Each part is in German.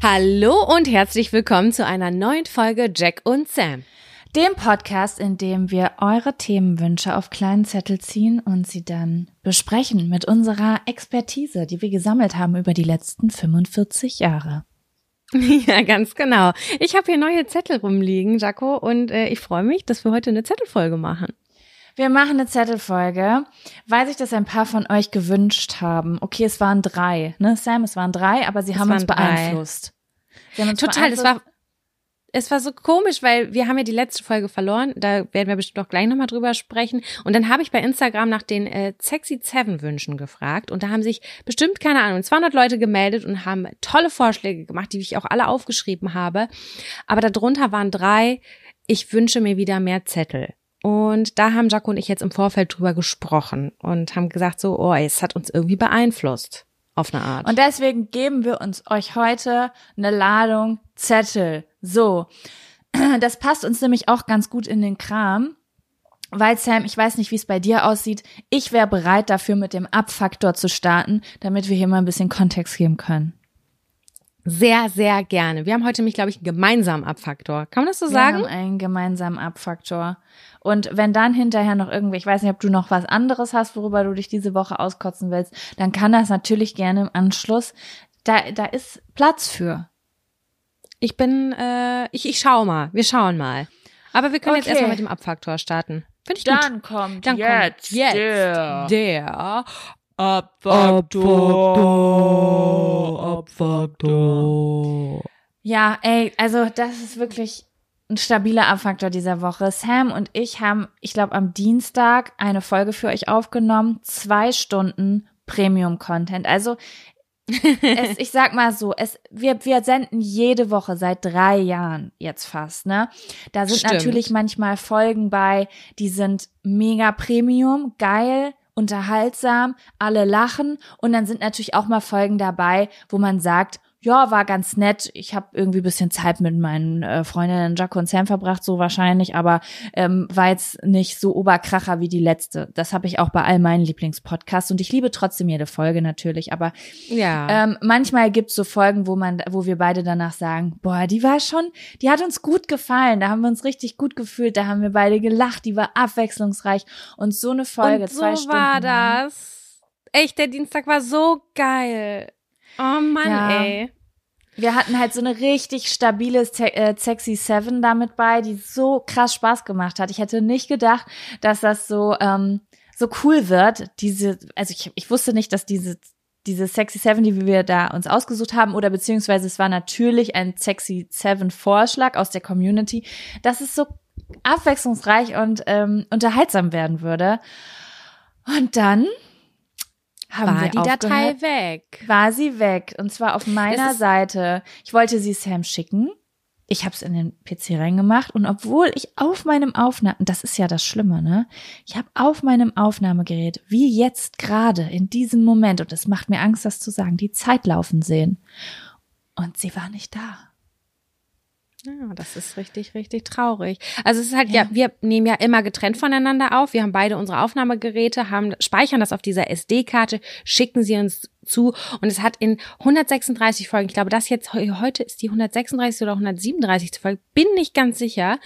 Hallo und herzlich willkommen zu einer neuen Folge Jack und Sam. Dem Podcast, in dem wir eure Themenwünsche auf kleinen Zettel ziehen und sie dann besprechen mit unserer Expertise, die wir gesammelt haben über die letzten 45 Jahre. Ja, ganz genau. Ich habe hier neue Zettel rumliegen, Jaco, und äh, ich freue mich, dass wir heute eine Zettelfolge machen. Wir machen eine Zettelfolge, weil sich das ein paar von euch gewünscht haben. Okay, es waren drei, ne? Sam, es waren drei, aber sie Es haben uns drei. beeinflusst. Sie haben uns Total, es beeinflusst. war es war so komisch, weil wir haben ja die letzte Folge verloren. Da werden wir bestimmt auch gleich nochmal drüber sprechen. Und dann habe ich bei Instagram nach den äh, Sexy Seven Wünschen gefragt. Und da haben sich bestimmt, keine Ahnung, 200 Leute gemeldet und haben tolle Vorschläge gemacht, die ich auch alle aufgeschrieben habe. Aber darunter waren drei, ich wünsche mir wieder mehr Zettel. Und da haben Jaco und ich jetzt im Vorfeld drüber gesprochen und haben gesagt so, oh, es hat uns irgendwie beeinflusst. Auf eine Art. Und deswegen geben wir uns euch heute eine Ladung Zettel. So. Das passt uns nämlich auch ganz gut in den Kram. Weil Sam, ich weiß nicht, wie es bei dir aussieht. Ich wäre bereit dafür, mit dem Abfaktor zu starten, damit wir hier mal ein bisschen Kontext geben können. Sehr, sehr gerne. Wir haben heute nämlich, glaube ich, einen gemeinsamen Abfaktor. Kann man das so sagen? Wir haben einen gemeinsamen Abfaktor. Und wenn dann hinterher noch irgendwie, ich weiß nicht, ob du noch was anderes hast, worüber du dich diese Woche auskotzen willst, dann kann das natürlich gerne im Anschluss. Da, da ist Platz für. Ich bin, äh, ich, ich schau mal. Wir schauen mal. Aber wir können jetzt Okay. erstmal mit dem Abfaktor starten. Finde ich gut. kommt Dann kommt jetzt der der Abfaktor, Abfaktor. Ja, ey, also das ist wirklich ein stabiler Abfaktor dieser Woche. Sam und ich haben, ich glaube, am Dienstag eine Folge für euch aufgenommen. Zwei Stunden Premium-Content. Also es, ich sag mal so, es, wir, wir senden jede Woche seit drei Jahren jetzt fast, ne? Da sind Stimmt. natürlich manchmal Folgen bei, die sind mega Premium, geil, unterhaltsam, alle lachen und dann sind natürlich auch mal Folgen dabei, wo man sagt, ja, war ganz nett. Ich habe irgendwie ein bisschen Zeit mit meinen äh, Freundinnen Jaco und Sam verbracht, so wahrscheinlich, aber ähm, war jetzt nicht so Oberkracher wie die letzte. Das habe ich auch bei all meinen Lieblingspodcasts und ich liebe trotzdem jede Folge natürlich, aber Ja. ähm, manchmal gibt's so Folgen, wo man, wo wir beide danach sagen, boah, die war schon, die hat uns gut gefallen, da haben wir uns richtig gut gefühlt, da haben wir beide gelacht, die war abwechslungsreich und so eine Folge, und so zwei Stunden. war lang. das. Echt, der Dienstag war so geil. Oh Mann, Ja. ey. Wir hatten halt so eine richtig stabile äh, Sexy Seven damit bei, die so krass Spaß gemacht hat. Ich hätte nicht gedacht, dass das so ähm, so cool wird. Diese, also ich, ich wusste nicht, dass diese diese Sexy Seven, die wir da uns ausgesucht haben, oder beziehungsweise es war natürlich ein Sexy Seven Vorschlag aus der Community, dass es so abwechslungsreich und ähm, unterhaltsam werden würde. Und dann haben War die Datei aufgehört. weg? War sie weg. Und zwar auf meiner Seite. Ich wollte sie Sam schicken. Ich habe es in den PC reingemacht und obwohl ich auf meinem Aufnahme, das ist ja das Schlimme, ne? Ich habe auf meinem Aufnahmegerät, wie jetzt gerade in diesem Moment, und es macht mir Angst, das zu sagen, die Zeit laufen sehen. Und sie war nicht da. Ja, das ist richtig, richtig traurig. Also es ist halt, ja. wir nehmen ja immer getrennt voneinander auf. Wir haben beide unsere Aufnahmegeräte, haben, speichern das auf dieser SD-Karte, schicken sie uns zu. Und es hat in 136 Folgen, ich glaube, das jetzt heu- heute ist die 136 oder 137 Folge, bin nicht ganz sicher.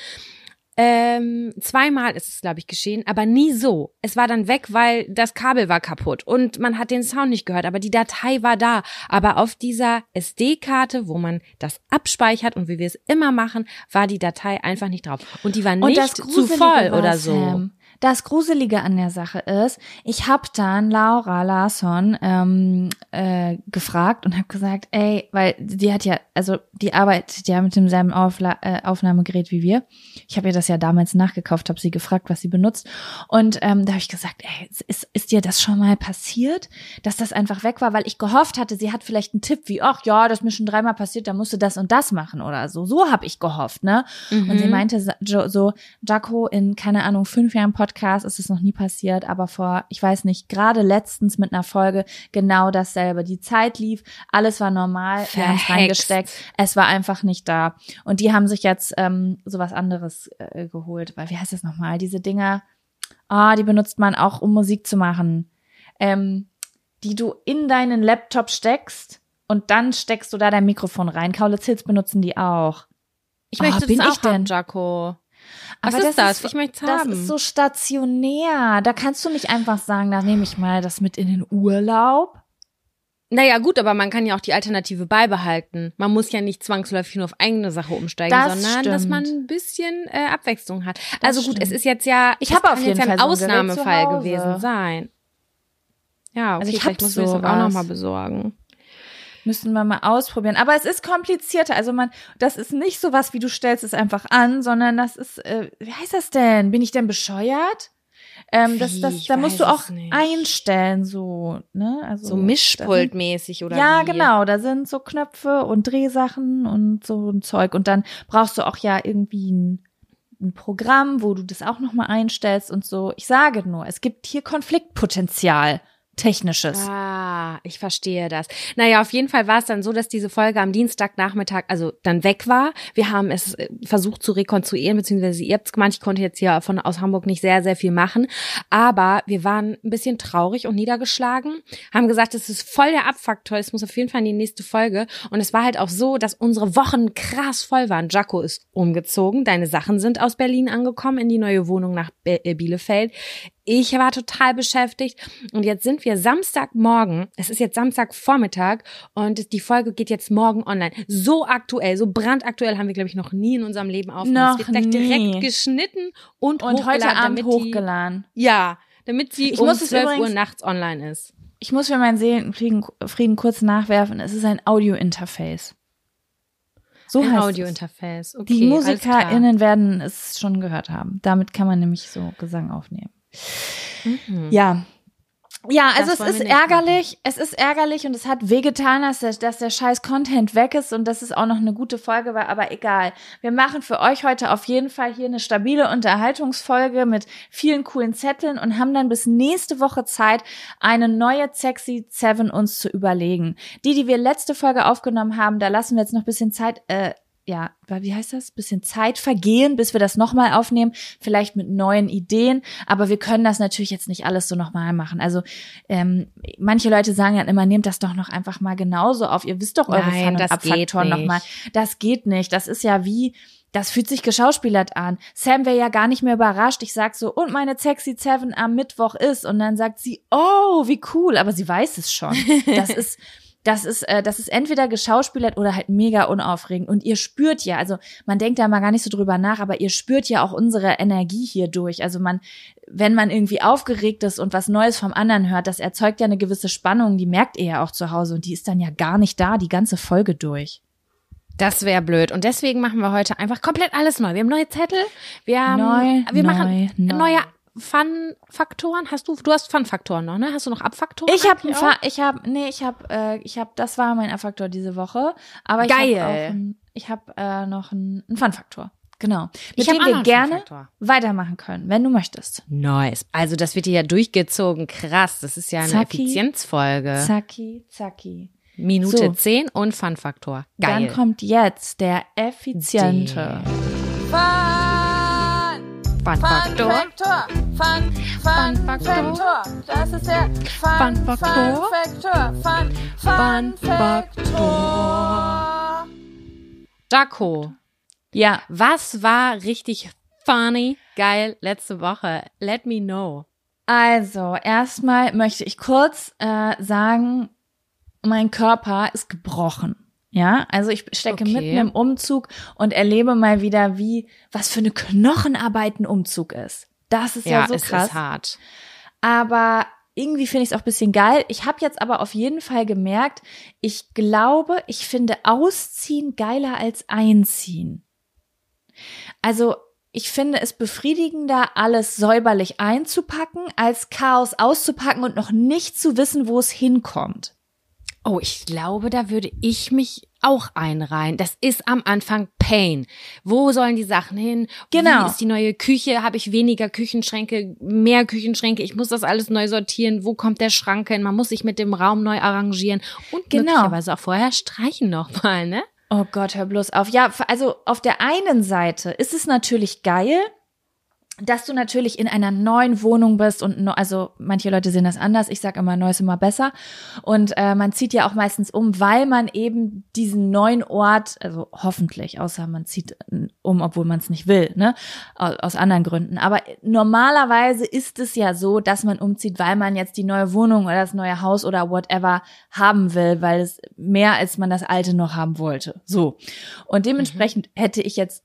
Ähm, zweimal ist es, glaube ich, geschehen, aber nie so. Es war dann weg, weil das Kabel war kaputt und man hat den Sound nicht gehört, aber die Datei war da. Aber auf dieser SD-Karte, wo man das abspeichert und wie wir es immer machen, war die Datei einfach nicht drauf. Und die war nicht zu voll oder so. Sam, das Gruselige an der Sache ist, ich habe dann Laura Larsson ähm, äh, gefragt und habe gesagt, ey, weil die hat ja, also die arbeitet ja mit demselben Aufla äh, Aufnahmegerät wie wir. Ich habe ihr das ja damals nachgekauft, habe sie gefragt, was sie benutzt. Und ähm, da habe ich gesagt, ey, ist, ist dir das schon mal passiert, dass das einfach weg war, weil ich gehofft hatte, sie hat vielleicht einen Tipp wie, ach ja, das ist mir schon dreimal passiert, da musst du das und das machen oder so. So habe ich gehofft, ne? Und sie Mhm. meinte so, Jaco, in, keine Ahnung, fünf Jahren Podcast ist es noch nie passiert, aber vor, ich weiß nicht, gerade letztens mit einer Folge genau dasselbe. Die Zeit lief, alles war normal, wir haben es Verhext. reingesteckt, es war einfach nicht da. Und die haben sich jetzt ähm, sowas anderes äh, geholt, weil wie heißt das nochmal? Diese Dinger, ah, die benutzt man auch, um Musik zu machen. Ähm, die du in deinen Laptop steckst und dann steckst du da dein Mikrofon rein. Kaulitz Hills benutzen die auch. Ich Ah, möchte bin das ich auch haben, denn? Jaco. Was Aber ist das? ist- ich möchte Das haben. ist so stationär. Da kannst du nicht einfach sagen, da nehme ich mal das mit in den Urlaub. Naja, gut, aber man kann ja auch die Alternative beibehalten. Man muss ja nicht zwangsläufig nur auf eigene Sache umsteigen, Das sondern dass stimmt. man ein bisschen äh, Abwechslung hat. Das also gut, stimmt. es ist jetzt ja, Ich habe auf jeden ein Fall so ein Ausnahmefall gewesen sein. Ja, okay, Also ich vielleicht muss ich mir das auch nochmal besorgen. Müssen wir mal ausprobieren. Aber es ist komplizierter. Also man, das ist nicht so was, wie du stellst es einfach an, sondern das ist, äh, wie heißt das denn? Bin ich denn bescheuert? Ähm, das, das, da musst du auch einstellen, so, ne? Also, So Mischpultmäßig oder Ja, wie? genau. Da sind so Knöpfe und Drehsachen und so ein Zeug. Und dann brauchst du auch ja irgendwie ein, ein Programm, wo du das auch nochmal einstellst und so. Ich sage nur, es gibt hier Konfliktpotenzial. Technisches. Ah, ich verstehe das. Naja, auf jeden Fall war es dann so, dass diese Folge am Dienstagnachmittag also dann weg war. Wir haben es äh, versucht zu rekonstruieren, beziehungsweise ihr habt es gemacht. Ich konnte jetzt hier von aus Hamburg nicht sehr, sehr viel machen. Aber wir waren ein bisschen traurig und niedergeschlagen, haben gesagt, es ist voll der Abfaktor, es muss auf jeden Fall in die nächste Folge. Und es war halt auch so, dass unsere Wochen krass voll waren. Jaco ist umgezogen, deine Sachen sind aus Berlin angekommen in die neue Wohnung nach äh, Bielefeld. Ich war total beschäftigt und jetzt sind wir Samstagmorgen. Es ist jetzt Samstagvormittag und die Folge geht jetzt morgen online. So aktuell, so brandaktuell haben wir, glaube ich, noch nie in unserem Leben aufgenommen. Noch es wird gleich nie. direkt geschnitten und, Und heute Abend hochgeladen. Die, ja, damit sie Ich um muss es 12 Uhr übrigens- nachts online ist. Ich muss für meinen Seelenfrieden Frieden kurz nachwerfen. Es ist ein Audio-Interface. So Ein. Audiointerface. Okay, Die. MusikerInnen werden es schon gehört haben. Damit kann man nämlich so Gesang aufnehmen. Mhm. Ja. Ja, also Das es ist ärgerlich, es ist ärgerlich und es hat wehgetan, dass der, dass der scheiß Content weg ist und dass es auch noch eine gute Folge war, aber egal. Wir machen für euch heute auf jeden Fall hier eine stabile Unterhaltungsfolge mit vielen coolen Zetteln und haben dann bis nächste Woche Zeit, eine neue Sexy Seven uns zu überlegen. Die, die wir letzte Folge aufgenommen haben, da lassen wir jetzt noch ein bisschen Zeit, äh, ja, wie heißt das? Bisschen Zeit vergehen, bis wir das nochmal aufnehmen, vielleicht mit neuen Ideen. Aber wir können das natürlich jetzt nicht alles so nochmal machen. Also ähm, manche Leute sagen ja immer, nehmt das doch noch einfach mal genauso auf. Ihr wisst doch eure Nein, Fun- das und Abfaktoren nochmal. Das geht nicht. Das ist ja wie, das fühlt sich geschauspielert an. Sam wäre ja gar nicht mehr überrascht. Ich sag so, und meine Sexy Seven am Mittwoch ist. Und dann sagt sie, oh, wie cool. Aber sie weiß es schon. Das ist, das ist, äh, das ist entweder geschauspielert oder halt mega unaufregend. Und ihr spürt ja, also man denkt da mal gar nicht so drüber nach, aber ihr spürt ja auch unsere Energie hier durch. Also man, wenn man irgendwie aufgeregt ist und was Neues vom anderen hört, das erzeugt ja eine gewisse Spannung, die merkt ihr ja auch zu Hause und die ist dann ja gar nicht da, die ganze Folge durch. Das wäre blöd. Und deswegen machen wir heute einfach komplett alles neu. Wir haben neue Zettel, wir haben, Neu, wir neu, machen neu. neue Fun-Faktoren. Hast du, du hast Fun-Faktoren noch, ne? Hast du noch Abfaktoren? Ich habe ich habe nee, ich habe äh, ich habe das war mein F-Faktor diese Woche, aber ich Geil. habe ich habe äh, noch einen, einen Fun-Faktor. Genau. Mit Ich dem wir gerne weitermachen können, wenn du möchtest. Nice. Also das wird hier ja durchgezogen. Krass. Das ist ja eine Zacki, Effizienzfolge. Zacki, zacki. Minute So. 10 und Fun-Faktor. Geil. Dann kommt jetzt der effiziente. Fun-Faktor. Faktor. Fun, Fun, Fun Faktor. Faktor. Das ist der Fun, Fun Faktor. Faktor. Fun, Fun Fun Faktor. Jaco, Ja, was war richtig funny, geil letzte Woche? Let me know. also erstmal möchte ich kurz äh, sagen, mein Körper ist gebrochen. Ja, also ich stecke Okay. mitten im Umzug und erlebe mal wieder, wie, was für eine Knochenarbeit ein Umzug ist. Das ist ja, Ja, so es krass. ist hart. aber irgendwie finde ich es auch ein bisschen geil. Ich habe jetzt aber auf jeden Fall gemerkt, ich glaube, ich finde Ausziehen geiler als Einziehen. Also ich finde es befriedigender, alles säuberlich einzupacken, als Chaos auszupacken und noch nicht zu wissen, wo es hinkommt. Oh, ich glaube, da würde ich mich auch einreihen. Das ist am Anfang Pain. Wo sollen die Sachen hin? Genau. Wie ist die neue Küche? Habe ich weniger Küchenschränke, mehr Küchenschränke? Ich muss das alles neu sortieren. Wo kommt der Schrank hin? Man muss sich mit dem Raum neu arrangieren und Genau. möglicherweise auch vorher streichen nochmal, ne? Oh Gott, hör bloß auf. Ja, also auf der einen Seite ist es natürlich geil, dass du natürlich in einer neuen Wohnung bist und no, also manche Leute sehen das anders. Ich sage immer, neu ist immer besser. Und äh, man zieht ja auch meistens um, weil man eben diesen neuen Ort, also hoffentlich, außer man zieht äh, um, obwohl man es nicht will, ne, aus, aus anderen Gründen. Aber normalerweise ist es ja so, dass man umzieht, weil man jetzt die neue Wohnung oder das neue Haus oder whatever haben will, weil es mehr als man das alte noch haben wollte. So. Und dementsprechend hätte ich jetzt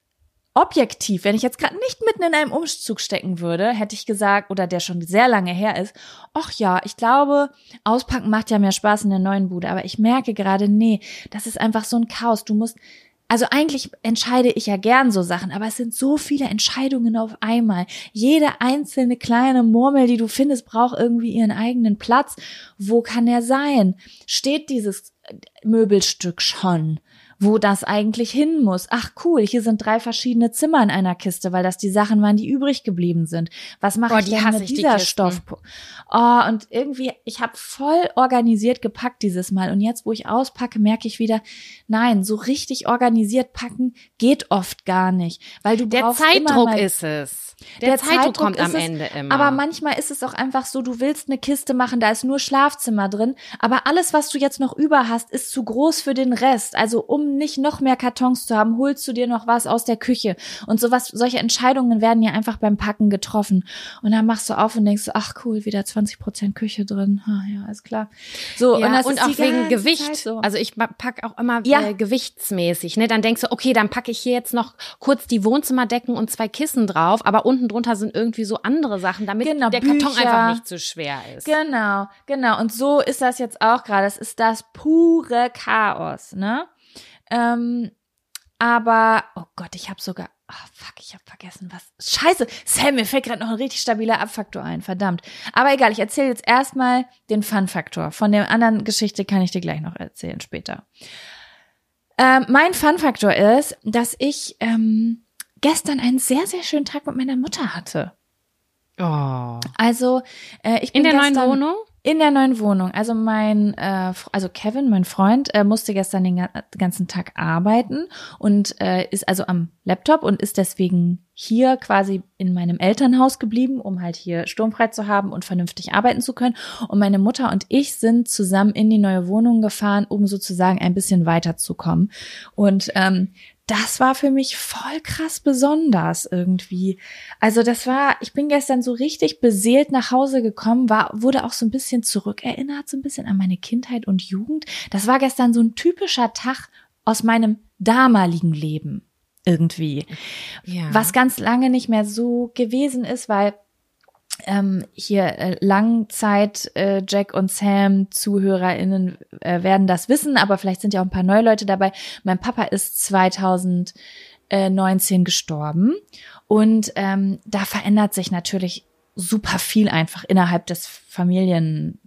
objektiv, wenn ich jetzt gerade nicht mitten in einem Umzug stecken würde, hätte ich gesagt, oder der schon sehr lange her ist, ach ja, ich glaube, auspacken macht ja mehr Spaß in der neuen Bude, aber ich merke gerade, nee, das ist einfach so ein Chaos. Du musst, also eigentlich entscheide ich ja gern so Sachen, aber es sind so viele Entscheidungen auf einmal. Jede einzelne kleine Murmel, die du findest, braucht irgendwie ihren eigenen Platz. Wo kann er sein? Steht dieses Möbelstück schon? Wo das eigentlich hin muss. Ach cool, hier sind drei verschiedene Zimmer in einer Kiste, weil das die Sachen waren, die übrig geblieben sind. Was mache Oh, ich die denn mit ich, die dieser Kisten. Stoff? Oh, und irgendwie, ich habe voll organisiert gepackt dieses Mal. Und jetzt, wo ich auspacke, merke ich wieder, nein, so richtig organisiert packen geht oft gar nicht. Weil du Der brauchst immer Zeitdruck mal ist es. Der, Zeitdruck, kommt am es, Ende immer. Aber manchmal ist es auch einfach so, du willst eine Kiste machen, da ist nur Schlafzimmer drin, aber alles, was du jetzt noch über hast, ist zu groß für den Rest. Also um nicht noch mehr Kartons zu haben, holst du dir noch was aus der Küche. Und sowas, solche Entscheidungen werden ja einfach beim Packen getroffen. Und dann machst du auf und denkst, ach cool, wieder 20 Prozent Küche drin. Ja, alles klar. So, ja, und, das und ist auch wegen Gewicht. So. Also ich pack auch immer Ja. äh, gewichtsmäßig. Ne? Dann denkst du, okay, dann packe ich hier jetzt noch kurz die Wohnzimmerdecken und zwei Kissen drauf, aber unten drunter sind irgendwie so andere Sachen, damit Genau, der Karton Bücher. einfach nicht zu schwer ist. Genau, genau. Und so ist das jetzt auch gerade. Es ist das pure Chaos, ne? Ähm, aber, oh Gott, ich habe sogar, oh fuck, ich habe vergessen, was. Scheiße, Sam, mir fällt gerade noch ein richtig stabiler Abfaktor ein, verdammt. Aber egal, ich erzähle jetzt erstmal den Fun-Faktor. Von der anderen Geschichte kann ich dir gleich noch erzählen später. Ähm, mein Fun-Faktor ist, dass ich ähm, gestern einen sehr, sehr schönen Tag mit meiner Mutter hatte. Oh. Also, äh, ich bin In der neuen gestern, Wohnung? In der neuen Wohnung. Also mein, äh, also Kevin, mein Freund, äh, musste gestern den ga- ganzen Tag arbeiten und äh, ist also am Laptop und ist deswegen hier quasi in meinem Elternhaus geblieben, um halt hier sturmfrei zu haben und vernünftig arbeiten zu können. Und meine Mutter und ich sind zusammen in die neue Wohnung gefahren, um sozusagen ein bisschen weiterzukommen. Und ähm, das war für mich voll krass besonders irgendwie. Also das war, ich bin gestern so richtig beseelt nach Hause gekommen, war, wurde auch so ein bisschen zurückerinnert, so ein bisschen an meine Kindheit und Jugend. Das war gestern so ein typischer Tag aus meinem damaligen Leben irgendwie. Ja. Was ganz lange nicht mehr so gewesen ist, weil ähm, hier äh, Langzeit äh, Jack und Sam ZuhörerInnen äh, werden das wissen, aber vielleicht sind ja auch ein paar neue Leute dabei. Mein Papa ist 2019 gestorben und ähm, da verändert sich natürlich super viel einfach innerhalb des Familien,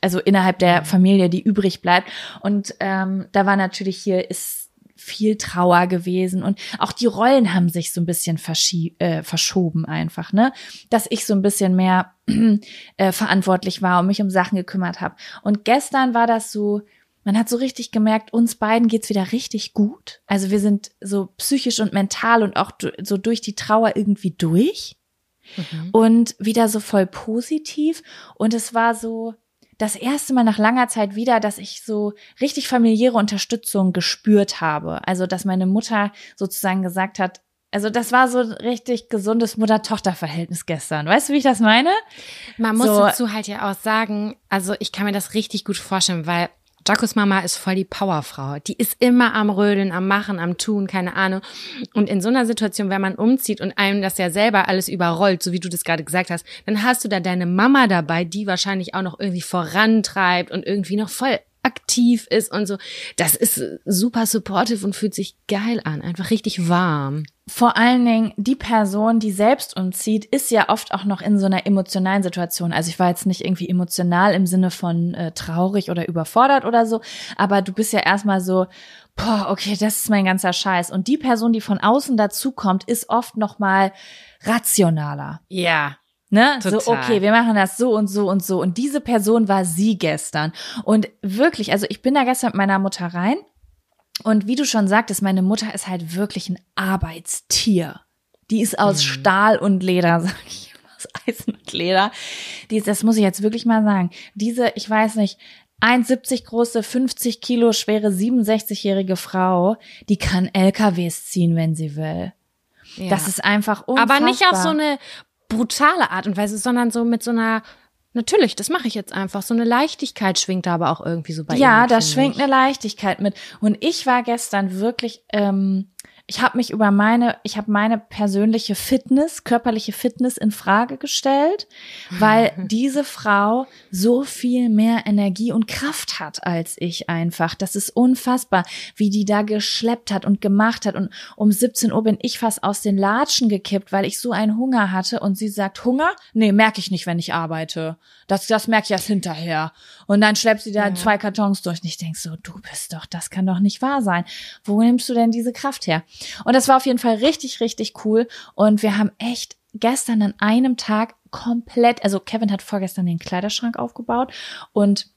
also innerhalb der Familie, die übrig bleibt. Und ähm, da war natürlich hier ist viel Trauer gewesen und auch die Rollen haben sich so ein bisschen äh, verschoben einfach, ne? Dass ich so ein bisschen mehr äh, verantwortlich war und mich um Sachen gekümmert habe. Und gestern war das so, man hat so richtig gemerkt, uns beiden geht's wieder richtig gut. Also wir sind so psychisch und mental und auch so durch die Trauer irgendwie durch und wieder so voll positiv. Und es war so das erste Mal nach langer Zeit wieder, dass ich so richtig familiäre Unterstützung gespürt habe. Also, dass meine Mutter sozusagen gesagt hat, also das war so ein richtig gesundes Mutter-Tochter-Verhältnis gestern. Weißt du, wie ich das meine? Man muss So. dazu halt ja auch sagen, also ich kann mir das richtig gut vorstellen, weil Jacos Mama ist voll die Powerfrau. Die ist immer am Rödeln, am Machen, am Tun, keine Ahnung. Und in so einer Situation, wenn man umzieht und einem das ja selber alles überrollt, so wie du das gerade gesagt hast, dann hast du da deine Mama dabei, die wahrscheinlich auch noch irgendwie vorantreibt und irgendwie noch voll aktiv ist und so. Das ist super supportive und fühlt sich geil an. Einfach richtig warm. Vor allen Dingen die Person, die selbst umzieht, ist ja oft auch noch in so einer emotionalen Situation. Also ich war jetzt nicht irgendwie emotional im Sinne von äh, traurig oder überfordert oder so, aber du bist ja erstmal so, boah, okay, das ist mein ganzer Scheiß. Und die Person, die von außen dazukommt, ist oft noch mal rationaler. Ja. Ne? So, Total. okay, wir machen das so und so und so. Und diese Person war sie gestern. Und wirklich, also ich bin da gestern mit meiner Mutter rein. Und wie du schon sagtest, meine Mutter ist halt wirklich ein Arbeitstier. Die ist aus Stahl und Leder, sag ich immer, aus Eisen und Leder. Die ist, das muss ich jetzt wirklich mal sagen. Diese, ich weiß nicht, 1,70 große, 50 Kilo schwere, 67-jährige Frau, die kann LKWs ziehen, wenn sie will. ja. Das ist einfach unfassbar. Aber nicht auf so eine brutale Art und Weise, sondern so mit so einer, natürlich, das mache ich jetzt einfach. So eine Leichtigkeit schwingt da aber auch irgendwie so bei Ja, ihr. da schwingt ich. eine Leichtigkeit mit. Und ich war gestern wirklich, ähm, ich habe mich über meine, ich habe meine persönliche Fitness, körperliche Fitness in Frage gestellt, weil diese Frau so viel mehr Energie und Kraft hat als ich einfach. Das ist unfassbar, wie die da geschleppt hat und gemacht hat. Und um 17 Uhr bin ich fast aus den Latschen gekippt, weil ich so einen Hunger hatte. Und sie sagt, Hunger? Nee, merke ich nicht, wenn ich arbeite. Das, das merke ich erst hinterher. Und dann schleppt sie da zwei Kartons durch. Und ich denk so, du bist doch, das kann doch nicht wahr sein. Wo nimmst du denn diese Kraft her? Und das war auf jeden Fall richtig, richtig cool. Und wir haben echt gestern an einem Tag komplett, also Kevin hat vorgestern den Kleiderschrank aufgebaut und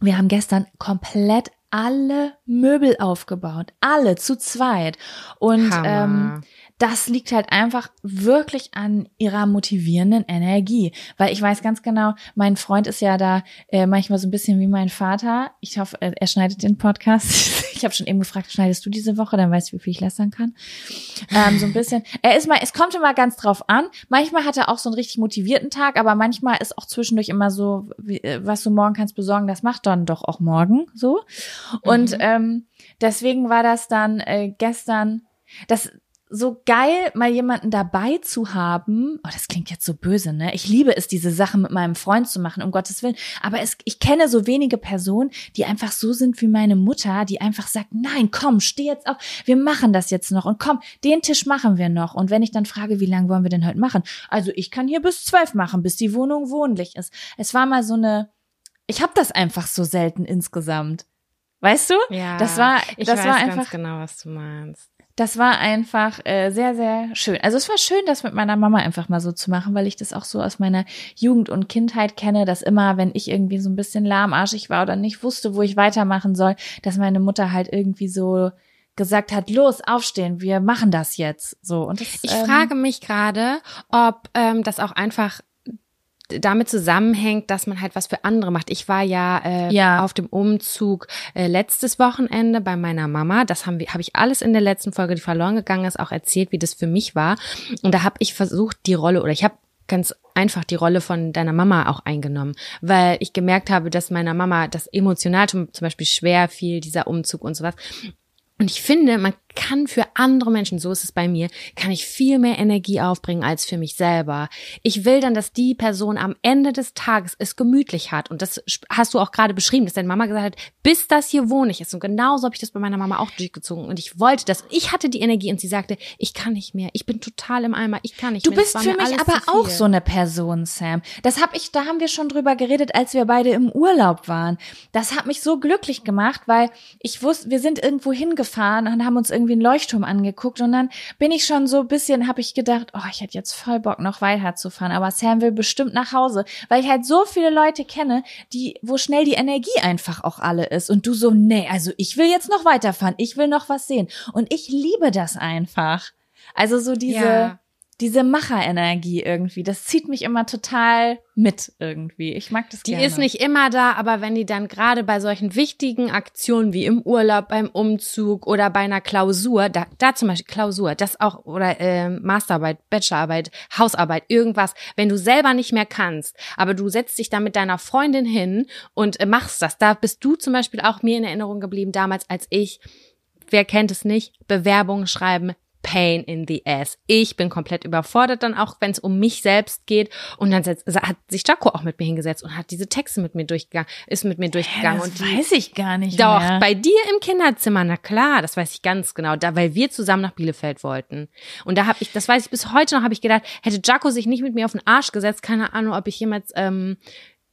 wir haben gestern komplett alle Möbel aufgebaut. Alle zu zweit. Und Hammer. ähm, das liegt halt einfach wirklich an ihrer motivierenden Energie. Weil ich weiß ganz genau, mein Freund ist ja da äh, manchmal so ein bisschen wie mein Vater. Ich hoffe, er, schneidet den Podcast. Ich habe schon eben gefragt, schneidest du diese Woche? Dann weißt du, wie viel ich lästern kann. Ähm, so ein bisschen. Er ist mal, es kommt immer ganz drauf an. Manchmal hat er auch so einen richtig motivierten Tag, aber manchmal ist auch zwischendurch immer so, wie, äh, was du morgen kannst besorgen, das macht dann doch auch morgen so. Und ähm, deswegen war das dann äh, gestern, das so geil, mal jemanden dabei zu haben. Oh, das klingt jetzt so böse, ne? Ich liebe es, diese Sachen mit meinem Freund zu machen, um Gottes Willen. Aber es, ich kenne so wenige Personen, die einfach so sind wie meine Mutter, die einfach sagt, nein, komm, steh jetzt auf, wir machen das jetzt noch und komm, den Tisch machen wir noch. Und wenn ich dann frage, wie lange wollen wir denn heute machen? Also ich kann hier bis zwölf machen, bis die Wohnung wohnlich ist. Es war mal so eine, ich habe das einfach so selten insgesamt. Weißt du? Ja, das war, ich das weiß war ganz einfach, genau, was du meinst. Das war einfach äh, sehr, sehr schön. Also es war schön, das mit meiner Mama einfach mal so zu machen, weil ich das auch so aus meiner Jugend und Kindheit kenne, dass immer, wenn ich irgendwie so ein bisschen lahmarschig war oder nicht wusste, wo ich weitermachen soll, dass meine Mutter halt irgendwie so gesagt hat, los, aufstehen, wir machen das jetzt. So und das, Ich ähm, frage mich gerade, ob ähm, das auch einfach damit zusammenhängt, dass man halt was für andere macht. Ich war ja, äh, Ja. auf dem Umzug äh, letztes Wochenende bei meiner Mama. Das haben wir, habe ich alles in der letzten Folge, die verloren gegangen ist, auch erzählt, wie das für mich war. Und da habe ich versucht, die Rolle oder ich habe ganz einfach die Rolle von deiner Mama auch eingenommen, weil ich gemerkt habe, dass meiner Mama das emotional zum zum Beispiel schwer fiel, dieser Umzug und sowas. Und ich finde, man kann für andere Menschen, so ist es bei mir, kann ich viel mehr Energie aufbringen als für mich selber. Ich will dann, dass die Person am Ende des Tages es gemütlich hat. Und das hast du auch gerade beschrieben, dass deine Mama gesagt hat, bis das hier wohnlich ist. Und genauso habe ich das bei meiner Mama auch durchgezogen. Und ich wollte das. Ich hatte die Energie und sie sagte, ich kann nicht mehr. Ich bin total im Eimer. Ich kann nicht Du mehr. Das bist für mich aber auch so eine Person, Sam. Das hab ich, da haben wir schon drüber geredet, als wir beide im Urlaub waren. Das hat mich so glücklich gemacht, weil ich wusste, wir sind irgendwo hingefahren und haben uns irgendwie einen Leuchtturm angeguckt und dann bin ich schon so ein bisschen, habe ich gedacht, oh, ich hätte jetzt voll Bock noch weiterzufahren, aber Sam will bestimmt nach Hause, weil ich halt so viele Leute kenne, die, wo schnell die Energie einfach auch alle ist und du so, nee, also ich will jetzt noch weiterfahren, ich will noch was sehen und ich liebe das einfach. Also so diese, Ja. Diese Macherenergie irgendwie, das zieht mich immer total mit irgendwie. Ich mag das Die gerne. ist nicht immer da, aber wenn die dann gerade bei solchen wichtigen Aktionen wie im Urlaub, beim Umzug oder bei einer Klausur, da, da zum Beispiel Klausur, das auch, oder ähm, Masterarbeit, Bachelorarbeit, Hausarbeit, irgendwas, wenn du selber nicht mehr kannst, aber du setzt dich da mit deiner Freundin hin und äh, machst das. Da bist du zum Beispiel auch mir in Erinnerung geblieben, damals als ich, wer kennt es nicht, Bewerbungen schreiben, Pain in the ass. Ich bin komplett überfordert dann auch, wenn es um mich selbst geht. Und dann hat sich Jaco auch mit mir hingesetzt und hat diese Texte mit mir durchgegangen, ist mit mir Hä, durchgegangen. das und weiß ich gar nicht doch, mehr. bei dir im Kinderzimmer, na klar, das weiß ich ganz genau, da, weil wir zusammen nach Bielefeld wollten. Und da habe ich, das weiß ich bis heute noch, habe ich gedacht, hätte Jaco sich nicht mit mir auf den Arsch gesetzt, keine Ahnung, ob ich jemals ähm,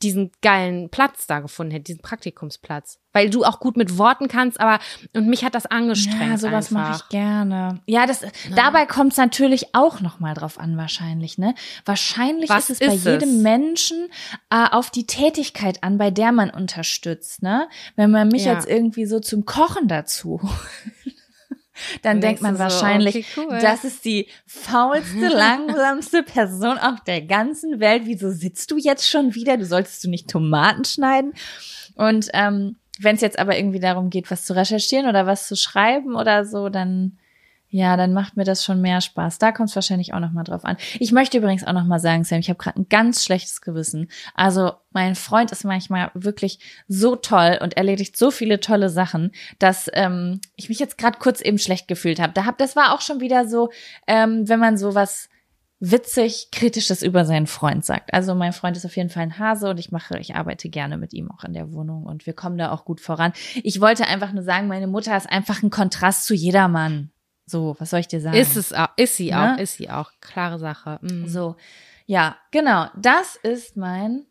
diesen geilen Platz da gefunden hätte, diesen Praktikumsplatz. Weil du auch gut mit Worten kannst, aber und mich hat das angestrengt. Ja, sowas mache ich gerne. Ja, das dabei kommt es natürlich auch noch mal drauf an wahrscheinlich, ne? Wahrscheinlich Was ist es bei ist jedem es? Menschen äh, auf die Tätigkeit an, bei der man unterstützt, ne? Wenn man mich Ja. jetzt irgendwie so zum Kochen dazu dann denkt man so, wahrscheinlich, okay, cool. das ist die faulste, langsamste Person auf der ganzen Welt. Wieso sitzt du jetzt schon wieder? Du solltest du nicht Tomaten schneiden? Und ähm, wenn es jetzt aber irgendwie darum geht, was zu recherchieren oder was zu schreiben oder so, dann ja, dann macht mir das schon mehr Spaß. Da kommt es wahrscheinlich auch noch mal drauf an. Ich möchte übrigens auch noch mal sagen, Sam, ich habe gerade ein ganz schlechtes Gewissen. Also mein Freund ist manchmal wirklich so toll und erledigt so viele tolle Sachen, dass ähm, ich mich jetzt gerade kurz eben schlecht gefühlt habe. Da hab, das war auch schon wieder so, ähm, wenn man so was witzig Kritisches über seinen Freund sagt. Also mein Freund ist auf jeden Fall ein Hase und ich mache, ich arbeite gerne mit ihm auch in der Wohnung und wir kommen da auch gut voran. Ich wollte einfach nur sagen, meine Mutter ist einfach ein Kontrast zu jedermann. So, was soll ich dir sagen? Ist es auch, ist sie Ne? auch, ist sie auch. Klare Sache. Mhm. So, ja, genau. Das ist mein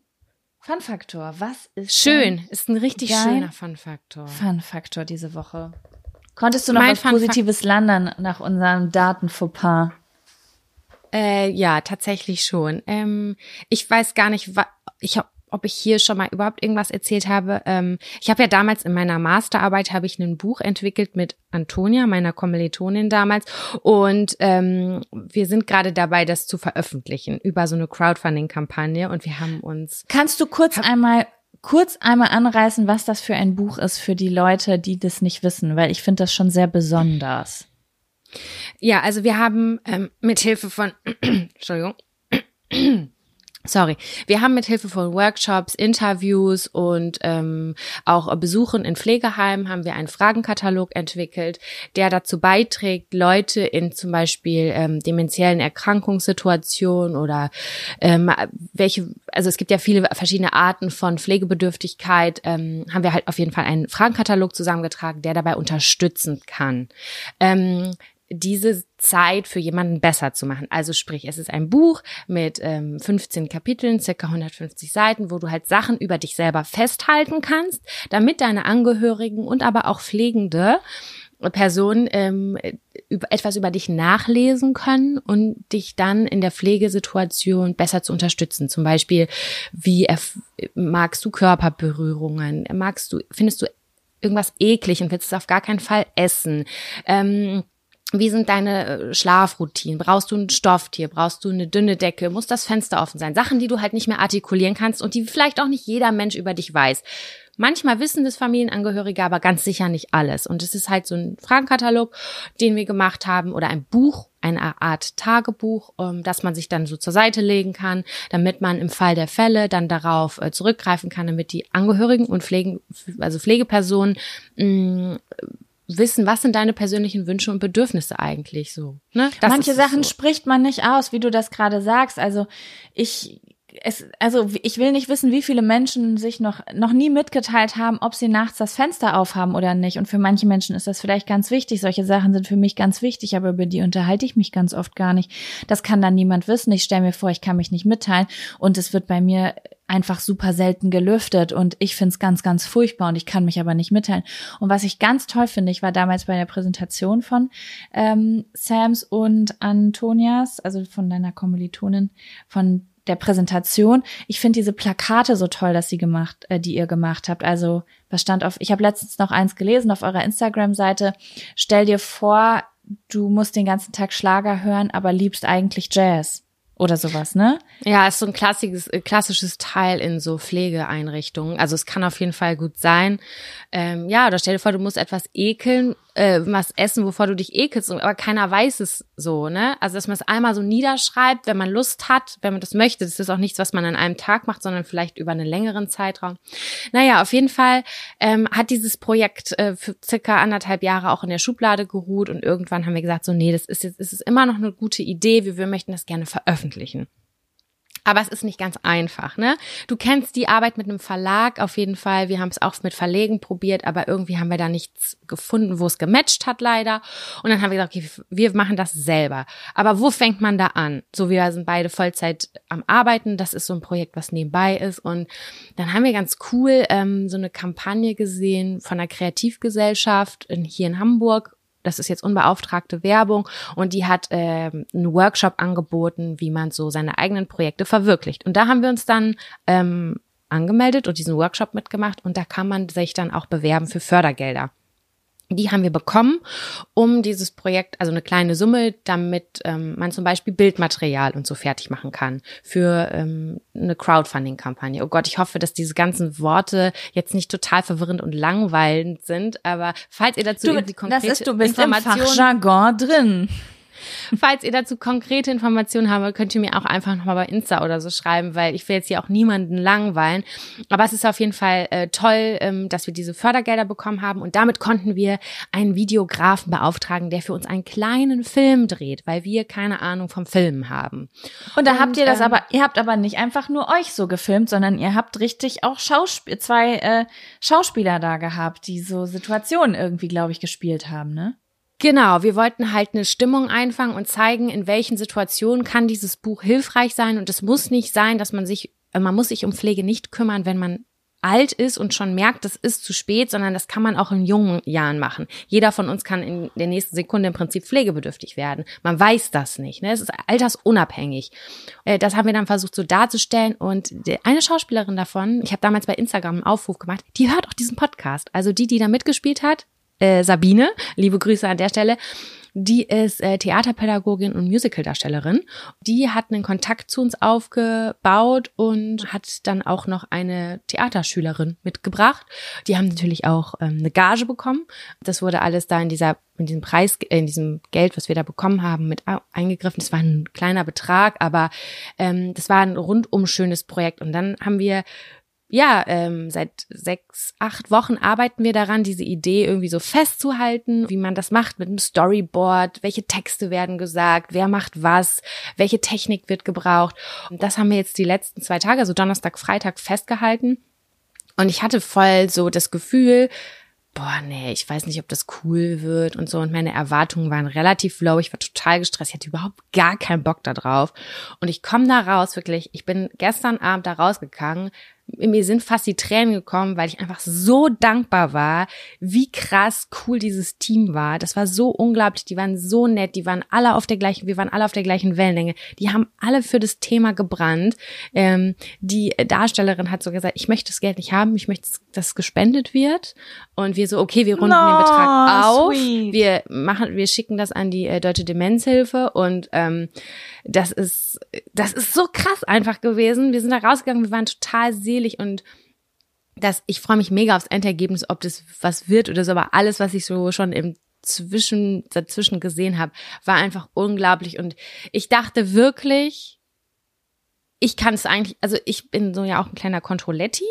Fun-Faktor. Was ist Schön, ist ein richtig schöner Fun-Faktor. Fun-Faktor diese Woche? Konntest du noch Mein was Fun- Positives landen nach unserem Datenfauxpas? Äh, ja, tatsächlich schon. Ähm, ich weiß gar nicht, ich hab, ob ich hier schon mal überhaupt irgendwas erzählt habe. Ähm, ich habe ja damals in meiner Masterarbeit habe ich ein Buch entwickelt mit Antonia, meiner Kommilitonin damals, und ähm, wir sind gerade dabei, das zu veröffentlichen über so eine Crowdfunding-Kampagne. Und wir haben uns Kannst du kurz einmal kurz einmal anreißen, was das für ein Buch ist für die Leute, die das nicht wissen, weil ich finde das schon sehr besonders. Ja, also wir haben ähm, mit Hilfe von Entschuldigung. Sorry. Wir haben mit Hilfe von Workshops, Interviews und ähm, auch Besuchen in Pflegeheimen haben wir einen Fragenkatalog entwickelt, der dazu beiträgt, Leute in zum Beispiel ähm, dementiellen Erkrankungssituationen oder ähm, welche, also es gibt ja viele verschiedene Arten von Pflegebedürftigkeit, ähm, haben wir halt auf jeden Fall einen Fragenkatalog zusammengetragen, der dabei unterstützen kann. Ähm, diese Zeit für jemanden besser zu machen. Also sprich, es ist ein Buch mit ähm, 15 Kapiteln, circa 150 Seiten, wo du halt Sachen über dich selber festhalten kannst, damit deine Angehörigen und aber auch pflegende Personen ähm, etwas über dich nachlesen können und dich dann in der Pflegesituation besser zu unterstützen. Zum Beispiel, wie magst du Körperberührungen? Magst du, findest du irgendwas eklig und willst es auf gar keinen Fall essen? Ähm, Wie sind deine äh, Schlafroutinen? Brauchst du ein Stofftier? Brauchst du eine dünne Decke? Muss das Fenster offen sein? Sachen, die du halt nicht mehr artikulieren kannst und die vielleicht auch nicht jeder Mensch über dich weiß. Manchmal wissen das Familienangehörige, aber ganz sicher nicht alles. Und es ist halt so ein Fragenkatalog, den wir gemacht haben oder ein Buch, eine Art Tagebuch, ähm, das man sich dann so zur Seite legen kann, damit man im Fall der Fälle dann darauf äh, zurückgreifen kann, damit die Angehörigen und Pflegen, also Pflegepersonen mh, wissen, was sind deine persönlichen Wünsche und Bedürfnisse eigentlich so. Ne? Das Manche Sachen so. spricht man nicht aus, wie du das gerade sagst. Also ich es, also ich will nicht wissen, wie viele Menschen sich noch, noch nie mitgeteilt haben, ob sie nachts das Fenster aufhaben oder nicht. Und für manche Menschen ist das vielleicht ganz wichtig. Solche Sachen sind für mich ganz wichtig, aber über die unterhalte ich mich ganz oft gar nicht. Das kann dann niemand wissen. Ich stelle mir vor, ich kann mich nicht mitteilen. Und es wird bei mir einfach super selten gelüftet und ich find's ganz, ganz furchtbar und ich kann mich aber nicht mitteilen. Und was ich ganz toll finde, ich war damals bei der Präsentation von ähm, Sams und Antonias, also von deiner Kommilitonin, von der Präsentation. Ich finde diese Plakate so toll, dass sie gemacht, äh, die ihr gemacht habt. Also was stand auf? Ich habe letztens noch eins gelesen auf eurer Instagram-Seite. Stell dir vor, du musst den ganzen Tag Schlager hören, aber liebst eigentlich Jazz oder sowas, ne? Ja, ist so ein klassisches, äh, klassisches Teil in so Pflegeeinrichtungen. Also es kann auf jeden Fall gut sein. Ähm, ja, oder stell dir vor, du musst etwas ekeln, äh, was essen, wovor du dich ekelst, aber keiner weiß es so, ne? Also dass man es einmal so niederschreibt, wenn man Lust hat, wenn man das möchte. Das ist auch nichts, was man an einem Tag macht, sondern vielleicht über einen längeren Zeitraum. Naja, auf jeden Fall ähm, hat dieses Projekt äh, für circa anderthalb Jahre auch in der Schublade geruht und irgendwann haben wir gesagt, so nee, das ist jetzt, ist es immer noch eine gute Idee, wir, wir möchten das gerne veröffentlichen. Aber es ist nicht ganz einfach, ne? Du kennst die Arbeit mit einem Verlag auf jeden Fall. Wir haben es auch mit Verlegen probiert, aber irgendwie haben wir da nichts gefunden, wo es gematcht hat, leider. Und dann haben wir gesagt, okay, wir machen das selber. Aber wo fängt man da an? So, wir sind beide Vollzeit am Arbeiten. Das ist so ein Projekt, was nebenbei ist. Und dann haben wir ganz cool ähm, so eine Kampagne gesehen von einer Kreativgesellschaft in, hier in Hamburg das ist jetzt unbeauftragte Werbung und die hat ähm, einen Workshop angeboten, wie man so seine eigenen Projekte verwirklicht. Und da haben wir uns dann ähm, angemeldet und diesen Workshop mitgemacht und da kann man sich dann auch bewerben für Fördergelder. Die haben wir bekommen, um dieses Projekt, also eine kleine Summe, damit ähm, man zum Beispiel Bildmaterial und so fertig machen kann für ähm, eine Crowdfunding-Kampagne. Oh Gott, ich hoffe, dass diese ganzen Worte jetzt nicht total verwirrend und langweilend sind, aber falls ihr dazu Du, irgendwie konkrete das ist, du bist im Informationen Fachjargon drin. Falls ihr dazu konkrete Informationen haben wollt, könnt ihr mir auch einfach nochmal bei Insta oder so schreiben, weil ich will jetzt hier auch niemanden langweilen. Aber es ist auf jeden Fall äh, toll, ähm, dass wir diese Fördergelder bekommen haben und damit konnten wir einen Videografen beauftragen, der für uns einen kleinen Film dreht, weil wir keine Ahnung vom Filmen haben. Und da Und, habt ihr das ähm, aber, ihr habt aber nicht einfach nur euch so gefilmt, sondern ihr habt richtig auch Schauspiel, zwei äh, Schauspieler da gehabt, die so Situationen irgendwie, glaube ich, gespielt haben, ne? Genau, wir wollten halt eine Stimmung einfangen und zeigen, in welchen Situationen kann dieses Buch hilfreich sein. Und es muss nicht sein, dass man sich, äh, man muss sich um Pflege nicht kümmern, wenn man alt ist und schon merkt, das ist zu spät, sondern das kann man auch in jungen Jahren machen. Jeder von uns kann in der nächsten Sekunde im Prinzip pflegebedürftig werden. Man weiß das nicht. Ne? Es ist altersunabhängig. Äh, Das haben wir dann versucht so darzustellen. Und eine Schauspielerin davon, ich habe damals bei Instagram einen Aufruf gemacht, die hört auch diesen Podcast. Also die, die da mitgespielt hat, äh, Sabine, liebe Grüße an der Stelle, die ist äh, Theaterpädagogin und Musicaldarstellerin. Die hat einen Kontakt zu uns aufgebaut und hat dann auch noch eine Theaterschülerin mitgebracht. Die haben natürlich auch ähm, eine Gage bekommen. Das wurde alles da in dieser in diesem Preis, äh, in diesem Geld, was wir da bekommen haben, mit eingegriffen. Das war ein kleiner Betrag, aber ähm, das war ein rundum schönes Projekt. Und dann haben wir ja, ähm, seit sechs, acht Wochen arbeiten wir daran, diese Idee irgendwie so festzuhalten, wie man das macht mit einem Storyboard, welche Texte werden gesagt, wer macht was, welche Technik wird gebraucht. Und das haben wir jetzt die letzten zwei Tage, also Donnerstag, Freitag festgehalten. Und ich hatte voll so das Gefühl, boah, nee, ich weiß nicht, ob das cool wird und so. Und meine Erwartungen waren relativ low. Ich war total gestresst. Ich hatte überhaupt gar keinen Bock da drauf. Und ich komme da raus, wirklich. Ich bin gestern Abend da rausgegangen. Mir sind fast die Tränen gekommen, weil ich einfach so dankbar war, wie krass cool dieses Team war. Das war so unglaublich. Die waren so nett. Die waren alle auf der gleichen, wir waren alle auf der gleichen Wellenlänge. Die haben alle für das Thema gebrannt. Ähm, die Darstellerin hat so gesagt, ich möchte das Geld nicht haben. Ich möchte, dass das gespendet wird. Und wir so, okay, wir runden den No, Betrag auf. sweet. wir machen, wir schicken das an die äh, Deutsche Demenzhilfe und ähm, das ist, das ist so krass einfach gewesen. Wir sind da rausgegangen, wir waren total selig und das, ich freue mich mega aufs Endergebnis, ob das was wird oder so, aber alles, was ich so schon im Zwischen, dazwischen gesehen habe, war einfach unglaublich. Und ich dachte wirklich, ich kann es eigentlich, also ich bin so ja auch ein kleiner Controletti.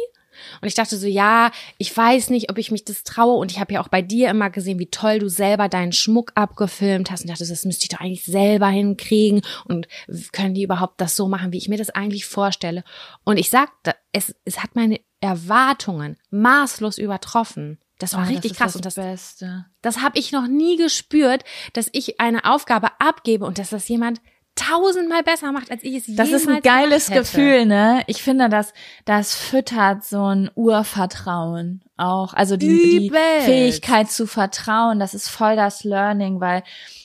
Und ich dachte so, ja, ich weiß nicht, ob ich mich das traue. Und ich habe ja auch bei dir immer gesehen, wie toll du selber deinen Schmuck abgefilmt hast. Und dachte, das müsste ich doch eigentlich selber hinkriegen. Und können die überhaupt das so machen, wie ich mir das eigentlich vorstelle? Und ich sagte, es, es hat meine Erwartungen maßlos übertroffen. Das war Oh, richtig das krass. Das und das, Beste. das habe ich noch nie gespürt, dass ich eine Aufgabe abgebe und dass das jemand tausendmal besser macht, als ich es Das jemals ist ein geiles. Gefühl, ne? Ich finde, das, das füttert so ein Urvertrauen auch. Also die, die. Fähigkeit zu vertrauen, das ist voll das Learning, weil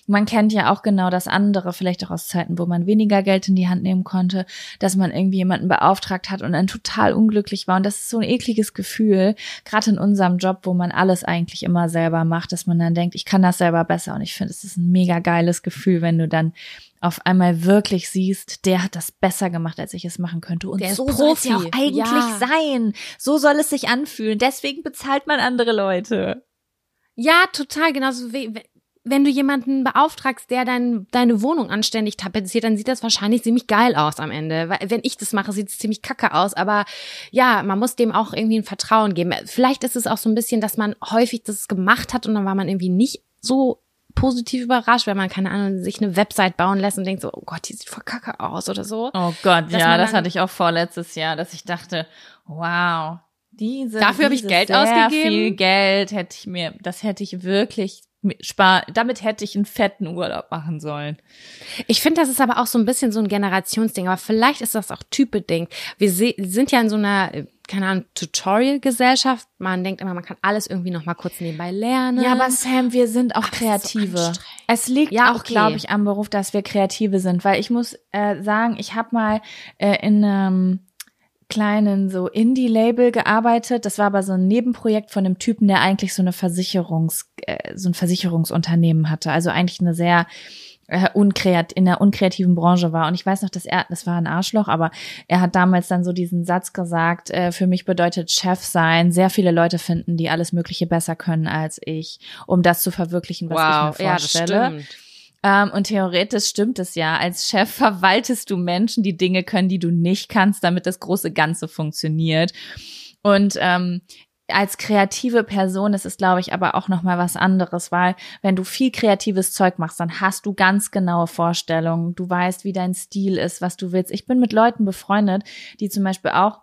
man kennt ja auch genau das andere, vielleicht auch aus Zeiten, wo man weniger Geld in die Hand nehmen konnte, dass man irgendwie jemanden beauftragt hat und dann total unglücklich war. Und das ist so ein ekliges Gefühl, gerade in unserem Job, wo man alles eigentlich immer selber macht, dass man dann denkt, ich kann das selber besser. Und ich finde, es ist ein mega geiles Gefühl, wenn du dann auf einmal wirklich siehst, der hat das besser gemacht, als ich es machen könnte. Und Der so soll es ja auch eigentlich Ja. sein. So soll es sich anfühlen. Deswegen bezahlt man andere Leute. Ja, total. Genauso wie wenn du jemanden beauftragst, der dein, deine Wohnung anständig tapeziert, dann sieht das wahrscheinlich ziemlich geil aus am Ende. Weil wenn ich das mache, sieht es ziemlich kacke aus. Aber ja, man muss dem auch irgendwie ein Vertrauen geben. Vielleicht ist es auch so ein bisschen, dass man häufig das gemacht hat und dann war man irgendwie nicht so positiv überrascht, wenn man, keine Ahnung, sich eine Website bauen lässt und denkt so, oh Gott, die sieht voll kacke aus oder so. Oh Gott, ja, das hatte ich auch vorletztes Jahr, dass ich dachte, wow, diese, Dafür habe ich Geld sehr ausgegeben? viel Geld hätte ich mir, das hätte ich wirklich spar, damit hätte ich einen fetten Urlaub machen sollen. Ich finde, das ist aber auch so ein bisschen so ein Generationsding, aber vielleicht ist das auch Typeding. Wir sind ja in so einer, keine Ahnung, Tutorial-Gesellschaft. Man denkt immer, man kann alles irgendwie noch mal kurz nebenbei lernen. Ja, aber Sam, wir sind auch Aber so Kreative. anstrengend. es liegt Ja, auch, okay. glaube ich, am Beruf, dass wir Kreative sind, weil ich muss äh, sagen, ich habe mal äh, in einem kleinen so Indie-Label gearbeitet. Das war aber so ein Nebenprojekt von einem Typen, der eigentlich so eine Versicherungs, äh, so ein Versicherungsunternehmen hatte. Also eigentlich eine sehr äh, unkreat in einer unkreativen Branche war. Und ich weiß noch, dass er, das war ein Arschloch, aber er hat damals dann so diesen Satz gesagt, äh, für mich bedeutet Chef sein, sehr viele Leute finden, die alles Mögliche besser können als ich, um das zu verwirklichen, was wow, ich mir ja, das vorstelle. stimmt. Ähm, und theoretisch stimmt es ja. Als Chef verwaltest du Menschen, die Dinge können, die du nicht kannst, damit das große Ganze funktioniert. Und ähm, als kreative Person ist es, glaube ich, aber auch noch mal was anderes, weil wenn du viel kreatives Zeug machst, dann hast du ganz genaue Vorstellungen. Du weißt, wie dein Stil ist, was du willst. Ich bin mit Leuten befreundet, die zum Beispiel auch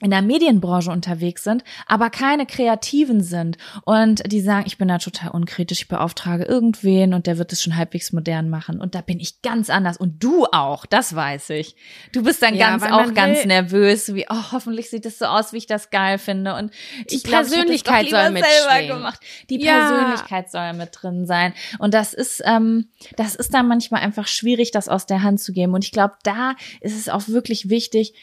in der Medienbranche unterwegs sind, aber keine Kreativen sind und die sagen, ich bin da total unkritisch, ich beauftrage irgendwen und der wird es schon halbwegs modern machen und da bin ich ganz anders und du auch, das weiß ich. Du bist dann Ja, ganz auch ganz nervös, wie oh, hoffentlich sieht es so aus, wie ich das geil finde und Die ich glaub, ich Persönlichkeit doch lieber soll selber mitschwingen. gemacht. Die Ja. Persönlichkeit soll mit drin sein und das ist ähm, das ist dann manchmal einfach schwierig, das aus der Hand zu geben und ich glaube, da ist es auch wirklich wichtig,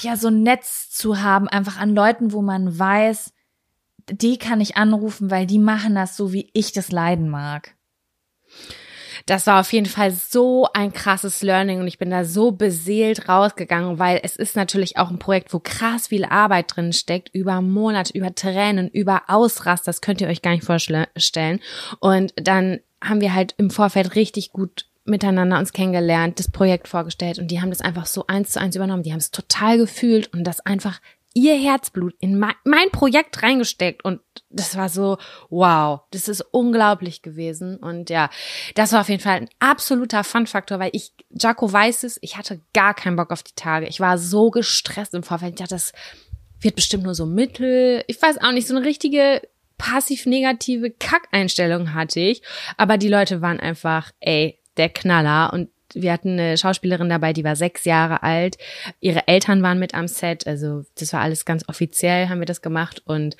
ja, so ein Netz zu haben, einfach an Leuten, wo man weiß, die kann ich anrufen, weil die machen das so, wie ich das leiden mag. Das war auf jeden Fall so ein krasses Learning und ich bin da so beseelt rausgegangen, weil es ist natürlich auch ein Projekt, wo krass viel Arbeit drin steckt, über Monate, über Tränen, über Ausrast, das könnt ihr euch gar nicht vorstellen. Und dann haben wir halt im Vorfeld richtig gut miteinander uns kennengelernt, das Projekt vorgestellt und die haben das einfach so eins zu eins übernommen. Die haben es total gefühlt und das einfach ihr Herzblut in mein, Projekt reingesteckt und das war so, wow, das ist unglaublich gewesen und ja, das war auf jeden Fall ein absoluter Fun-Faktor, weil ich, Jaco weiß es, ich hatte gar keinen Bock auf die Tage. Ich war so gestresst im Vorfeld. Ich dachte, das wird bestimmt nur so mittel. Ich weiß auch nicht, so eine richtige passiv-negative Kackeinstellung hatte ich. Aber die Leute waren einfach, ey, der Knaller und wir hatten eine Schauspielerin dabei, die war sechs Jahre alt. Ihre Eltern waren mit am Set. Also das war alles ganz offiziell, haben wir das gemacht. Und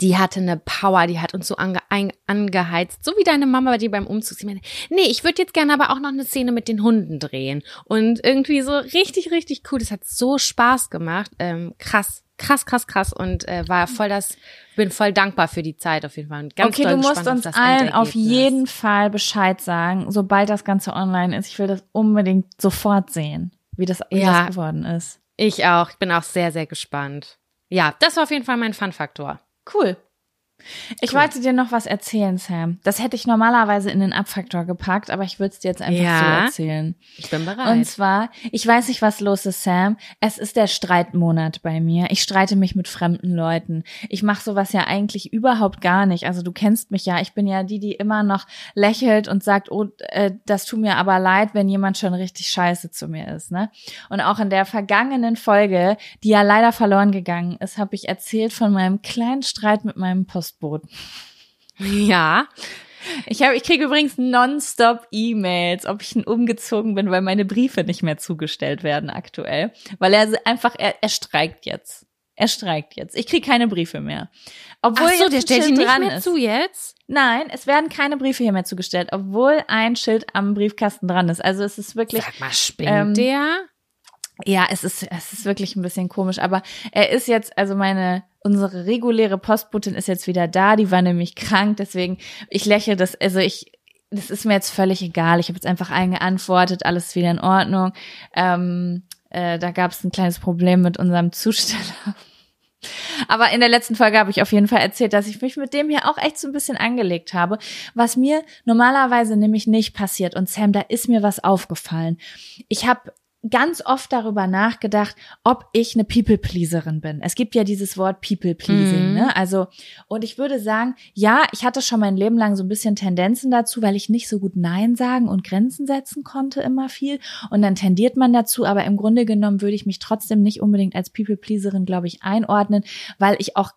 die hatte eine Power, die hat uns so ange angeheizt. So wie deine Mama bei dir beim Umzug. Sie meinte, nee, ich würde jetzt gerne aber auch noch eine Szene mit den Hunden drehen. Und irgendwie so richtig, richtig cool. Das hat so Spaß gemacht. Ähm, krass, krass, krass, krass und äh, war voll das, bin voll dankbar für die Zeit auf jeden Fall. Und ganz okay, du musst uns allen auf jeden Fall Bescheid sagen, sobald das Ganze online ist. Ich will das unbedingt sofort sehen, wie das, wie Ja. das geworden ist. Ich auch. Ich bin auch sehr, sehr gespannt. Ja, das war auf jeden Fall mein Fun-Faktor. Cool. Ich wollte dir noch was erzählen, Sam. Das hätte ich normalerweise in den Abfaktor gepackt, aber ich würde es dir jetzt einfach Ja. so erzählen. Ich bin bereit. Und zwar, ich weiß nicht, was los ist, Sam. Es ist der Streitmonat bei mir. Ich streite mich mit fremden Leuten. Ich mache sowas ja eigentlich überhaupt gar nicht. Also du kennst mich ja. Ich bin ja die, die immer noch lächelt und sagt, oh, äh, das tut mir aber leid, wenn jemand schon richtig scheiße zu mir ist. Ne? Und auch in der vergangenen Folge, die ja leider verloren gegangen ist, habe ich erzählt von meinem kleinen Streit mit meinem Postboten. ja. Ich habe, ich kriege übrigens nonstop E-Mails, ob ich umgezogen bin, weil meine Briefe nicht mehr zugestellt werden aktuell, weil er einfach er, er streikt jetzt. Er streikt jetzt. Ich kriege keine Briefe mehr. Obwohl Ach so, der stellt Schild nicht dran mehr ist. zu jetzt? Nein, es werden keine Briefe hier mehr zugestellt, obwohl ein Schild am Briefkasten dran ist. Also es ist wirklich Sag mal, spinnt ähm, der? ja, es ist, es ist wirklich ein bisschen komisch, aber er ist jetzt, also meine, unsere reguläre Postbotin ist jetzt wieder da, die war nämlich krank, deswegen, ich lächle das, also ich, das ist mir jetzt völlig egal. Ich habe jetzt einfach allen geantwortet, alles wieder in Ordnung. Ähm, äh, da gab es ein kleines Problem mit unserem Zusteller. Aber in der letzten Folge habe ich auf jeden Fall erzählt, dass ich mich mit dem hier auch echt so ein bisschen angelegt habe, was mir normalerweise nämlich nicht passiert. Und Sam, da ist mir was aufgefallen. Ich habe ganz oft darüber nachgedacht, ob ich eine People-Pleaserin bin. Es gibt ja dieses Wort People-Pleasing, Mhm. ne? Also, und ich würde sagen, ja, ich hatte schon mein Leben lang so ein bisschen Tendenzen dazu, weil ich nicht so gut Nein sagen und Grenzen setzen konnte immer viel. Und dann tendiert man dazu, aber im Grunde genommen würde ich mich trotzdem nicht unbedingt als People-Pleaserin, glaube ich, einordnen, weil ich auch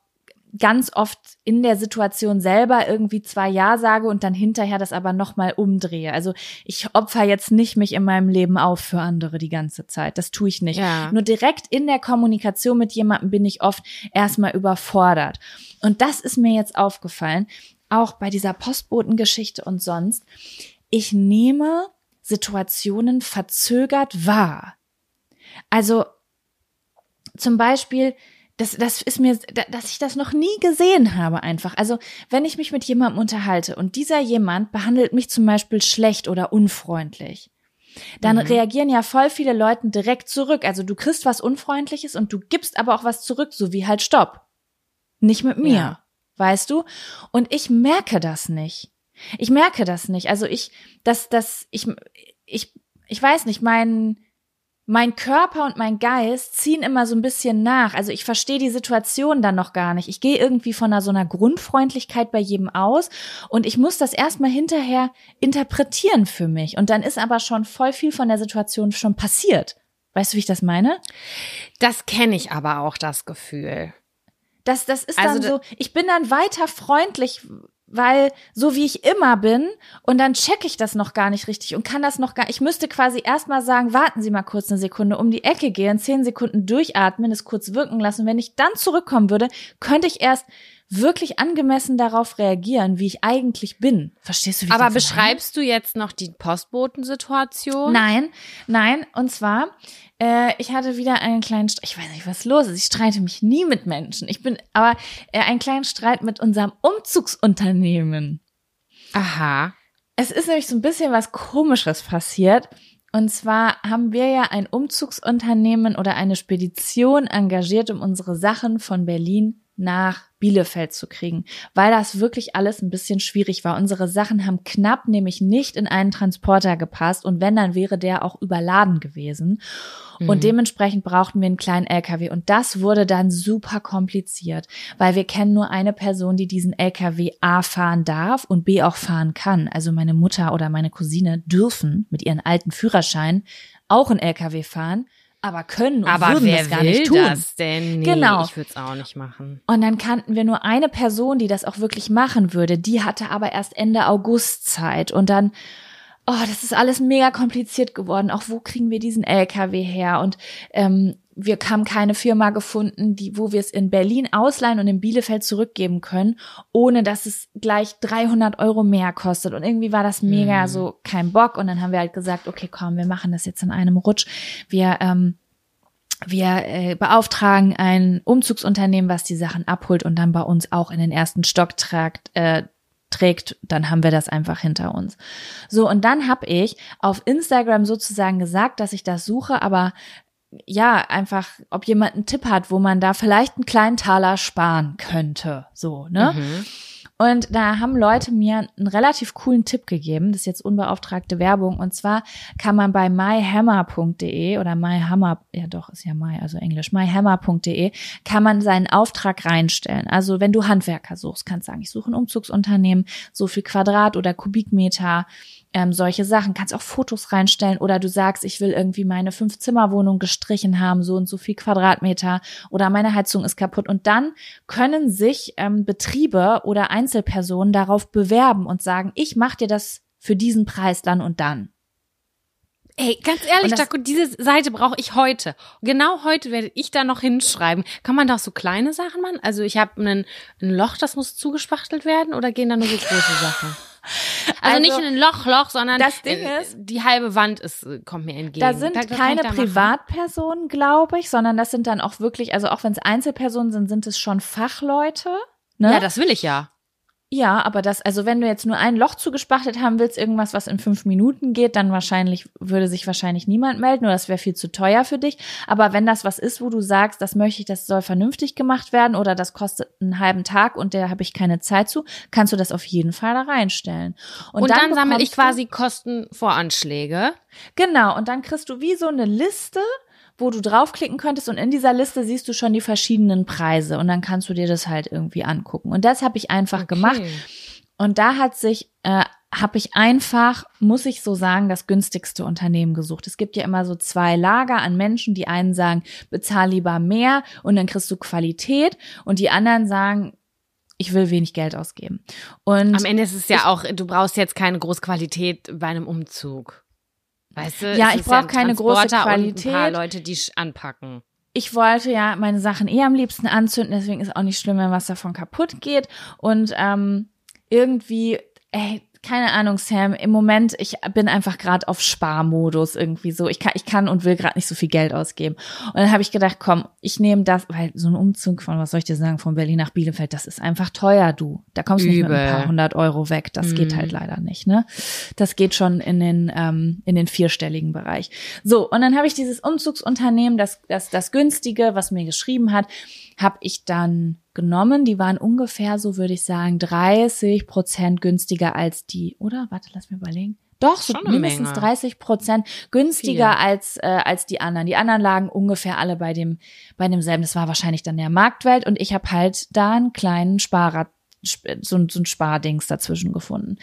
ganz oft in der Situation selber irgendwie zwar Ja sage und dann hinterher das aber nochmal umdrehe. Also ich opfer jetzt nicht mich in meinem Leben auf für andere die ganze Zeit. Das tue ich nicht. Ja. Nur direkt in der Kommunikation mit jemandem bin ich oft erstmal überfordert. Und das ist mir jetzt aufgefallen, auch bei dieser Postbotengeschichte und sonst. Ich nehme Situationen verzögert wahr. Also zum Beispiel, das, das ist mir, da- dass ich das noch nie gesehen habe einfach. Also wenn ich mich mit jemandem unterhalte und dieser jemand behandelt mich zum Beispiel schlecht oder unfreundlich, dann reagieren ja voll viele Leute direkt zurück. Also du kriegst was Unfreundliches und du gibst aber auch was zurück, so wie halt Stopp. Nicht mit mir, Ja. weißt du? Und ich merke das nicht. Ich merke das nicht. Also ich, das, das, ich, ich, ich weiß nicht, mein, mein Körper und mein Geist ziehen immer so ein bisschen nach. Also ich verstehe die Situation dann noch gar nicht. Ich gehe irgendwie von einer, so einer Grundfreundlichkeit bei jedem aus und ich muss das erstmal hinterher interpretieren für mich. Und dann ist aber schon voll viel von der Situation schon passiert. Weißt du, wie ich das meine? Das kenne ich aber auch, das Gefühl. Das, das ist Also dann da- so, ich bin dann weiter freundlich, weil so wie ich immer bin und dann checke ich das noch gar nicht richtig und kann das noch gar, ich müsste quasi erstmal sagen, warten Sie mal kurz eine Sekunde, um die Ecke gehen, zehn Sekunden durchatmen, es kurz wirken lassen. Wenn ich dann zurückkommen würde, könnte ich erst wirklich angemessen darauf reagieren, wie ich eigentlich bin. Verstehst du, wie ich Aber das meine? beschreibst du jetzt noch die Postbotensituation? Nein, nein. Und zwar, äh, ich hatte wieder einen kleinen, Streit. ich weiß nicht, was los ist. Ich streite mich nie mit Menschen. Ich bin, aber äh, einen kleinen Streit mit unserem Umzugsunternehmen. Aha. Es ist nämlich so ein bisschen was Komisches passiert. Und zwar haben wir ja ein Umzugsunternehmen oder eine Spedition engagiert, um unsere Sachen von Berlin nach Bielefeld zu kriegen, weil das wirklich alles ein bisschen schwierig war. Unsere Sachen haben knapp nämlich nicht in einen Transporter gepasst und wenn, dann wäre der auch überladen gewesen. Und dementsprechend brauchten wir einen kleinen LKW und das wurde dann super kompliziert, weil wir kennen nur eine Person, die diesen LKW A fahren darf und B auch fahren kann. Also meine Mutter oder meine Cousine dürfen mit ihren alten Führerschein auch einen LKW fahren, aber können und Aber würden wer das gar will nicht tun. das denn? Nee, Genau. Ich würde es auch nicht machen. Und dann kannten wir nur eine Person, die das auch wirklich machen würde. Die hatte aber erst Ende August Zeit. Und dann, oh, das ist alles mega kompliziert geworden. Auch wo kriegen wir diesen LKW her? Und ähm, wir haben keine Firma gefunden, die, wo wir es in Berlin ausleihen und in Bielefeld zurückgeben können, ohne dass es gleich 300 Euro mehr kostet. Und irgendwie war das mega Mhm. so kein Bock. Und dann haben wir halt gesagt, okay, komm, wir machen das jetzt in einem Rutsch. Wir ähm, wir äh, beauftragen ein Umzugsunternehmen, was die Sachen abholt und dann bei uns auch in den ersten Stock tragt, äh, trägt, dann haben wir das einfach hinter uns. So, und dann habe ich auf Instagram sozusagen gesagt, dass ich das suche, aber ja, einfach, ob jemand einen Tipp hat, wo man da vielleicht einen kleinen Taler sparen könnte. So, ne? Mhm. Und da haben Leute mir einen relativ coolen Tipp gegeben. Das ist jetzt unbeauftragte Werbung. Und zwar kann man bei myhammer.de oder myhammer, ja doch, ist ja my, also Englisch, myhammer.de, kann man seinen Auftrag reinstellen. Also wenn du Handwerker suchst, kannst du sagen, ich suche ein Umzugsunternehmen, so viel Quadrat oder Kubikmeter, ähm, solche Sachen. Kannst auch Fotos reinstellen oder du sagst, ich will irgendwie meine Fünf-Zimmer-Wohnung gestrichen haben, so und so viel Quadratmeter oder meine Heizung ist kaputt. Und dann können sich ähm, Betriebe oder Einzelpersonen darauf bewerben und sagen, ich mache dir das für diesen Preis dann und dann. Ey, ganz ehrlich, Jaco, diese Seite brauche ich heute. Genau heute werde ich da noch hinschreiben. Kann man da auch so kleine Sachen machen? Also ich habe ein Loch, das muss zugespachtelt werden oder gehen da nur so große Sachen? Also, Also, nicht in ein Loch, Loch, sondern das Ding äh, ist- die halbe Wand ist, äh, kommt mir entgegen. Da sind kann keine da? Privatpersonen, glaube ich, sondern das sind dann auch wirklich, also auch wenn es Einzelpersonen sind, sind es schon Fachleute. Ne? Ja, das will ich ja. Ja, aber das, also wenn du jetzt nur ein Loch zugespachtelt haben willst, irgendwas, was in fünf Minuten geht, dann wahrscheinlich, würde sich wahrscheinlich niemand melden oder das wäre viel zu teuer für dich. Aber wenn das was ist, wo du sagst, das möchte ich, das soll vernünftig gemacht werden oder das kostet einen halben Tag und der habe ich keine Zeit zu, kannst du das auf jeden Fall da reinstellen. Und, dann, sammle ich bekommst du- quasi Kostenvoranschläge. Genau, und dann kriegst du wie so eine Liste, wo du draufklicken könntest und in dieser Liste siehst du schon die verschiedenen Preise und dann kannst du dir das halt irgendwie angucken. Und das habe ich einfach gemacht. Und da hat sich, äh, habe ich einfach, muss ich so sagen, das günstigste Unternehmen gesucht. Es gibt ja immer so zwei Lager an Menschen. Die einen sagen, bezahl lieber mehr und dann kriegst du Qualität. Und die anderen sagen, ich will wenig Geld ausgeben. Und Am Ende ist es ja auch, du brauchst jetzt keine große Qualität bei einem Umzug. Weißt du? Ja, ich ist brauch ein keine große Transporter Und ein paar Qualität. Leute, die anpacken. ich wollte ja meine Sachen eh am liebsten anzünden, deswegen ist auch nicht schlimm, wenn was davon kaputt geht. Und ähm, irgendwie, ey, keine Ahnung, Sam, im Moment, ich bin einfach gerade auf Sparmodus irgendwie so. Ich kann, ich kann und will gerade nicht so viel Geld ausgeben. Und dann habe ich gedacht, komm, ich nehme das, weil so ein Umzug von, was soll ich dir sagen, von Berlin nach Bielefeld, das ist einfach teuer, du. Da kommst du nicht mit ein paar hundert Euro weg. Das geht halt leider nicht, ne? Das geht schon in den, ähm, in den vierstelligen Bereich. So, und dann habe ich dieses Umzugsunternehmen, das, das, das günstige, was mir geschrieben hat, habe ich dann genommen. Die waren ungefähr, so würde ich sagen, 30 Prozent günstiger als die, oder? Warte, lass mir überlegen. Doch, so mindestens Menge. 30 Prozent günstiger Viel. als, äh, als die anderen. Die anderen lagen ungefähr alle bei dem, bei demselben. Das war wahrscheinlich dann der Marktwelt und ich habe halt da einen kleinen Sparer, sp- so, ein- so ein Spardings dazwischen gefunden.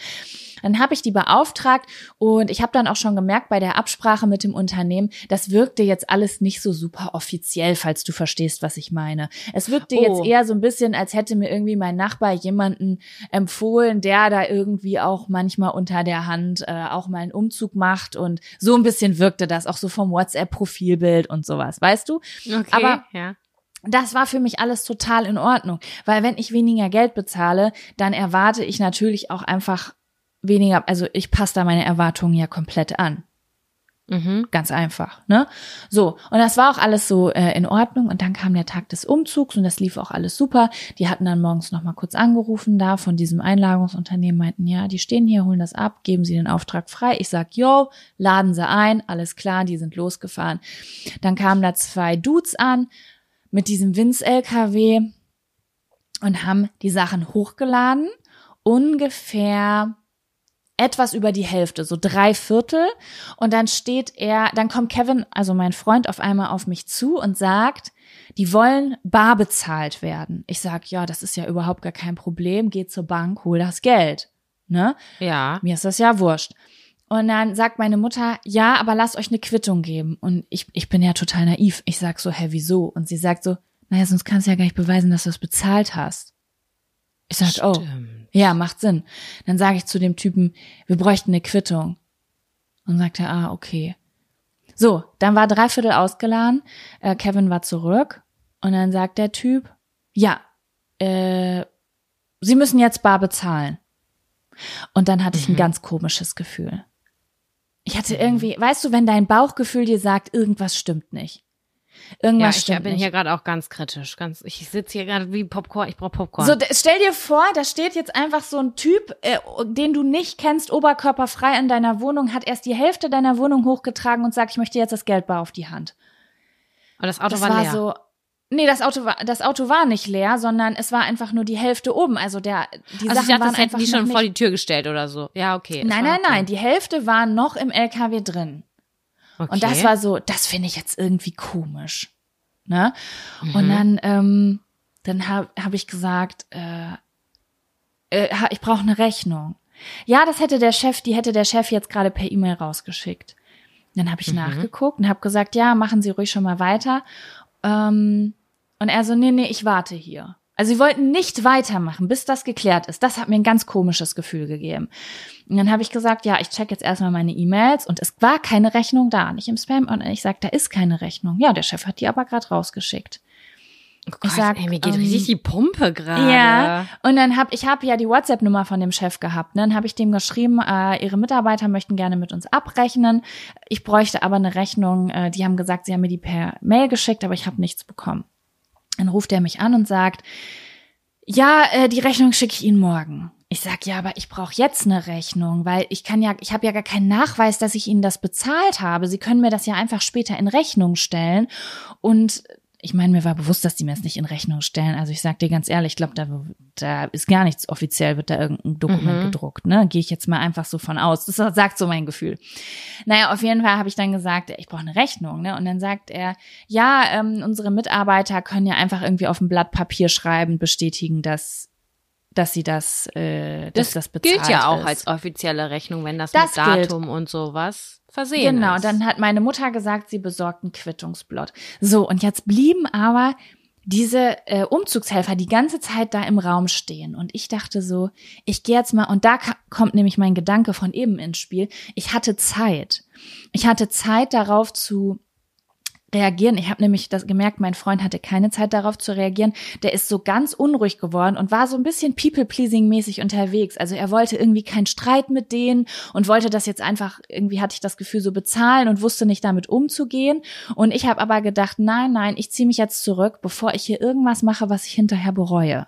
Dann habe ich die beauftragt und ich habe dann auch schon gemerkt bei der Absprache mit dem Unternehmen, das wirkte jetzt alles nicht so super offiziell, falls du verstehst, was ich meine. Es wirkte Oh. jetzt eher so ein bisschen, als hätte mir irgendwie mein Nachbar jemanden empfohlen, der da irgendwie auch manchmal unter der Hand äh, auch mal einen Umzug macht und so ein bisschen wirkte das auch so vom WhatsApp-Profilbild und sowas, weißt du? Okay, Aber- ja. Das war für mich alles total in Ordnung, weil wenn ich weniger Geld bezahle, dann erwarte ich natürlich auch einfach weniger, also ich passe da meine Erwartungen ja komplett an. Mhm. Ganz einfach, ne? So, und das war auch alles so äh, in Ordnung. Und dann kam der Tag des Umzugs und das lief auch alles super. Die hatten dann morgens noch mal kurz angerufen da von diesem Einlagungsunternehmen, meinten, ja, die stehen hier, holen das ab, geben sie den Auftrag frei. Ich sag, yo, laden sie ein, alles klar, die sind losgefahren. Dann kamen da zwei Dudes an mit diesem Winz-LKW und haben die Sachen hochgeladen. Ungefähr etwas über die Hälfte, so drei Viertel. Und dann steht er, dann kommt Kevin, also mein Freund, auf einmal auf mich zu und sagt, die wollen bar bezahlt werden. Ich sag, ja, das ist ja überhaupt gar kein Problem. Geh zur Bank, hol das Geld. Ne? Ja. Mir ist das ja wurscht. Und dann sagt meine Mutter, ja, aber lasst euch eine Quittung geben. Und ich, ich bin ja total naiv. Ich sag so, hä, wieso? Und sie sagt so, naja, sonst kannst du ja gar nicht beweisen, dass du es bezahlt hast. Ich sag, oh, Stimmt. Ja, macht Sinn. Dann sage ich zu dem Typen, wir bräuchten eine Quittung. Und sagt er, ah, okay. So, dann war dreiviertel ausgeladen, äh, Kevin war zurück und dann sagt der Typ, ja, äh, Sie müssen jetzt bar bezahlen. Und dann hatte ich ein ganz komisches Gefühl. Ich hatte irgendwie, weißt du, wenn dein Bauchgefühl dir sagt, irgendwas stimmt nicht. Ja, Irgendwas ich stimmt bin nicht. hier gerade auch ganz kritisch. Ganz, ich sitze hier gerade wie Popcorn. Ich brauche Popcorn. So, stell dir vor, da steht jetzt einfach so ein Typ, äh, den du nicht kennst, oberkörperfrei in deiner Wohnung, hat erst die Hälfte deiner Wohnung hochgetragen und sagt, ich möchte jetzt das Geld bar auf die Hand. Und das Auto das war, war leer. so. Nee, das Auto war das Auto war nicht leer, sondern es war einfach nur die Hälfte oben. Also der die also ich Sachen dachte, waren das hätten einfach die schon nicht, vor die Tür gestellt oder so. Ja, okay. Nein, nein, okay. nein, die Hälfte war noch im LKW drin. Okay. Und das war so, das finde ich jetzt irgendwie komisch. Ne? Mhm. Und dann, ähm, dann habe hab ich gesagt, äh, äh, ich brauche eine Rechnung. Ja, das hätte der Chef, die hätte der Chef jetzt gerade per E-Mail rausgeschickt. Dann habe ich Mhm. nachgeguckt und habe gesagt, ja, machen Sie ruhig schon mal weiter. Ähm, und er so, nee, nee, ich warte hier. Also sie wollten nicht weitermachen, bis das geklärt ist. Das hat mir ein ganz komisches Gefühl gegeben. Und dann habe ich gesagt, ja, ich check jetzt erstmal meine E-Mails und es war keine Rechnung da, nicht im Spam. Und ich sag, da ist keine Rechnung. Ja, der Chef hat die aber gerade rausgeschickt. oh Gott, sag, ey, mir geht ähm, richtig die Pumpe gerade. Ja, und dann habe ich habe ja die WhatsApp-Nummer von dem Chef gehabt. Ne? Dann habe ich dem geschrieben, äh, ihre Mitarbeiter möchten gerne mit uns abrechnen. Ich bräuchte aber eine Rechnung. Äh, die haben gesagt, sie haben mir die per Mail geschickt, aber ich habe nichts bekommen. Dann ruft er mich an und sagt, ja, äh, die Rechnung schicke ich Ihnen morgen. Ich sag ja, aber ich brauche jetzt eine Rechnung, weil ich kann ja, ich habe ja gar keinen Nachweis, dass ich Ihnen das bezahlt habe. Sie können mir das ja einfach später in Rechnung stellen. Und ich meine, mir war bewusst, dass die mir das nicht in Rechnung stellen. Also ich sag dir ganz ehrlich, ich glaube, da, da ist gar nichts offiziell, wird da irgendein Dokument Mhm. gedruckt. Ne, gehe ich jetzt mal einfach so von aus. Das sagt so mein Gefühl. Naja, auf jeden Fall habe ich dann gesagt, ich brauche eine Rechnung. Ne? Und dann sagt er, ja, ähm, unsere Mitarbeiter können ja einfach irgendwie auf ein Blatt Papier schreiben, bestätigen, dass dass sie das, äh, dass Das, das bezahlt gilt ja auch ist. als offizielle Rechnung, wenn das, Das mit gilt. Datum und sowas versehen Genau, ist. dann hat meine Mutter gesagt, sie besorgt ein Quittungsblatt. So, und jetzt blieben aber diese äh, Umzugshelfer die ganze Zeit da im Raum stehen. Und ich dachte so, ich gehe jetzt mal, und da kommt nämlich mein Gedanke von eben ins Spiel. Ich hatte Zeit. Ich hatte Zeit darauf zu reagieren. Ich habe nämlich das gemerkt, mein Freund hatte keine Zeit darauf zu reagieren. Der ist so ganz unruhig geworden und war so ein bisschen people-pleasing-mäßig unterwegs. Also er wollte irgendwie keinen Streit mit denen und wollte das jetzt einfach, irgendwie hatte ich das Gefühl, so bezahlen und wusste nicht damit umzugehen. Und ich habe aber gedacht, nein, nein, ich ziehe mich jetzt zurück, bevor ich hier irgendwas mache, was ich hinterher bereue.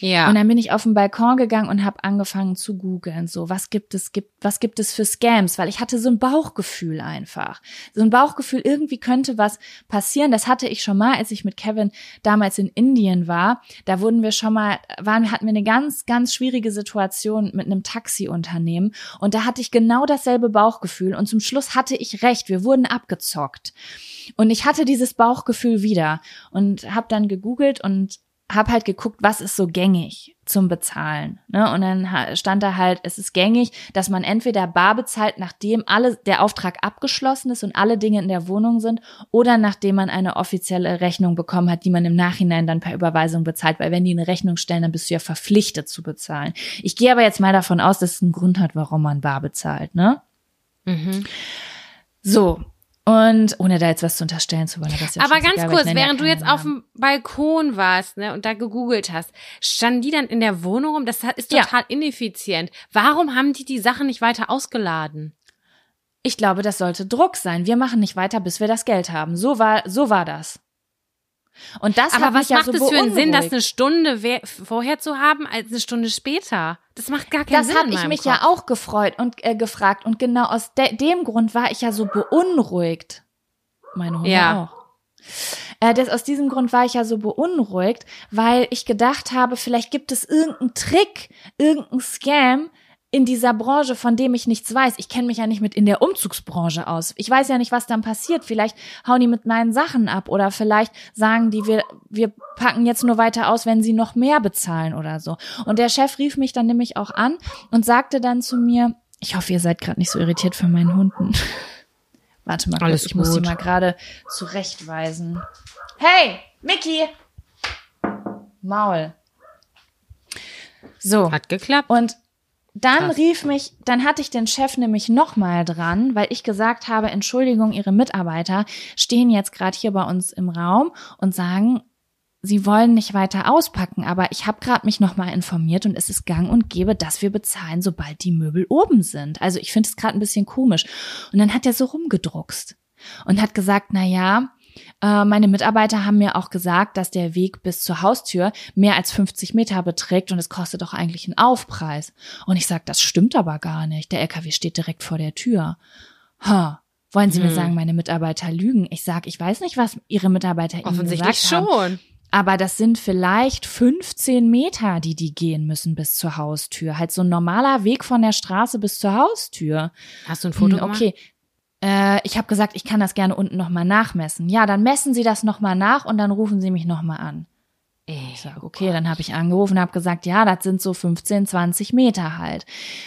Ja. Und dann bin ich auf den Balkon gegangen und habe angefangen zu googeln, so was gibt es gibt was gibt es für Scams, weil ich hatte so ein Bauchgefühl einfach. So ein Bauchgefühl, irgendwie könnte was passieren. Das hatte ich schon mal, als ich mit Kevin damals in Indien war. Da wurden wir schon mal waren hatten wir eine ganz ganz schwierige Situation mit einem Taxiunternehmen und da hatte ich genau dasselbe Bauchgefühl und zum Schluss hatte ich recht, wir wurden abgezockt. Und ich hatte dieses Bauchgefühl wieder und habe dann gegoogelt und hab halt geguckt, was ist so gängig zum Bezahlen. Ne? Und dann stand da halt, es ist gängig, dass man entweder bar bezahlt, nachdem alle der Auftrag abgeschlossen ist und alle Dinge in der Wohnung sind, oder nachdem man eine offizielle Rechnung bekommen hat, die man im Nachhinein dann per Überweisung bezahlt. Weil wenn die eine Rechnung stellen, dann bist du ja verpflichtet zu bezahlen. Ich gehe aber jetzt mal davon aus, dass es einen Grund hat, warum man bar bezahlt. Ne? Mhm. So. Und ohne da jetzt was zu unterstellen zu wollen. ja Aber ganz weil kurz, nenne ja während du jetzt auf Namen. dem Balkon warst ne, und da gegoogelt hast, standen die dann in der Wohnung rum? Das ist Ja. total ineffizient. Warum haben die die Sachen nicht weiter ausgeladen? Ich glaube, das sollte Druck sein. Wir machen nicht weiter, bis wir das Geld haben. So war, so war das. Und das Aber was mich ja macht so es für einen Sinn, das eine Stunde vorher zu haben, als eine Stunde später? Das macht gar keinen Das Sinn. habe in ich mich Kopf. ja auch gefreut und äh, gefragt. Und genau aus de dem Grund war ich ja so beunruhigt. Meine Hunde Ja. auch. Äh, das, aus diesem Grund war ich ja so beunruhigt, weil ich gedacht habe, vielleicht gibt es irgendeinen Trick, irgendeinen Scam in dieser Branche, von dem ich nichts weiß. Ich kenne mich ja nicht mit in der Umzugsbranche aus. Ich weiß ja nicht, was dann passiert. Vielleicht hauen die mit meinen Sachen ab oder vielleicht sagen die, wir, wir packen jetzt nur weiter aus, wenn sie noch mehr bezahlen oder so. Und der Chef rief mich dann nämlich auch an und sagte dann zu mir, ich hoffe, ihr seid gerade nicht so irritiert von meinen Hunden. Warte mal kurz, Alles ich muss sie gut. mal gerade zurechtweisen. Hey, Mickey! Maul. So. Hat geklappt. Und dann Krass. rief mich, dann hatte ich den Chef nämlich nochmal dran, weil ich gesagt habe, Entschuldigung, Ihre Mitarbeiter stehen jetzt gerade hier bei uns im Raum und sagen, Sie wollen nicht weiter auspacken, aber ich habe gerade mich nochmal informiert und es ist gang und gäbe, dass wir bezahlen, sobald die Möbel oben sind. Also ich finde es gerade ein bisschen komisch. Und dann hat er so rumgedruckst und hat gesagt, na ja, Äh, meine Mitarbeiter haben mir auch gesagt, dass der Weg bis zur Haustür mehr als 50 Meter beträgt und es kostet doch eigentlich einen Aufpreis. Und ich sag, das stimmt aber gar nicht. Der LKW steht direkt vor der Tür. Ha. Wollen Sie mir Hm. sagen, meine Mitarbeiter lügen? Ich sag, ich weiß nicht, was Ihre Mitarbeiter Ihnen Offensichtlich gesagt haben. schon. Aber das sind vielleicht 15 Meter, die die gehen müssen bis zur Haustür. Halt so ein normaler Weg von der Straße bis zur Haustür. Hast du ein Foto Hm, gemacht? okay. Äh, ich habe gesagt, ich kann das gerne unten nochmal nachmessen. Ja, dann messen Sie das nochmal nach und dann rufen Sie mich nochmal an. Ich sag, okay, dann habe ich angerufen und habe gesagt, ja, das sind so 15, 20 Meter halt.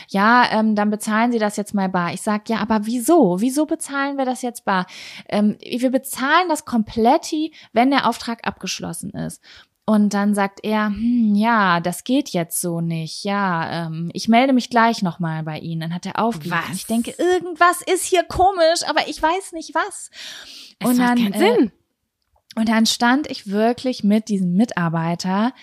Ja, ähm, dann bezahlen Sie das jetzt mal bar. Ich sag, ja, aber wieso? Wieso bezahlen wir das jetzt bar? Ähm, wir bezahlen das kompletti, wenn der Auftrag abgeschlossen ist. Und dann sagt er, hm, ja, das geht jetzt so nicht. Ja, ähm, ich melde mich gleich nochmal bei Ihnen. Dann hat er aufgelegt. Was? Ich denke, irgendwas ist hier komisch, aber ich weiß nicht was. es und macht dann, keinen äh, Sinn. und dann stand ich wirklich mit diesem Mitarbeiter.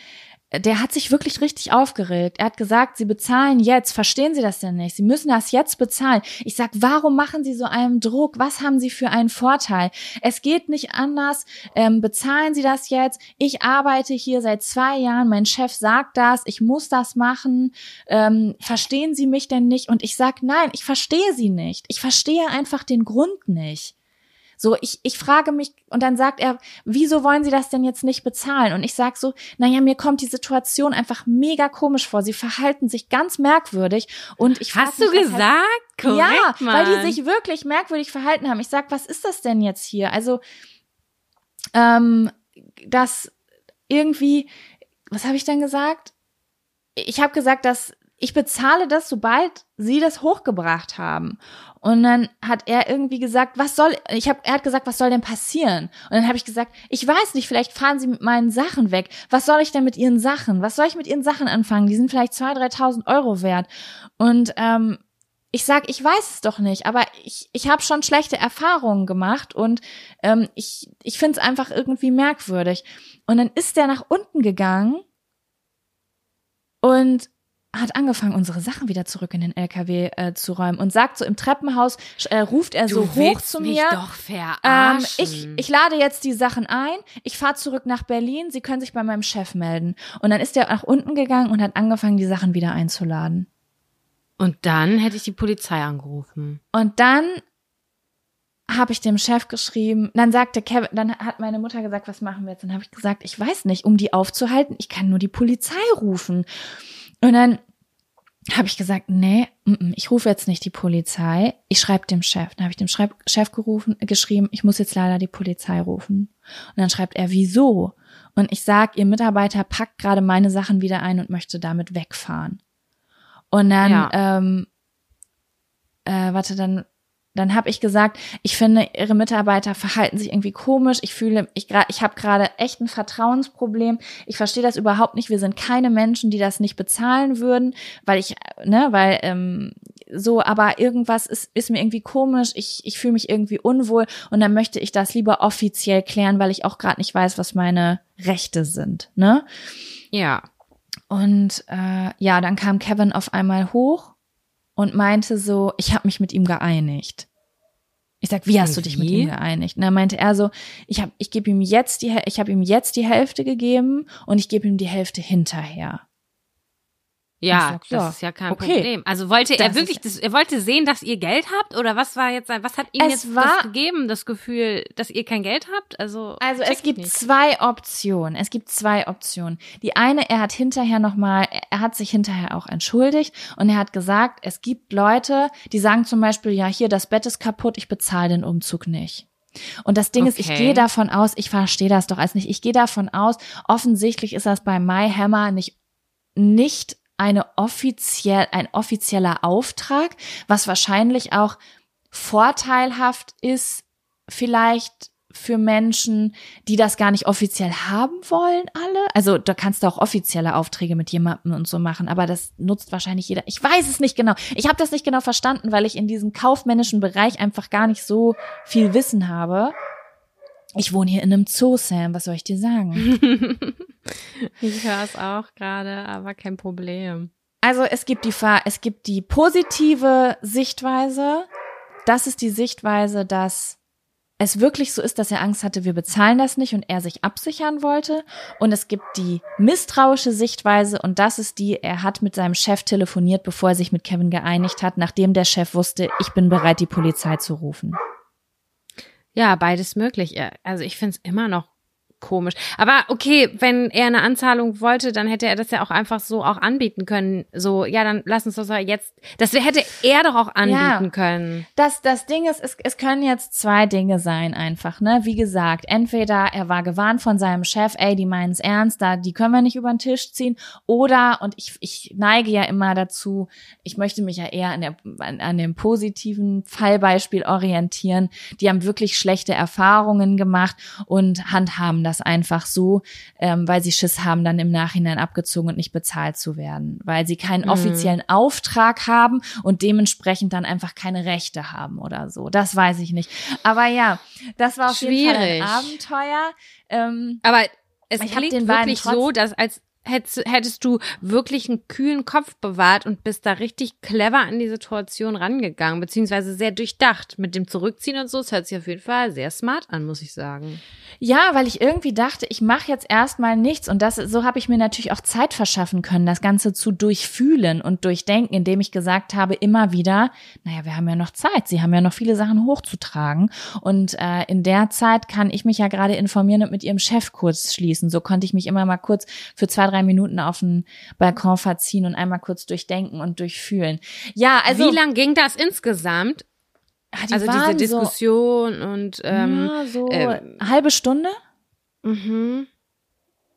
Der hat sich wirklich richtig aufgeregt. Er hat gesagt, Sie bezahlen jetzt. Verstehen Sie das denn nicht? Sie müssen das jetzt bezahlen. Ich sag, warum machen Sie so einen Druck? Was haben Sie für einen Vorteil? Es geht nicht anders. Ähm, bezahlen Sie das jetzt? Ich arbeite hier seit zwei Jahren. Mein Chef sagt das. Ich muss das machen. Ähm, verstehen Sie mich denn nicht? Und ich sag, nein, ich verstehe Sie nicht. Ich verstehe einfach den Grund nicht. So, ich, ich frage mich, und dann sagt er, wieso wollen Sie das denn jetzt nicht bezahlen? Und ich sag so, naja, mir kommt die Situation einfach mega komisch vor. Sie verhalten sich ganz merkwürdig und ich Hast du mich, was halt- gesagt? Korrekt, ja, Mann. weil die sich wirklich merkwürdig verhalten haben. Ich sag, was ist das denn jetzt hier? Also, ähm, das irgendwie, was habe ich denn gesagt? Ich habe gesagt, dass ich bezahle das, sobald sie das hochgebracht haben. Und dann hat er irgendwie gesagt, was soll, ich habe, er hat gesagt, was soll denn passieren? Und dann habe ich gesagt, ich weiß nicht, vielleicht fahren sie mit meinen Sachen weg. Was soll ich denn mit ihren Sachen? Was soll ich mit ihren Sachen anfangen? Die sind vielleicht 2.000, 3.000 Euro wert. Und ähm, ich sag, ich weiß es doch nicht, aber ich, ich habe schon schlechte Erfahrungen gemacht und ähm, ich, ich finde es einfach irgendwie merkwürdig. Und dann ist der nach unten gegangen und hat angefangen, unsere Sachen wieder zurück in den LKW äh, zu räumen und sagt so im Treppenhaus, äh, ruft er so hoch zu mich mir. doch Ähm, verarschen. ich, ich lade jetzt die Sachen ein, ich fahre zurück nach Berlin, Sie können sich bei meinem Chef melden. Und dann ist er nach unten gegangen und hat angefangen, die Sachen wieder einzuladen. Und dann hätte ich die Polizei angerufen. Und dann habe ich dem Chef geschrieben, dann sagte Kevin, dann hat meine Mutter gesagt, was machen wir jetzt? Dann habe ich gesagt, ich weiß nicht, um die aufzuhalten, ich kann nur die Polizei rufen. Und dann habe ich gesagt, nee, ich rufe jetzt nicht die Polizei, ich schreibe dem Chef. Dann habe ich dem Chef gerufen, geschrieben, ich muss jetzt leider die Polizei rufen. Und dann schreibt er, wieso? Und ich sag, ihr Mitarbeiter packt gerade meine Sachen wieder ein und möchte damit wegfahren. Und dann, Ja. ähm, äh, warte, dann, dann habe ich gesagt, ich finde, ihre Mitarbeiter verhalten sich irgendwie komisch. Ich fühle, ich ich habe gerade echt ein Vertrauensproblem. Ich verstehe das überhaupt nicht. Wir sind keine Menschen, die das nicht bezahlen würden, weil ich, ne, weil ähm, so, aber irgendwas ist, ist mir irgendwie komisch. Ich, ich fühle mich irgendwie unwohl und dann möchte ich das lieber offiziell klären, weil ich auch gerade nicht weiß, was meine Rechte sind, ne? Ja. Und äh, ja, dann kam Kevin auf einmal hoch und meinte so, ich habe mich mit ihm geeinigt. Ich sag, wie hast du dich mit ihm geeinigt? Und dann meinte er so, ich habe ich gebe ihm jetzt die ich habe ihm jetzt die Hälfte gegeben und ich gebe ihm die Hälfte hinterher. Ja, sag, ja, das ist ja kein okay. Problem. Also wollte er Das wirklich, ist- das, er wollte sehen, dass ihr Geld habt oder was war jetzt, sein- was hat ihm jetzt war- das gegeben, das Gefühl, dass ihr kein Geld habt? Also, Also es gibt nicht. zwei Optionen. Es gibt zwei Optionen. Die eine, er hat hinterher nochmal, er hat sich hinterher auch entschuldigt und er hat gesagt, es gibt Leute, die sagen zum Beispiel, ja, hier, das Bett ist kaputt, ich bezahle den Umzug nicht. Und das Ding ist, ich Okay. gehe davon aus, ich verstehe das doch als nicht, ich gehe davon aus, offensichtlich ist das bei MyHammer nicht, nicht eine offiziell, ein offizieller Auftrag, was wahrscheinlich auch vorteilhaft ist, vielleicht für Menschen, die das gar nicht offiziell haben wollen, alle. Also da kannst du auch offizielle Aufträge mit jemandem und so machen, aber das nutzt wahrscheinlich jeder. Ich weiß es nicht genau. Ich habe das nicht genau verstanden, weil ich in diesem kaufmännischen Bereich einfach gar nicht so viel Wissen habe. Ich wohne hier in einem Zoo, Sam. Was soll ich dir sagen? ich höre es auch gerade, aber kein Problem. Also es gibt die es gibt die positive Sichtweise. Das ist die Sichtweise, dass es wirklich so ist, dass er Angst hatte, wir bezahlen das nicht und er sich absichern wollte. Und es gibt die misstrauische Sichtweise und das ist die, er hat mit seinem Chef telefoniert, bevor er sich mit Kevin geeinigt hat, nachdem der Chef wusste, ich bin bereit, die Polizei zu rufen. Ja, beides möglich. Also ich finde es immer noch komisch. Aber okay, wenn er eine Anzahlung wollte, dann hätte er das ja auch einfach so auch anbieten können. So, ja, dann lass uns das ja jetzt. Das hätte er doch auch anbieten Ja. können. Das, das Ding ist, es, es können jetzt zwei Dinge sein einfach, ne? Wie gesagt, entweder er war gewarnt von seinem Chef, ey, die meinen es ernst, da, die können wir nicht über den Tisch ziehen. Oder, und ich, ich neige ja immer dazu, ich möchte mich ja eher an, der, an, an dem positiven Fallbeispiel orientieren. Die haben wirklich schlechte Erfahrungen gemacht und handhaben das einfach so, ähm, weil sie Schiss haben, dann im Nachhinein abgezogen und nicht bezahlt zu werden, weil sie keinen Mhm. offiziellen Auftrag haben und dementsprechend dann einfach keine Rechte haben oder so. Das weiß ich nicht. Aber ja, das war auf jeden Fall ein Schwierig. Abenteuer. Ähm, Aber es Ich klingt wirklich so, dass als hättest, hättest du wirklich einen kühlen Kopf bewahrt und bist da richtig clever an die Situation rangegangen, beziehungsweise sehr durchdacht. Mit dem Zurückziehen und so, es hört sich auf jeden Fall sehr smart an, muss ich sagen. Ja, weil ich irgendwie dachte, ich mache jetzt erstmal nichts und das so habe ich mir natürlich auch Zeit verschaffen können, das Ganze zu durchfühlen und durchdenken, indem ich gesagt habe immer wieder, naja, wir haben ja noch Zeit, sie haben ja noch viele Sachen hochzutragen und äh, in der Zeit kann ich mich ja gerade informieren und mit ihrem Chef kurz schließen. So konnte ich mich immer mal kurz für zwei, drei Minuten auf den Balkon verziehen und einmal kurz durchdenken und durchfühlen. Ja, also Wie lang ging das insgesamt? ah, die also diese Diskussion und so, ähm, ja, so ähm, halbe Stunde. mhm.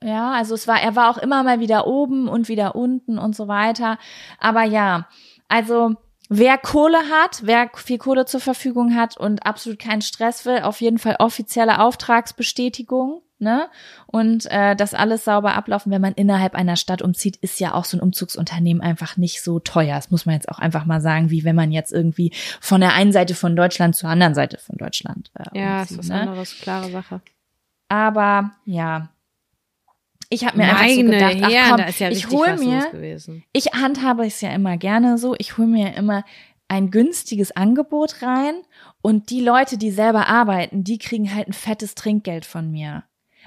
Ja, also es war, er war auch immer mal wieder oben und wieder unten und so weiter. Aber ja, also wer Kohle hat, wer viel Kohle zur Verfügung hat und absolut keinen Stress will, auf jeden Fall offizielle Auftragsbestätigung. Ne? Und äh, das alles sauber ablaufen, wenn man innerhalb einer Stadt umzieht, ist ja auch so ein Umzugsunternehmen einfach nicht so teuer. Das muss man jetzt auch einfach mal sagen, wie wenn man jetzt irgendwie von der einen Seite von Deutschland zur anderen Seite von Deutschland äh, ja, ist umzieht, was ne? anderes, klare Sache. Aber ja, ich habe mir einfach so Meine gedacht, ach Herren, komm, ist ja ich richtig hol was mir, gewesen. ich handhabe es ja immer gerne so, ich hole mir immer ein günstiges Angebot rein und die Leute, die selber arbeiten, die kriegen halt ein fettes Trinkgeld von mir.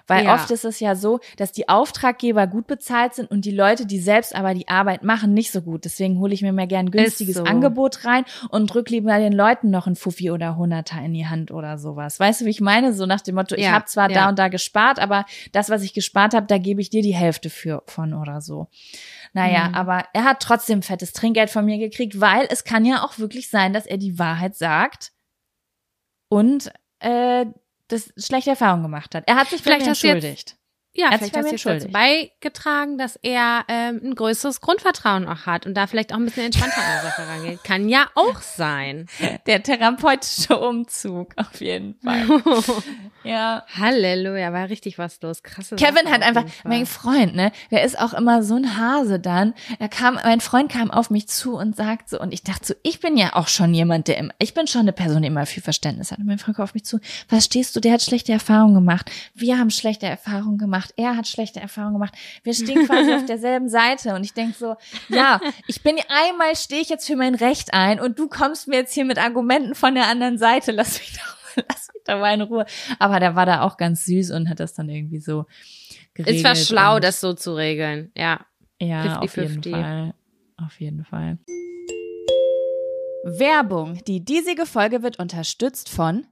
Weil Ja. oft ist es ja so, dass die Auftraggeber gut bezahlt sind und die Leute, die selbst aber die Arbeit machen, nicht so gut. Deswegen hole ich mir mehr gern ein günstiges so. Angebot rein und drück lieber den Leuten noch ein Fuffi oder Hunderter in die Hand oder sowas. Weißt du, wie ich meine? So nach dem Motto, ich Ja, habe zwar ja. da und da gespart, aber das, was ich gespart habe, da gebe ich dir die Hälfte für von oder so. Naja, Mhm. aber er hat trotzdem fettes Trinkgeld von mir gekriegt, weil es kann ja auch wirklich sein, dass er die Wahrheit sagt und äh, das schlechte Erfahrungen gemacht hat. Er hat sich Vielleicht entschuldigt. Ja, Er hat vielleicht sich hast du jetzt dazu beigetragen, dass er ähm, ein größeres Grundvertrauen auch hat und da vielleicht auch ein bisschen entspannter an die Sache rangeht. Kann ja auch sein. Der therapeutische Umzug, auf jeden Fall. ja. Halleluja, war richtig was los. Krasse Kevin Sache hat einfach, mein Freund, ne, der ist auch immer so ein Hase dann. Er kam, mein Freund kam auf mich zu und sagt so, und ich dachte so, ich bin ja auch schon jemand, der immer, ich bin schon eine Person, die immer viel Verständnis hat. Und mein Freund kam auf mich zu, was stehst du, der hat schlechte Erfahrungen gemacht. Wir haben schlechte Erfahrungen gemacht. Er hat schlechte Erfahrungen gemacht. Wir stehen quasi auf derselben Seite. Und ich denk so, ja, ich bin einmal stehe ich jetzt für mein Recht ein und du kommst mir jetzt hier mit Argumenten von der anderen Seite. Lass mich doch, lass mich doch mal in Ruhe. Aber der war da auch ganz süß und hat das dann irgendwie so geregelt. Es war schlau, das so zu regeln. Ja. ja, auf jeden 50-50. Fall. Auf jeden Fall. Werbung. Die diesige Folge wird unterstützt von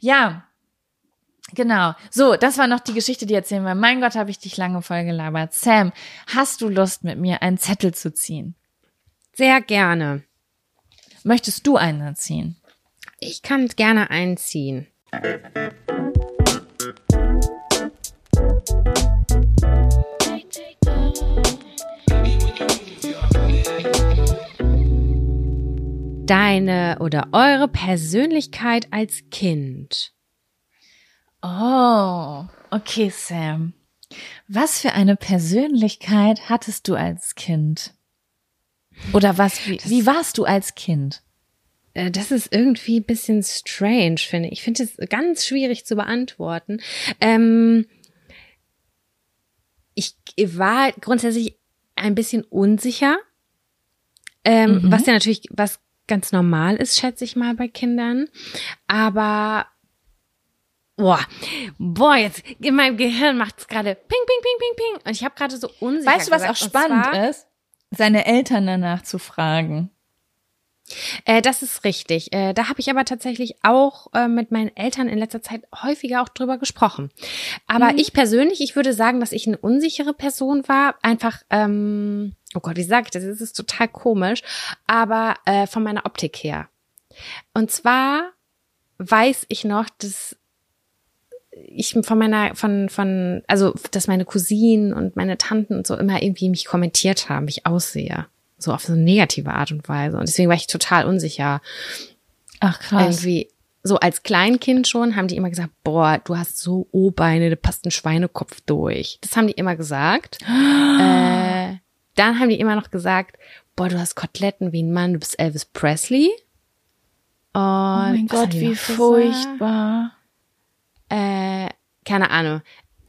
Ja. Genau. So, das war noch die Geschichte, die erzählen wir. Mein Gott, habe ich dich lange voll gelabert. Sam, hast du Lust mit mir einen Zettel zu ziehen? Sehr gerne. Möchtest du einen ziehen? Ich kann gerne einziehen. Deine oder eure Persönlichkeit als Kind. Oh, okay, Sam. Was für eine Persönlichkeit hattest du als Kind? Oder was, wie, wie warst du als Kind? Äh, Das ist irgendwie ein bisschen strange, finde ich. Ich finde es ganz schwierig zu beantworten. Ähm, ich war grundsätzlich ein bisschen unsicher, ähm, Mhm. was ja natürlich was ganz normal ist, schätze ich mal bei Kindern. Aber boah, boah, jetzt in meinem Gehirn macht es gerade ping, ping, ping, ping, ping. Und ich habe gerade so unsicher. Weißt du, was auch gesagt, und spannend ist? Seine Eltern danach zu fragen. Äh, das ist richtig. Äh, da habe ich aber tatsächlich auch äh, mit meinen Eltern in letzter Zeit häufiger auch drüber gesprochen. Aber ich persönlich, ich würde sagen, dass ich eine unsichere Person war. Einfach, ähm, oh Gott, wie sage ich das? Das ist total komisch. Aber äh, von meiner Optik her. Und zwar weiß ich noch, dass ich von meiner, von, von, also, dass meine Cousinen und meine Tanten und so immer irgendwie mich kommentiert haben, wie ich aussehe. So auf so eine negative Art und Weise. Und deswegen war ich total unsicher. Ach krass. Irgendwie, so als Kleinkind schon, haben die immer gesagt, boah, du hast so O-Beine, da passt ein Schweinekopf durch. Das haben die immer gesagt. äh, dann haben die immer noch gesagt, boah, du hast Koteletten wie ein Mann, du bist Elvis Presley. Und oh mein Gott, wie furchtbar. Äh, keine Ahnung.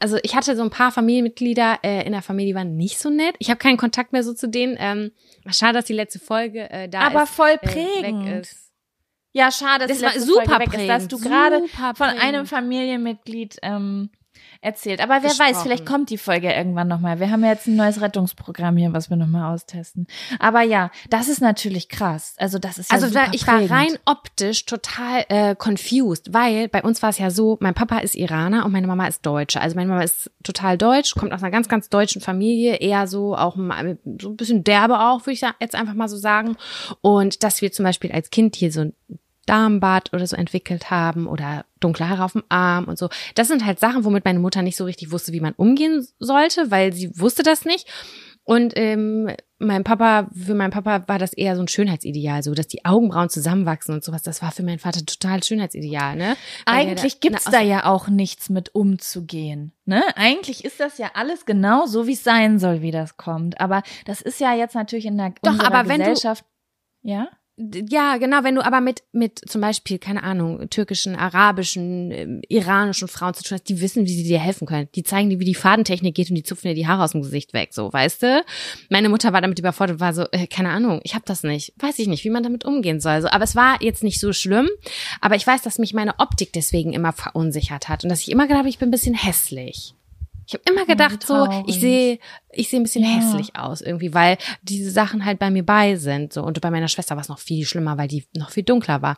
Also ich hatte so ein paar Familienmitglieder äh, in der Familie, die waren nicht so nett. Ich habe keinen Kontakt mehr so zu denen. Ähm, schade, dass die letzte Folge äh, da Aber ist, voll äh, prägend. weg ist. Ja, schade, dass Das die war letzte super Folge weg ist, dass prägend, du gerade von prägend. einem Familienmitglied ähm, erzählt. Aber wer weiß, Gesprochen. vielleicht kommt die Folge irgendwann nochmal. Wir haben ja jetzt ein neues Rettungsprogramm hier, was wir nochmal austesten. Aber ja, das ist natürlich krass. Also das ist ja Also super ich war prägend. rein optisch total äh, confused, weil bei uns war es ja so, mein Papa ist Iraner und meine Mama ist Deutsche. Also meine Mama ist total deutsch, kommt aus einer ganz, ganz deutschen Familie, eher so auch mal- so ein bisschen derbe auch, würde ich jetzt einfach mal so sagen. Und dass wir zum Beispiel als Kind hier so ein Darmbad oder so entwickelt haben oder dunkle Haare auf dem Arm und so. Das sind halt Sachen, womit meine Mutter nicht so richtig wusste, wie man umgehen sollte, weil sie wusste das nicht. Und ähm, mein Papa, für meinen Papa war das eher so ein Schönheitsideal, so dass die Augenbrauen zusammenwachsen und sowas. Das war für meinen Vater total Schönheitsideal, ne? Weil Eigentlich da- gibt's na, da ja auch nichts mit umzugehen. Ne? Eigentlich ist das ja alles genau so, wie es sein soll, wie das kommt. Aber das ist ja jetzt natürlich in der Doch, aber wenn du- Gesellschaft. ja? Ja, genau, wenn du aber mit, mit zum Beispiel, keine Ahnung, türkischen, arabischen, ähm, iranischen Frauen zu tun hast, die wissen, wie sie dir helfen können. Die zeigen dir, wie die Fadentechnik geht und die zupfen dir die Haare aus dem Gesicht weg, so, weißt du? Meine Mutter war damit überfordert, war so, äh, keine Ahnung, ich habe das nicht. Weiß ich nicht, wie man damit umgehen soll. So, aber es war jetzt nicht so schlimm. Aber ich weiß, dass mich meine Optik deswegen immer verunsichert hat und dass ich immer gedacht habe, ich bin ein bisschen hässlich. Ich habe immer gedacht, so, ich sehe, ich sehe ein bisschen Ja. hässlich aus irgendwie, weil diese Sachen halt bei mir bei sind. So und bei meiner Schwester war es noch viel schlimmer, weil die noch viel dunkler war.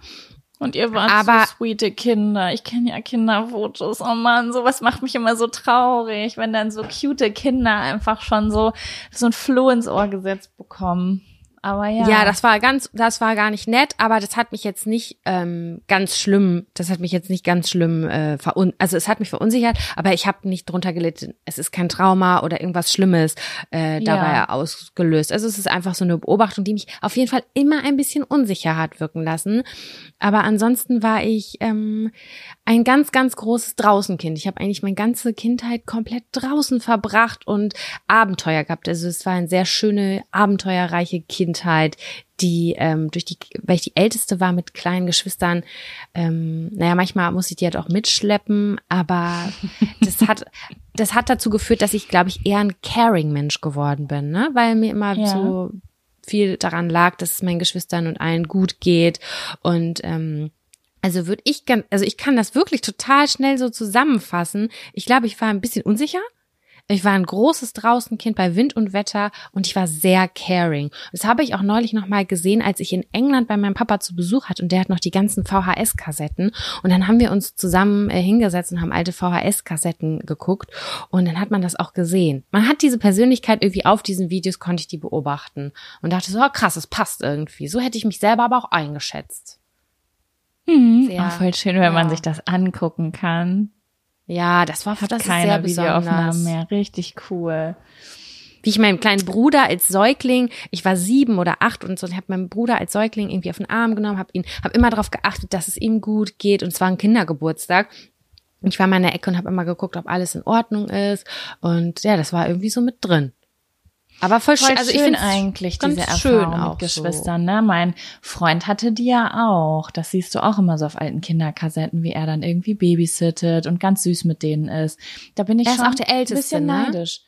Und ihr wart Aber- so sweete Kinder. Ich kenne ja Kinderfotos. Oh Mann, sowas macht mich immer so traurig, wenn dann so cute Kinder einfach schon so, so ein Floh ins Ohr gesetzt bekommen. Aber ja. Ja. das war ganz, das war gar nicht nett, aber das hat mich jetzt nicht ähm, ganz schlimm, das hat mich jetzt nicht ganz schlimm äh, verun also es hat mich verunsichert, aber ich habe nicht drunter gelitten. Es ist kein Trauma oder irgendwas Schlimmes äh, dabei Ja. ausgelöst. Also es ist einfach so eine Beobachtung, die mich auf jeden Fall immer ein bisschen unsicher hat wirken lassen. Aber ansonsten war ich ähm, ein ganz, ganz großes Draußenkind. Ich habe eigentlich meine ganze Kindheit komplett draußen verbracht und Abenteuer gehabt. Also es war eine sehr schöne, abenteuerreiche Kindheit. Die ähm, durch die, weil ich die älteste war mit kleinen Geschwistern, ähm, naja, manchmal muss ich die halt auch mitschleppen, aber das hat, das hat dazu geführt, dass ich, glaube ich, eher ein Caring-Mensch geworden bin, ne? Weil mir immer Ja. so viel daran lag, dass es meinen Geschwistern und allen gut geht. Und ähm, also würde ich also ich kann das wirklich total schnell so zusammenfassen. Ich glaube, ich war ein bisschen unsicher. Ich war ein großes Draußenkind bei Wind und Wetter und ich war sehr caring. Das habe ich auch neulich noch mal gesehen, als ich in England bei meinem Papa zu Besuch hatte und der hat noch die ganzen VHS-Kassetten und dann haben wir uns zusammen äh, hingesetzt und haben alte VHS-Kassetten geguckt und dann hat man das auch gesehen. Man hat diese Persönlichkeit irgendwie auf diesen Videos konnte ich die beobachten und dachte so, oh, krass, es passt irgendwie. So hätte ich mich selber aber auch eingeschätzt. Sehr, Auch voll schön, wenn man ja. sich das angucken kann. Ja, das war das ist sehr Keine besonders. Videoaufnahmen mehr. Richtig cool. wie ich meinen kleinen Bruder als Säugling, ich war sieben oder acht und so, und habe meinen Bruder als Säugling irgendwie auf den Arm genommen, habe ihn, habe immer darauf geachtet, dass es ihm gut geht und es war ein Kindergeburtstag. Und ich war mal in der Ecke und habe immer geguckt, ob alles in Ordnung ist und ja, das war irgendwie so mit drin. Aber voll, Voll schön, also ich schön finde eigentlich ganz diese schön Erfahrung auch mit Geschwistern. Ne? Mein Freund hatte die ja auch. Das siehst du auch immer so auf alten Kinderkassetten, wie er dann irgendwie babysittet und ganz süß mit denen ist. Da bin ich Er ist schon auch der Älteste, ein bisschen ne? neidisch.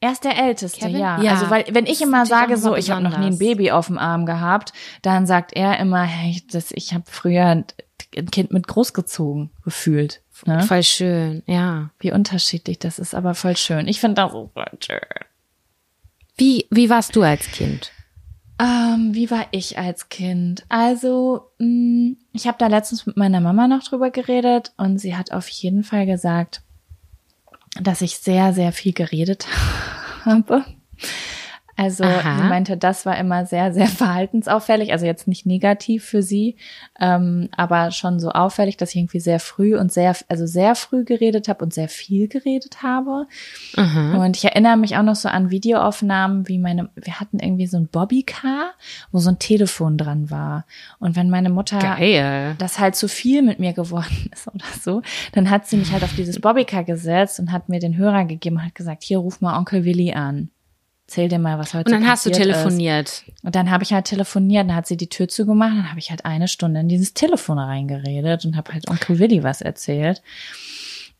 Er ist der Älteste, Kevin? ja. Ja. Also weil wenn ich ist immer sage so, ich habe noch nie ein. Baby auf dem Arm gehabt, dann sagt er immer, hey, das, ich habe früher ein Kind mit großgezogen gefühlt. Ne? Voll schön, ja. Wie unterschiedlich das ist, aber voll schön. Ich finde das so voll schön. Wie, wie warst du als Kind? Ähm, wie war ich als Kind? Also, mh, ich habe da letztens mit meiner Mama noch drüber geredet und sie hat auf jeden Fall gesagt, dass ich sehr, sehr viel geredet habe. Also Aha. sie meinte, das war immer sehr, sehr verhaltensauffällig. Also jetzt nicht negativ für sie, ähm, aber schon so auffällig, dass ich irgendwie sehr früh und sehr, also sehr früh geredet habe und sehr viel geredet habe. Und ich erinnere mich auch noch so an Videoaufnahmen, wie meine, wir hatten irgendwie so ein Bobbycar, wo so ein Telefon dran war. Und wenn meine Mutter Geil. das halt zu viel mit mir geworden ist oder so, dann hat sie mich halt auf dieses Bobbycar gesetzt und hat mir den Hörer gegeben und hat gesagt, hier ruf mal Onkel Willi an. Zähl dir mal, was heute Und dann hast du passiert telefoniert. Ist. Und dann habe ich halt telefoniert, dann hat sie die Tür zugemacht, dann habe ich halt eine Stunde in dieses Telefon reingeredet und habe halt Onkel Willi was erzählt.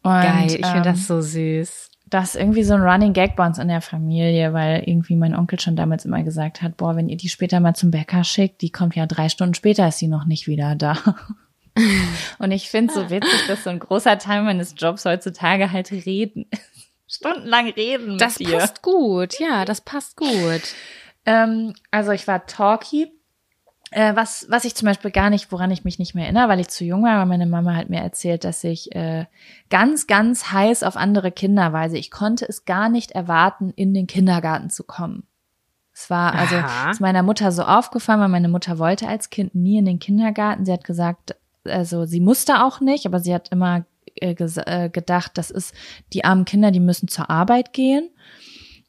Und, Geil, ich finde ähm, das so süß. das ist irgendwie so ein Running Gag bei uns in der Familie, weil irgendwie mein Onkel schon damals immer gesagt hat, boah, wenn ihr die später mal zum Bäcker schickt, die kommt ja drei Stunden später, ist sie noch nicht wieder da. Und ich finde so witzig, dass so ein großer Teil meines Jobs heutzutage halt reden. Stundenlang reden mit Das dir. passt gut, ja, das passt gut. Ähm, also ich war talky. Äh, was, was ich zum Beispiel gar nicht, woran ich mich nicht mehr erinnere, weil ich zu jung war, aber meine Mama hat mir erzählt, dass ich äh, ganz, ganz heiß auf andere Kinder war. Also ich konnte es gar nicht erwarten, in den Kindergarten zu kommen. Es war also Aha. ist meiner Mutter so aufgefallen, weil meine Mutter wollte als Kind nie in den Kindergarten. Sie hat gesagt, also sie musste auch nicht, aber sie hat immer äh, äh, gedacht, das ist die armen Kinder, die müssen zur Arbeit gehen.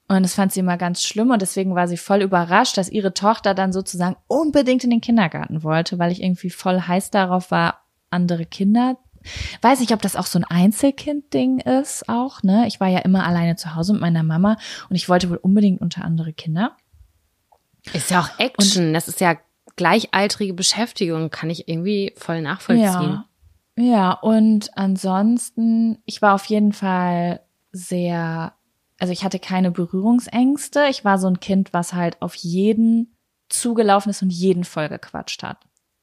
Und das fand sie immer ganz schlimm und deswegen war sie voll überrascht, dass ihre Tochter dann sozusagen unbedingt in den Kindergarten wollte, weil ich irgendwie voll heiß darauf war, andere Kinder. Weiß nicht, ob das auch so ein Einzelkind-Ding ist auch, ne? Ich war ja immer alleine zu Hause mit meiner Mama und ich wollte wohl unbedingt unter andere Kinder. Ist ja auch Action, das ist ja gleichaltrige Beschäftigung, kann ich irgendwie voll nachvollziehen. Ja. Ja, und ansonsten, ich war auf jeden Fall sehr, also ich hatte keine Berührungsängste. Ich war so ein Kind, was halt auf jeden zugelaufen ist und jeden voll gequatscht hat.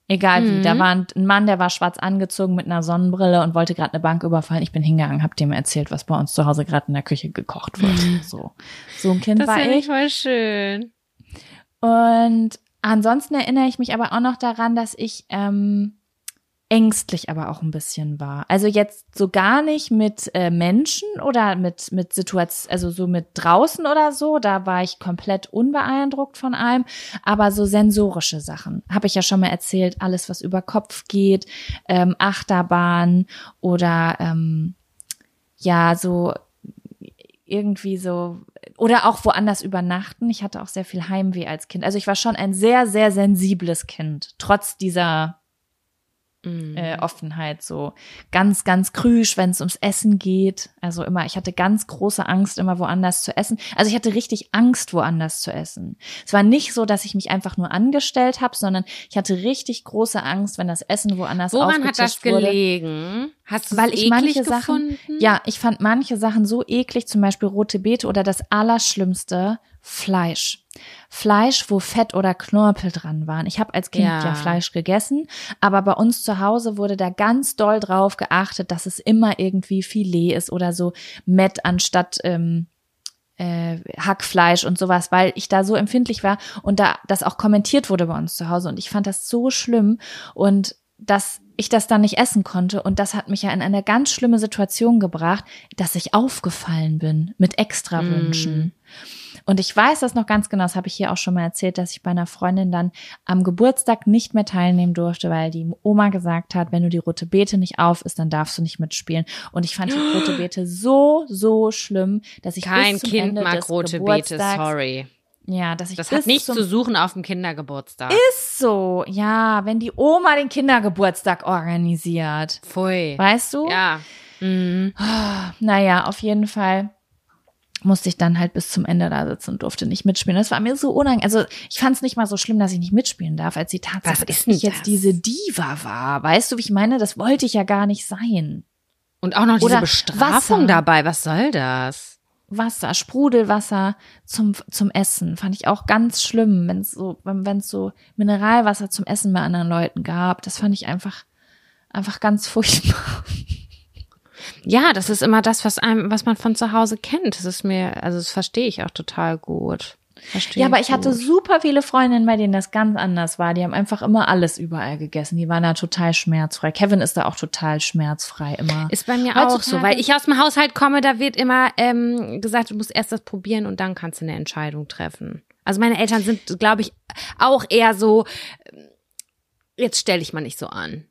Egal wie. Da war ein Mann, der war schwarz angezogen mit einer Sonnenbrille und wollte gerade eine Bank überfallen. Ich bin hingegangen, hab dem erzählt, was bei uns zu Hause gerade in der Küche gekocht wird. So, so ein Kind Das war ich. ich voll schön. Und ansonsten erinnere ich mich aber auch noch daran, dass ich ähm, ängstlich aber auch ein bisschen war. Also jetzt so gar nicht mit äh, Menschen oder mit mit Situation, also so mit draußen oder so. Da war ich komplett unbeeindruckt von allem. Aber so sensorische Sachen habe ich ja schon mal erzählt. Alles, was über Kopf geht, ähm, Achterbahn oder ähm, ja so irgendwie so oder auch woanders übernachten. Ich hatte auch sehr viel Heimweh als Kind. Also ich war schon ein sehr, sehr sensibles Kind, trotz dieser Mhm. äh, Offenheit, so ganz, ganz krüsch, wenn es ums Essen geht. Also immer, ich hatte ganz große Angst, immer woanders zu essen. Also ich hatte richtig Angst, woanders zu essen. Es war nicht so, dass ich mich einfach nur angestellt habe, sondern ich hatte richtig große Angst, wenn das Essen woanders Woran hat das wurde. gelegen? Hast du Weil ich eklig manche gefunden? Sachen, ja, ich fand manche Sachen so eklig, zum Beispiel rote Beete oder das Allerschlimmste, Fleisch. Fleisch, wo Fett oder Knorpel dran waren. Ich habe als Kind Ja. ja. Fleisch gegessen, aber bei uns zu Hause wurde da ganz doll drauf geachtet, dass es immer irgendwie Filet ist oder so Mett anstatt ähm, äh, Hackfleisch und sowas, weil ich da so empfindlich war und da das auch kommentiert wurde bei uns zu Hause und ich fand das so schlimm und dass ich das dann nicht essen konnte und das hat mich ja in eine ganz schlimme Situation gebracht, dass ich aufgefallen bin mit Extrawünschen. Und ich weiß das noch ganz genau, das habe ich hier auch schon mal erzählt, dass ich bei einer Freundin dann am Geburtstag nicht mehr teilnehmen durfte, weil die Oma gesagt hat, wenn du die rote Beete nicht auf ist, dann darfst du nicht mitspielen. Und ich fand die rote Beete so, so schlimm, dass ich Kein bis zum Kind Ende mag des rote Beete, sorry. Ja, dass ich Das hat nichts zum zu suchen auf dem Kindergeburtstag. ist so, ja, wenn die Oma den Kindergeburtstag organisiert. Pfui. Weißt du? Ja. Mhm. Naja, auf jeden Fall musste ich dann halt bis zum Ende da sitzen und durfte nicht mitspielen. Das war mir so unangenehm. Also ich fand es nicht mal so schlimm, dass ich nicht mitspielen darf, als die Tatsache, ist dass ich jetzt das? diese Diva war. Weißt du, wie ich meine? Das wollte ich ja gar nicht sein. Und auch noch diese Oder Bestrafung Wasser. dabei. Was soll das? Wasser, Sprudelwasser zum, zum Essen fand ich auch ganz schlimm, wenn es so, wenn es so Mineralwasser zum Essen bei anderen Leuten gab. Das fand ich einfach, einfach ganz furchtbar. Ja, das ist immer das, was einem, was man von zu Hause kennt. Das ist mir, also das verstehe ich auch total gut. Verstehe Ja, aber ich hatte gut. super viele Freundinnen, bei denen das ganz anders war. Die haben einfach immer alles überall gegessen. Die waren da total schmerzfrei. Kevin ist da auch total schmerzfrei immer. Ist bei mir auch so, Heutzutage- weil ich aus dem Haushalt komme, da wird immer ähm, gesagt, du musst erst das probieren und dann kannst du eine Entscheidung treffen. Also meine Eltern sind, glaube ich, auch eher so, ähm, jetzt stell dich mal nicht so an.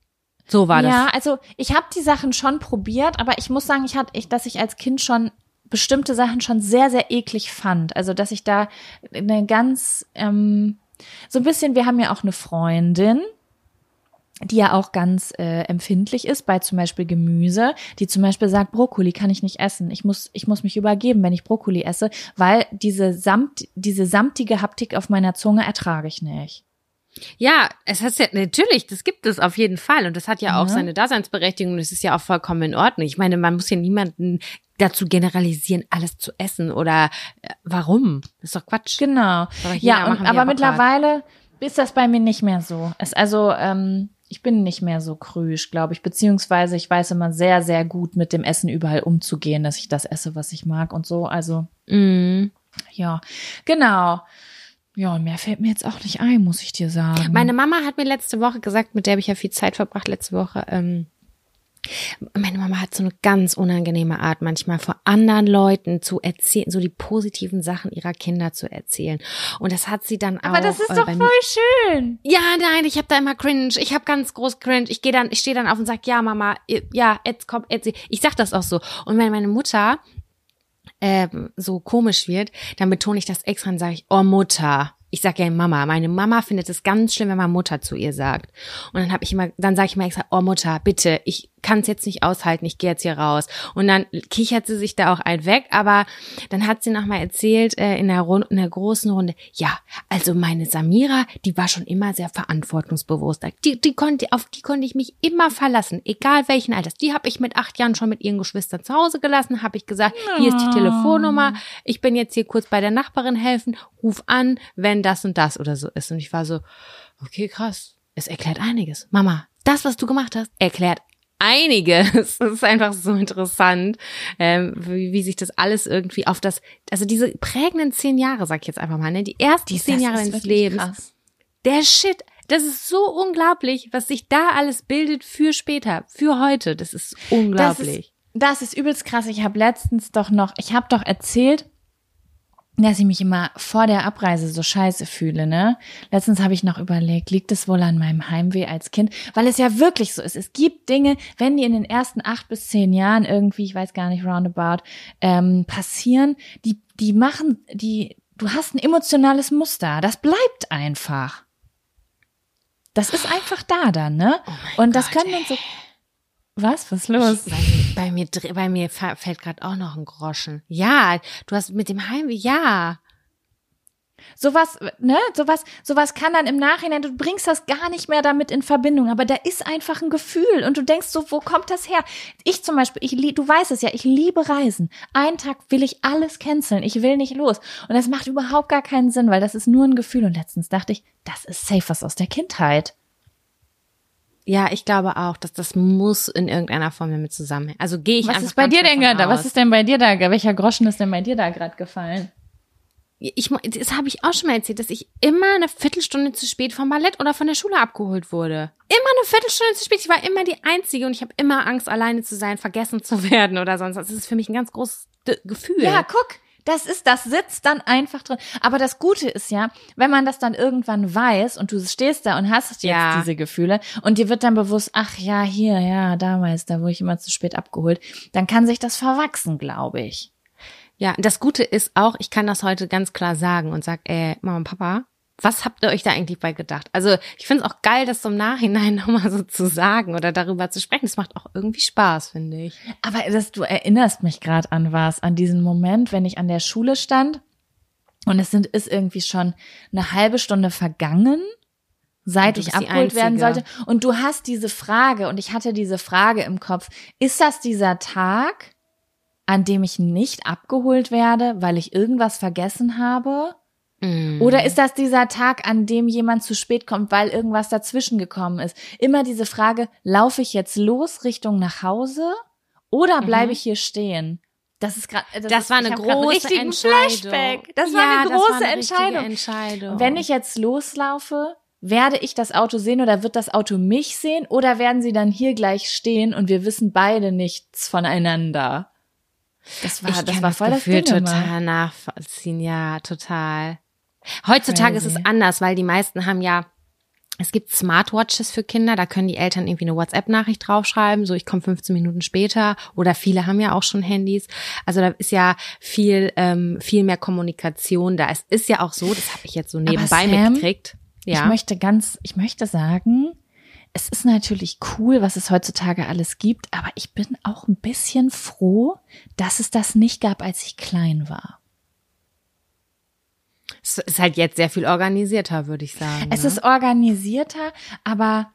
So war das. Ja, also ich habe die Sachen schon probiert, aber ich muss sagen, ich hatte, ich, dass ich als Kind schon bestimmte Sachen schon sehr, sehr eklig fand. Also dass ich da eine ganz ähm, so ein bisschen, wir haben ja auch eine Freundin, die ja auch ganz äh, empfindlich ist bei zum Beispiel Gemüse, die zum Beispiel sagt, Brokkoli kann ich nicht essen. Ich muss, ich muss mich übergeben, wenn ich Brokkoli esse, weil diese samt, diese samtige Haptik auf meiner Zunge ertrage ich nicht. Ja, es heißt ja, natürlich, das gibt es auf jeden Fall. Und das hat ja auch Ja. seine Daseinsberechtigung. und Es ist ja auch vollkommen in Ordnung. Ich meine, man muss ja niemanden dazu generalisieren, alles zu essen oder äh, warum? Das ist doch Quatsch. Genau. Ja, und, aber mittlerweile ist das bei mir nicht mehr so. Es also, ähm, ich bin nicht mehr so krüsch, glaube ich. Beziehungsweise ich weiß immer sehr, sehr gut mit dem Essen überall umzugehen, dass ich das esse, was ich mag und so. Also, Mhm. ja, genau. Ja, mehr fällt mir jetzt auch nicht ein, muss ich dir sagen. Meine Mama hat mir letzte Woche gesagt, mit der habe ich ja viel Zeit verbracht letzte Woche. Ähm, meine Mama hat so eine ganz unangenehme Art, manchmal vor anderen Leuten zu erzählen, so die positiven Sachen ihrer Kinder zu erzählen. Und das hat sie dann auch. aber das ist äh, doch voll mir- schön. Ja, nein, ich habe da immer cringe. Ich habe ganz groß cringe. Ich gehe dann, ich stehe dann auf und sag, ja, Mama, ja, jetzt kommt, jetzt. Ich sag das auch so. Und wenn meine Mutter ähm, so komisch wird, dann betone ich das extra und sage ich, oh Mutter. Ich sage ja Mama. Meine Mama findet es ganz schlimm, wenn man Mutter zu ihr sagt. Und dann habe ich immer, dann sage ich immer extra, oh Mutter, bitte, ich kann es jetzt nicht aushalten, ich gehe jetzt hier raus. Und dann kichert sie sich da auch ein weg, aber dann hat sie noch mal erzählt äh, in, der Runde, in der großen Runde, ja, also meine Samira, die war schon immer sehr verantwortungsbewusst. Die, die konnte, auf die konnte ich mich immer verlassen, egal welchen Alters. Die habe ich mit acht Jahren schon mit ihren Geschwistern zu Hause gelassen, habe ich gesagt, hier ist die Telefonnummer, ich bin jetzt hier kurz bei der Nachbarin helfen, ruf an, wenn das und das oder so ist. Und ich war so, okay, krass, es erklärt einiges. Mama, das, was du gemacht hast, erklärt einiges. Das ist einfach so interessant, ähm, wie, wie sich das alles irgendwie auf das, also diese prägenden zehn Jahre, sag ich jetzt einfach mal, ne, die ersten zehn Das Jahre ist deines Lebens, krass. der Shit, das ist so unglaublich, was sich da alles bildet für später, für heute. Das ist unglaublich. Das ist übelst krass. Ich habe letztens doch noch, ich habe doch erzählt, dass ich mich immer vor der Abreise so scheiße fühle, ne? Letztens habe ich noch überlegt, liegt es wohl an meinem Heimweh als Kind? Weil es ja wirklich so ist. Es gibt Dinge, wenn die in den ersten acht bis zehn Jahren irgendwie, ich weiß gar nicht, roundabout, ähm, passieren, die, die machen, die, du hast ein emotionales Muster. Das bleibt einfach. Das ist einfach da dann, ne? Oh Und das können dann so. Was? Was ist los? Mir, bei mir, bei mir fällt gerade auch noch ein Groschen. Ja, du hast mit dem Heimweh, ja. Sowas, ne, sowas, sowas kann dann im Nachhinein, du bringst das gar nicht mehr damit in Verbindung, aber da ist einfach ein Gefühl und du denkst so, wo kommt das her? Ich zum Beispiel, ich, du weißt es ja, ich liebe Reisen. Einen Tag will ich alles canceln, ich will nicht los. Und das macht überhaupt gar keinen Sinn, weil das ist nur ein Gefühl. Und letztens dachte ich, das ist safe was aus der Kindheit. Ja, ich glaube auch, dass das muss in irgendeiner Form damit zusammenhängen. Also gehe ich Was ist bei dir denn gerade? Was ist denn bei dir da? Welcher Groschen ist denn bei dir da gerade gefallen? Ich, das habe ich auch schon mal erzählt, dass ich immer eine Viertelstunde zu spät vom Ballett oder von der Schule abgeholt wurde. Immer eine Viertelstunde zu spät. Ich war immer die Einzige und ich habe immer Angst, alleine zu sein, vergessen zu werden oder sonst. was. Das ist für mich ein ganz großes Gefühl. Ja, guck, das ist, das sitzt dann einfach drin. Aber das Gute ist ja, wenn man das dann irgendwann weiß und du stehst da und hast jetzt Ja. diese Gefühle und dir wird dann bewusst, ach ja, hier, ja, damals, da wurde ich immer zu spät abgeholt, dann kann sich das verwachsen, glaube ich. Ja, das Gute ist auch, ich kann das heute ganz klar sagen und sag, äh, Mama und Papa, was habt ihr euch da eigentlich bei gedacht? Also ich finde es auch geil, das so im Nachhinein nochmal so zu sagen oder darüber zu sprechen. Das macht auch irgendwie Spaß, finde ich. Aber das, du erinnerst mich gerade an was, an diesen Moment, wenn ich an der Schule stand und es sind, ist irgendwie schon eine halbe Stunde vergangen, seit ich abgeholt werden sollte. Und du hast diese Frage und ich hatte diese Frage im Kopf. Ist das dieser Tag, an dem ich nicht abgeholt werde, weil ich irgendwas vergessen habe? Mm. Oder ist das dieser Tag, an dem jemand zu spät kommt, weil irgendwas dazwischen gekommen ist? Immer diese Frage, laufe ich jetzt los Richtung nach Hause oder bleibe ich hier stehen? Das ist gerade Mhm. das war eine große richtigen Entscheidung. Flashback. Das war ja, eine große das war eine Entscheidung. Entscheidung. Wenn ich jetzt loslaufe, werde ich das Auto sehen oder wird das Auto mich sehen oder werden sie dann hier gleich stehen und wir wissen beide nichts voneinander? Das war, ich das war das voll Gefühl das Ding immer. total nachvollziehen, ja, total. Heutzutage ist Crazy. es anders, weil die meisten haben ja, es gibt Smartwatches für Kinder, da können die Eltern irgendwie eine WhatsApp-Nachricht draufschreiben, so ich komme 15 Minuten später oder viele haben ja auch schon Handys. Also da ist ja viel, ähm, viel mehr Kommunikation da. Es ist ja auch so, das habe ich jetzt so nebenbei Sam, mitgekriegt. Ja. Ich möchte ganz, ich möchte sagen, es ist natürlich cool, was es heutzutage alles gibt, aber ich bin auch ein bisschen froh, dass es das nicht gab, als ich klein war. Es ist halt jetzt sehr viel organisierter, würde ich sagen. Es ne? ist organisierter, aber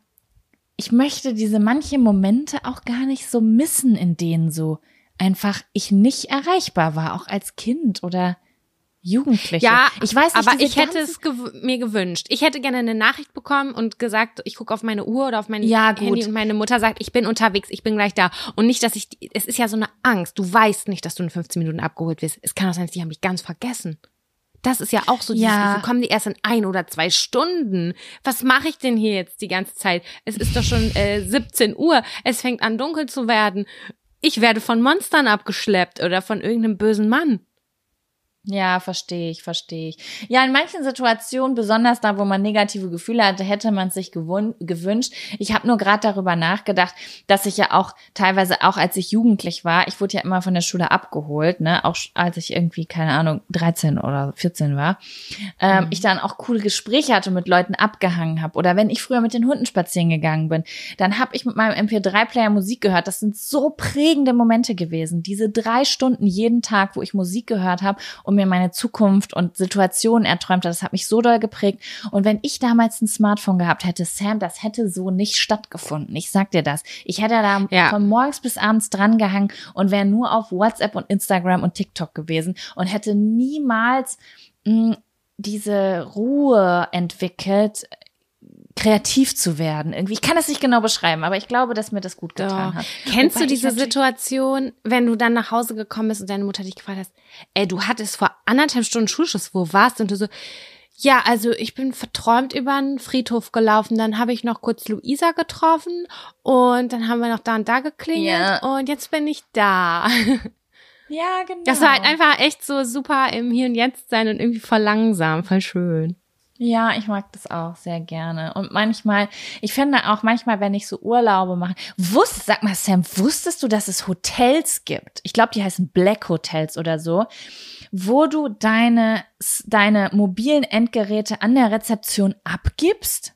ich möchte diese manche Momente auch gar nicht so missen, in denen so einfach ich nicht erreichbar war, auch als Kind oder Jugendliche. Ja, ich weiß nicht, aber ich hätte es gew mir gewünscht. Ich hätte gerne eine Nachricht bekommen und gesagt, ich gucke auf meine Uhr oder auf mein Ja, gut. Handy und meine Mutter sagt, ich bin unterwegs, ich bin gleich da. Und nicht, dass ich, es ist ja so eine Angst. Du weißt nicht, dass du in 15 Minuten abgeholt wirst. Es kann auch sein, die haben mich ganz vergessen. Das ist ja auch so, dieses, Ja. Kommen die erst in ein oder zwei Stunden. Was mache ich denn hier jetzt die ganze Zeit? Es ist doch schon äh, 17 Uhr. Es fängt an dunkel zu werden. Ich werde von Monstern abgeschleppt oder von irgendeinem bösen Mann. Ja, verstehe ich, verstehe ich. Ja, in manchen Situationen, besonders da, wo man negative Gefühle hatte, hätte man sich gewünscht. Ich habe nur gerade darüber nachgedacht, dass ich ja auch teilweise, auch als ich jugendlich war, ich wurde ja immer von der Schule abgeholt, ne, auch als ich irgendwie, keine Ahnung, 13 oder 14 war, ähm, ich dann auch coole Gespräche hatte, mit Leuten abgehangen habe. Oder wenn ich früher mit den Hunden spazieren gegangen bin, dann habe ich mit meinem MP3-Player Musik gehört. Das sind so prägende Momente gewesen. Diese drei Stunden jeden Tag, wo ich Musik gehört habe und mir meine Zukunft und Situationen erträumt habe, das hat mich so doll geprägt. Und wenn ich damals ein Smartphone gehabt hätte, Sam, das hätte so nicht stattgefunden. Ich sag dir das. Ich hätte da Ja. von morgens bis abends dran gehangen und wäre nur auf WhatsApp und Instagram und TikTok gewesen und hätte niemals mh, diese Ruhe entwickelt, kreativ zu werden. Irgendwie, ich kann das nicht genau beschreiben, aber ich glaube, dass mir das gut getan Doch. hat. Kennst Wobei du diese Situation, wenn du dann nach Hause gekommen bist und deine Mutter dich gefragt hast, ey, du hattest vor anderthalb Stunden Schulschluss, wo warst du? Und du so, ja, also ich bin verträumt über einen Friedhof gelaufen, dann habe ich noch kurz Luisa getroffen und dann haben wir noch da und da geklingelt Ja. und jetzt bin ich da. Ja, genau. Das war halt einfach echt so super im Hier und Jetzt sein und irgendwie voll langsam, voll schön. Ja, ich mag das auch sehr gerne. Und manchmal, ich finde auch manchmal, wenn ich so Urlaube mache, wusst, sag mal, Sam, wusstest du, dass es Hotels gibt? Ich glaube, die heißen Black Hotels oder so, wo du deine, deine mobilen Endgeräte an der Rezeption abgibst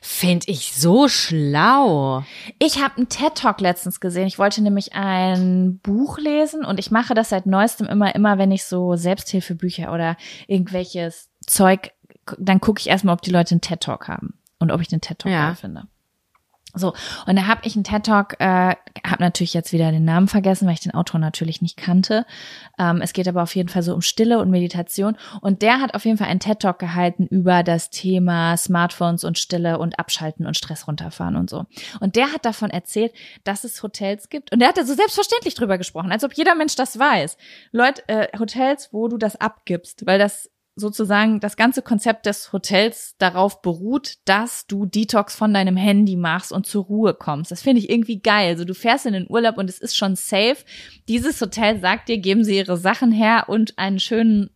Finde ich so schlau. Ich habe einen TED-Talk letztens gesehen. Ich wollte nämlich ein Buch lesen und ich mache das seit neuestem immer, immer, wenn ich so Selbsthilfebücher oder irgendwelches Zeug, dann gucke ich erstmal, ob die Leute einen TED-Talk haben und ob ich den TED-Talk Ja. geil finde. So, und da habe ich einen TED-Talk, äh, habe natürlich jetzt wieder den Namen vergessen, weil ich den Autor natürlich nicht kannte. Ähm, es geht aber auf jeden Fall so um Stille und Meditation. Und der hat auf jeden Fall einen TED-Talk gehalten über das Thema Smartphones und Stille und Abschalten und Stress runterfahren und so. Und der hat davon erzählt, dass es Hotels gibt. Und der hat da so selbstverständlich drüber gesprochen, als ob jeder Mensch das weiß. Leute, äh, Hotels, wo du das abgibst, weil das sozusagen das ganze Konzept des Hotels darauf beruht, dass du Detox von deinem Handy machst und zur Ruhe kommst. Das finde ich irgendwie geil. Also du fährst in den Urlaub und es ist schon safe. Dieses Hotel sagt dir, geben sie ihre Sachen her und einen schönen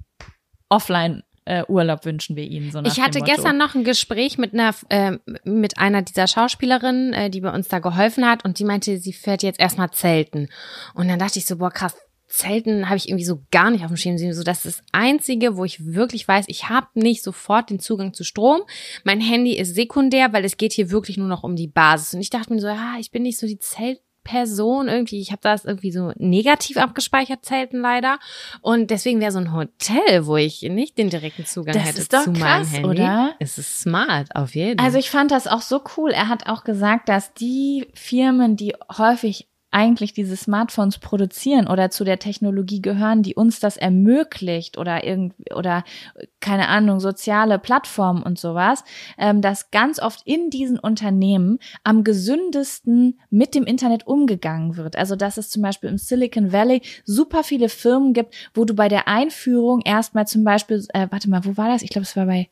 Offline äh, Urlaub wünschen wir ihnen. So Ich hatte gestern noch ein Gespräch mit einer äh, mit einer dieser Schauspielerinnen, äh, die bei uns da geholfen hat und die meinte, sie fährt jetzt erstmal zelten. Und dann dachte ich so, boah, krass, Zelten habe ich irgendwie so gar nicht auf dem Schirm. So, das ist das Einzige, wo ich wirklich weiß, ich habe nicht sofort den Zugang zu Strom. Mein Handy ist sekundär, weil es geht hier wirklich nur noch um die Basis. Und ich dachte mir so, ah, ich bin nicht so die Zeltperson irgendwie. Ich habe das irgendwie so negativ abgespeichert, Zelten leider. Und deswegen wäre so ein Hotel, wo ich nicht den direkten Zugang Das hätte ist doch zu meinem krass, Handy. oder? Es ist smart, auf jeden Also ich fand das auch so cool. Er hat auch gesagt, dass die Firmen, die häufig eigentlich diese Smartphones produzieren oder zu der Technologie gehören, die uns das ermöglicht oder irgendwie oder keine Ahnung soziale Plattformen und sowas, ähm, dass ganz oft in diesen Unternehmen am gesündesten mit dem Internet umgegangen wird. Also dass es zum Beispiel im Silicon Valley super viele Firmen gibt, wo du bei der Einführung erstmal zum Beispiel, äh, warte mal, wo war das? Ich glaube, es war bei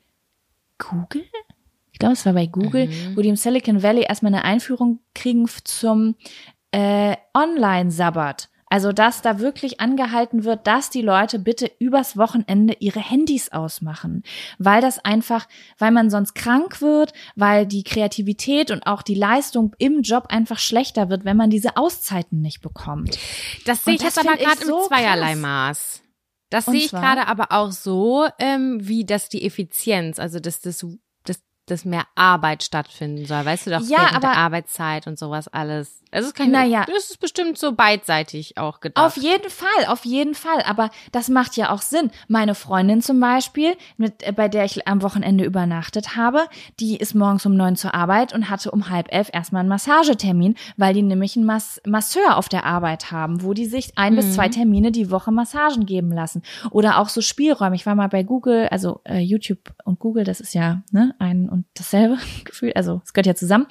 Google. Ich glaube, es war bei Google, wo die im Silicon Valley erstmal eine Einführung kriegen zum äh, Online-Sabbat. Also, dass da wirklich angehalten wird, dass die Leute bitte übers Wochenende ihre Handys ausmachen. Weil das einfach, weil man sonst krank wird, weil die Kreativität und auch die Leistung im Job einfach schlechter wird, wenn man diese Auszeiten nicht bekommt. Das sehe ich jetzt aber gerade so im zweierlei krass. Maß. Das Und sehe ich gerade aber auch so, ähm, wie dass die Effizienz, also dass das, dass, mehr Arbeit stattfinden soll. Weißt du doch, Ja, aber- der Arbeitszeit und sowas alles. Also es kann Naja. das ist bestimmt so beidseitig auch gedacht. Auf jeden Fall, auf jeden Fall. Aber das macht ja auch Sinn. Meine Freundin zum Beispiel, mit, äh, bei der ich am Wochenende übernachtet habe, die ist morgens um neun zur Arbeit und hatte um halb elf erstmal einen Massagetermin, weil die nämlich einen Mas Masseur auf der Arbeit haben, wo die sich ein bis zwei Termine die Woche Massagen geben lassen. Oder auch so Spielräume. Ich war mal bei Google, also äh, YouTube und Google, das ist ja ne, ein und dasselbe Gefühl. Also es gehört ja zusammen.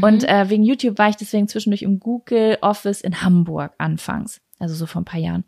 Und äh, wegen YouTube war ich deswegen zwischendurch im Google Office in Hamburg anfangs. Also so vor ein paar Jahren.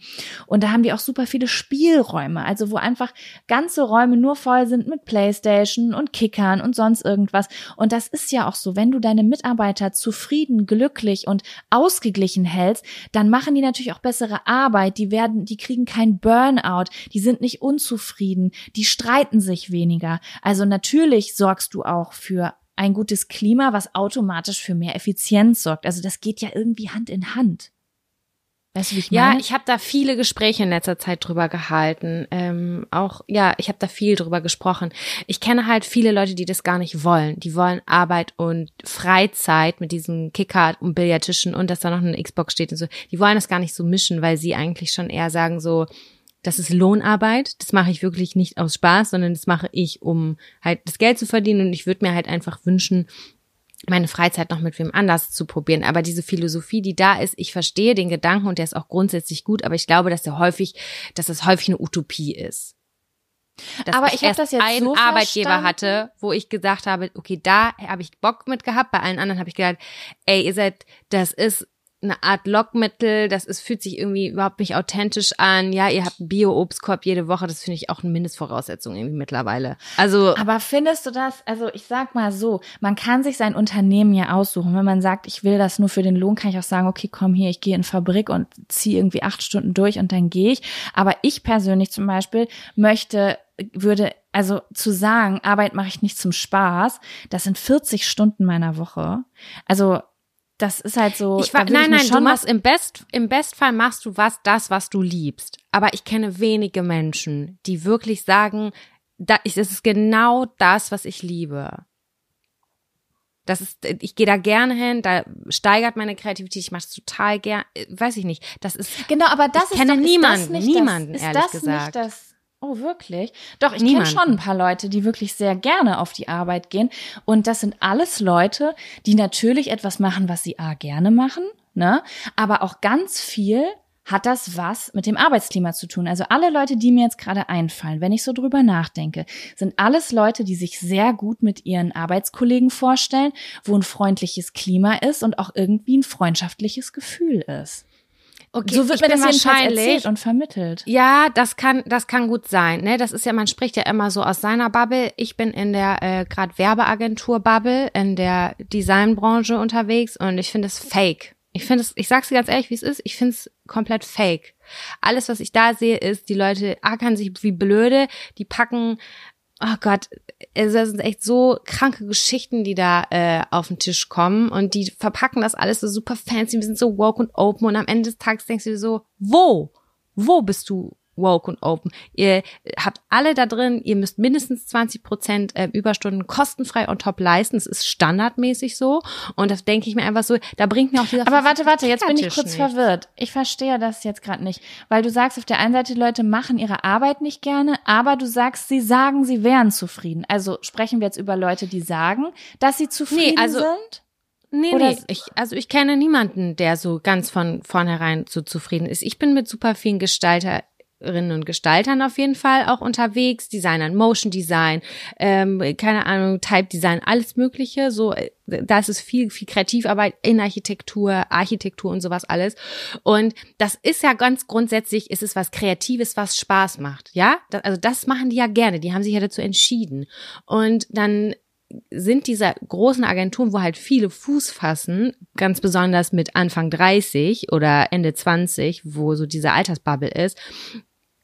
Und da haben die auch super viele Spielräume, also wo einfach ganze Räume nur voll sind mit Playstation und Kickern und sonst irgendwas. Und das ist ja auch so, wenn du deine Mitarbeiter zufrieden, glücklich und ausgeglichen hältst, dann machen die natürlich auch bessere Arbeit. Die werden, die kriegen kein Burnout, die sind nicht unzufrieden, die streiten sich weniger. Also natürlich sorgst du auch für ein gutes Klima, was automatisch für mehr Effizienz sorgt. Also das geht ja irgendwie Hand in Hand. Weißt du, wie ich Ja, meine? ich habe da viele Gespräche in letzter Zeit drüber gehalten. Ähm, auch, ja, ich habe da viel drüber gesprochen. Ich kenne halt viele Leute, die das gar nicht wollen. Die wollen Arbeit und Freizeit mit diesen Kicker und Billardtischen und dass da noch eine Xbox steht und so. Die wollen das gar nicht so mischen, weil sie eigentlich schon eher sagen so, das ist Lohnarbeit. Das mache ich wirklich nicht aus Spaß, sondern das mache ich, um halt das Geld zu verdienen. Und ich würde mir halt einfach wünschen, meine Freizeit noch mit wem anders zu probieren. Aber diese Philosophie, die da ist, ich verstehe den Gedanken und der ist auch grundsätzlich gut, aber ich glaube, dass der häufig, dass das häufig eine Utopie ist. Dass Aber ich hab erst das jetzt einen so Arbeitgeber verstanden. hatte, wo ich gesagt habe, okay, da habe ich Bock mit gehabt, bei allen anderen habe ich gedacht, ey, ihr seid, das ist eine Art Lockmittel, das ist, fühlt sich irgendwie überhaupt nicht authentisch an. Ja, ihr habt Bio-Obstkorb jede Woche, das finde ich auch eine Mindestvoraussetzung irgendwie mittlerweile. Also, Aber findest du das, also ich sag mal so, man kann sich sein Unternehmen ja aussuchen. Wenn man sagt, ich will das nur für den Lohn, kann ich auch sagen, okay, komm hier, ich gehe in Fabrik und ziehe irgendwie acht Stunden durch und dann gehe ich. Aber ich persönlich zum Beispiel möchte, würde, also zu sagen, Arbeit mache ich nicht zum Spaß, das sind 40 Stunden meiner Woche. Also das ist halt so. Ich war, nein, nein, du machst im Best, im Bestfall machst du was, das, was du liebst. Aber ich kenne wenige Menschen, die wirklich sagen, da, ich, es ist genau das, was ich liebe. Das ist, ich gehe da gerne hin, da steigert meine Kreativität, ich mache es total gern, weiß ich nicht. Das ist Genau, aber das Ich ist kenne doch, niemanden, ist das nicht niemanden, das, ist ehrlich das gesagt. Nicht das, oh, wirklich? Doch, ich kenne schon ein paar Leute, die wirklich sehr gerne auf die Arbeit gehen. Und das sind alles Leute, die natürlich etwas machen, was sie A gerne machen, ne? Aber auch ganz viel hat das was mit dem Arbeitsklima zu tun. Also alle Leute, die mir jetzt gerade einfallen, wenn ich so drüber nachdenke, sind alles Leute, die sich sehr gut mit ihren Arbeitskollegen vorstellen, wo ein freundliches Klima ist und auch irgendwie ein freundschaftliches Gefühl ist. Okay, so wird mir das wahrscheinlich erzählt und vermittelt. Ja, das kann, das kann gut sein. Ne, das ist ja, man spricht ja immer so aus seiner Bubble. Ich bin in der äh, gerade Werbeagentur Bubble in der Designbranche unterwegs und ich finde es fake. Ich finde es, ich sag's dir ganz ehrlich, wie es ist. Ich finde es komplett fake. Alles, was ich da sehe, ist, die Leute ackern sich wie blöde, die packen, oh Gott, es sind echt so kranke Geschichten, die da äh, auf den Tisch kommen. Und die verpacken das alles so super fancy, wir sind so woke und open. Und am Ende des Tages denkst du dir so, wo? Wo bist du woke und open? Ihr habt alle da drin, ihr müsst mindestens 20 Prozent äh, Überstunden kostenfrei on top leisten. Das ist standardmäßig so. Und das denke ich mir einfach so, da bringt mir auch dieser Aber warte, warte, jetzt bin ich kurz nichts. verwirrt. Ich verstehe das jetzt gerade nicht, weil du sagst auf der einen Seite, die Leute machen ihre Arbeit nicht gerne, aber du sagst, sie sagen, sie wären zufrieden. Also sprechen wir jetzt über Leute, die sagen, dass sie zufrieden also- sind? Nee, Oder nee, ich, also ich kenne niemanden, der so ganz von vornherein so zufrieden ist. Ich bin mit super vielen Gestalterinnen und Gestaltern auf jeden Fall auch unterwegs, Designern, Motion Design, ähm, keine Ahnung, Type Design, alles Mögliche. So, äh, da ist viel, viel Kreativarbeit in Architektur, Architektur und sowas alles. Und das ist ja ganz grundsätzlich, ist es was Kreatives, was Spaß macht, ja? Das, also das machen die ja gerne, die haben sich ja dazu entschieden. Und dann sind diese großen Agenturen, wo halt viele Fuß fassen, ganz besonders mit Anfang 30 oder Ende 20, wo so diese Altersbubble ist.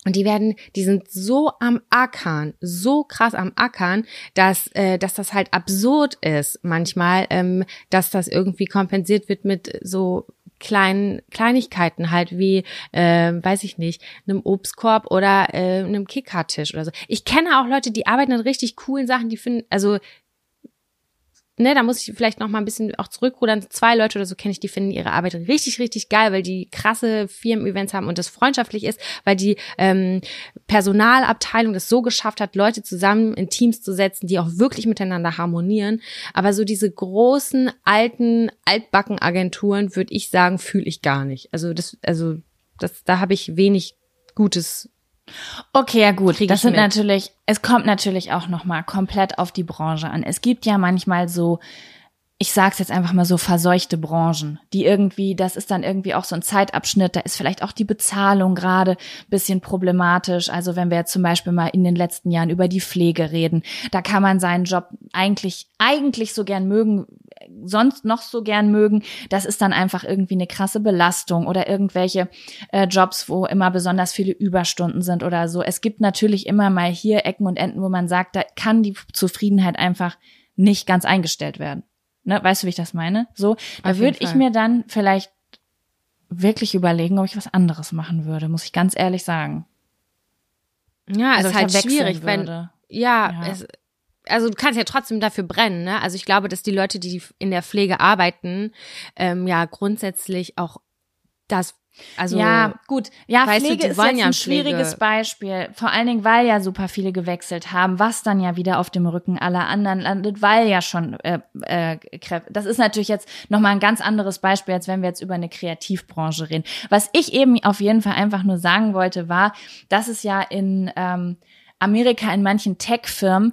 Und die werden, die sind so am Ackern, so krass am Ackern, dass, äh, dass das halt absurd ist manchmal, ähm, dass das irgendwie kompensiert wird mit so kleinen Kleinigkeiten halt wie, äh, weiß ich nicht, einem Obstkorb oder äh, einem Kickertisch oder so. Ich kenne auch Leute, die arbeiten an richtig coolen Sachen, die finden, also ne, da muss ich vielleicht noch mal ein bisschen auch zurückrudern. Zwei Leute oder so kenne ich, die finden ihre Arbeit richtig, richtig geil, weil die krasse Firmen-Events haben und das freundschaftlich ist, weil die ähm, Personalabteilung das so geschafft hat, Leute zusammen in Teams zu setzen, die auch wirklich miteinander harmonieren. Aber so diese großen, alten, altbacken Agenturen, würde ich sagen, fühle ich gar nicht. Also das, also das, da habe ich wenig Gutes Okay, ja gut. Krieg Das sind mit. natürlich, es kommt natürlich auch nochmal komplett auf die Branche an. Es gibt ja manchmal so, ich sag's jetzt einfach mal so, verseuchte Branchen, die irgendwie, das ist dann irgendwie auch so ein Zeitabschnitt, da ist vielleicht auch die Bezahlung gerade bisschen problematisch. Also wenn wir jetzt zum Beispiel mal in den letzten Jahren über die Pflege reden, da kann man seinen Job eigentlich, eigentlich so gern mögen, sonst noch so gern mögen. Das ist dann einfach irgendwie eine krasse Belastung oder irgendwelche äh, Jobs, wo immer besonders viele Überstunden sind oder so. Es gibt natürlich immer mal hier Ecken und Enden, wo man sagt, da kann die Zufriedenheit einfach nicht ganz eingestellt werden. Ne? Weißt du, wie ich das meine? So, da würde ich mir dann vielleicht wirklich überlegen, ob ich was anderes machen würde, muss ich ganz ehrlich sagen. Ja, Also ist halt schwierig, wenn würde. ja, Ja. Es, also du kannst ja trotzdem dafür brennen, ne? Also ich glaube, dass die Leute, die in der Pflege arbeiten, ähm, ja grundsätzlich auch das, also ja, gut. Ja, du, Pflege die ist jetzt ja ein Pflege- schwieriges Beispiel. Vor allen Dingen, weil ja super viele gewechselt haben, was dann ja wieder auf dem Rücken aller anderen landet, weil ja schon äh, äh. Das ist natürlich jetzt nochmal ein ganz anderes Beispiel, als wenn wir jetzt über eine Kreativbranche reden. Was ich eben auf jeden Fall einfach nur sagen wollte, war, dass es ja in ähm, Amerika in manchen Tech-Firmen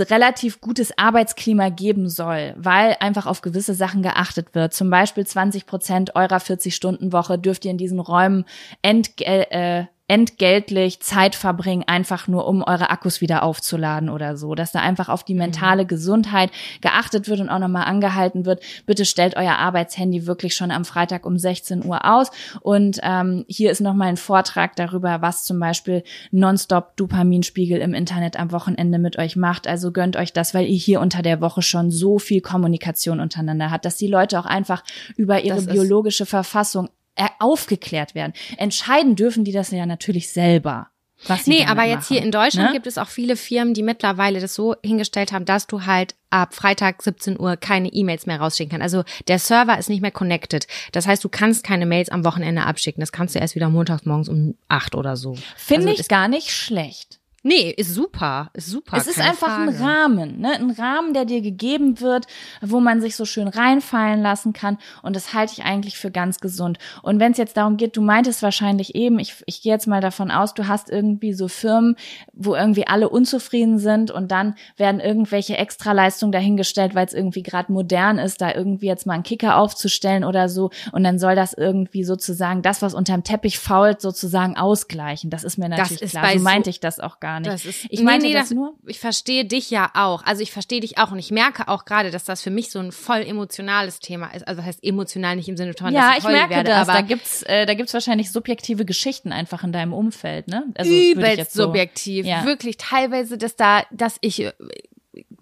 relativ gutes Arbeitsklima geben soll, weil einfach auf gewisse Sachen geachtet wird. Zum Beispiel 20 Prozent eurer 40-Stunden-Woche dürft ihr in diesen Räumen entgel äh, entgeltlich Zeit verbringen, einfach nur um eure Akkus wieder aufzuladen oder so. Dass da einfach auf die mentale Gesundheit geachtet wird und auch nochmal angehalten wird, bitte stellt euer Arbeitshandy wirklich schon am Freitag um 16 Uhr aus. Und ähm, hier ist nochmal ein Vortrag darüber, was zum Beispiel nonstop Dopaminspiegel im Internet am Wochenende mit euch macht. Also gönnt euch das, weil ihr hier unter der Woche schon so viel Kommunikation untereinander habt, dass die Leute auch einfach über ihre Das biologische Verfassung aufgeklärt werden. Entscheiden dürfen die das ja natürlich selber. Was Nee, aber jetzt hier machen, in Deutschland ne? gibt es auch viele Firmen, die mittlerweile das so hingestellt haben, dass du halt ab Freitag 17 Uhr keine E-Mails mehr rausschicken kannst. Also der Server ist nicht mehr connected. Das heißt, du kannst keine Mails am Wochenende abschicken. Das kannst du erst wieder montags morgens um acht oder so. Finde also ich gar nicht schlecht. Nee, ist super. Ist super. es ist einfach ein Frage. Rahmen, ne? Ein Rahmen, der dir gegeben wird, wo man sich so schön reinfallen lassen kann. Und das halte ich eigentlich für ganz gesund. Und wenn es jetzt darum geht, du meintest wahrscheinlich eben, ich, ich gehe jetzt mal davon aus, du hast irgendwie so Firmen, wo irgendwie alle unzufrieden sind und dann werden irgendwelche Extraleistungen dahingestellt, weil es irgendwie gerade modern ist, da irgendwie jetzt mal einen Kicker aufzustellen oder so. Und dann soll das irgendwie sozusagen das, was unterm Teppich fault, sozusagen ausgleichen. Das ist mir natürlich ist klar. so- meinte ich das auch gar nicht. Das ist, ich meinte nee, das, nur. Ich verstehe dich ja auch. Also ich verstehe dich auch und ich merke auch gerade, dass das für mich so ein voll emotionales Thema ist. Also heißt emotional nicht im Sinne von, Ja, dass ich heulen merke werde, das. aber Da gibt's, äh, da gibt's wahrscheinlich subjektive Geschichten einfach in deinem Umfeld, ne? Also, das ich übelst so- subjektiv. Ja. Wirklich teilweise, dass da, dass ich äh,